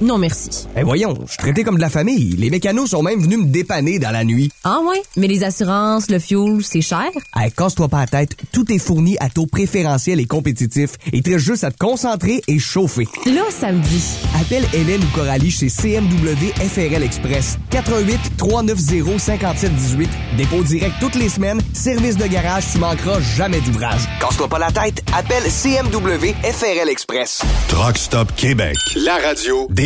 Non merci. Eh voyons, je suis traité comme de la famille. Les mécanos sont même venus me dépanner dans la nuit. Ah ouais? Mais les assurances, le fuel, c'est cher? Hey, casse-toi pas la tête, tout est fourni à taux préférentiel et compétitif. Il te reste juste à te concentrer et chauffer. Là, ça me dit. Appelle Hélène ou Coralie chez CMW FRL Express. 88 390 5718. Dépôt direct toutes les semaines. Service de garage, tu manqueras jamais d'ouvrage. Casse-toi pas la tête, appelle CMW FRL Express. Truck Stop Québec. La radio des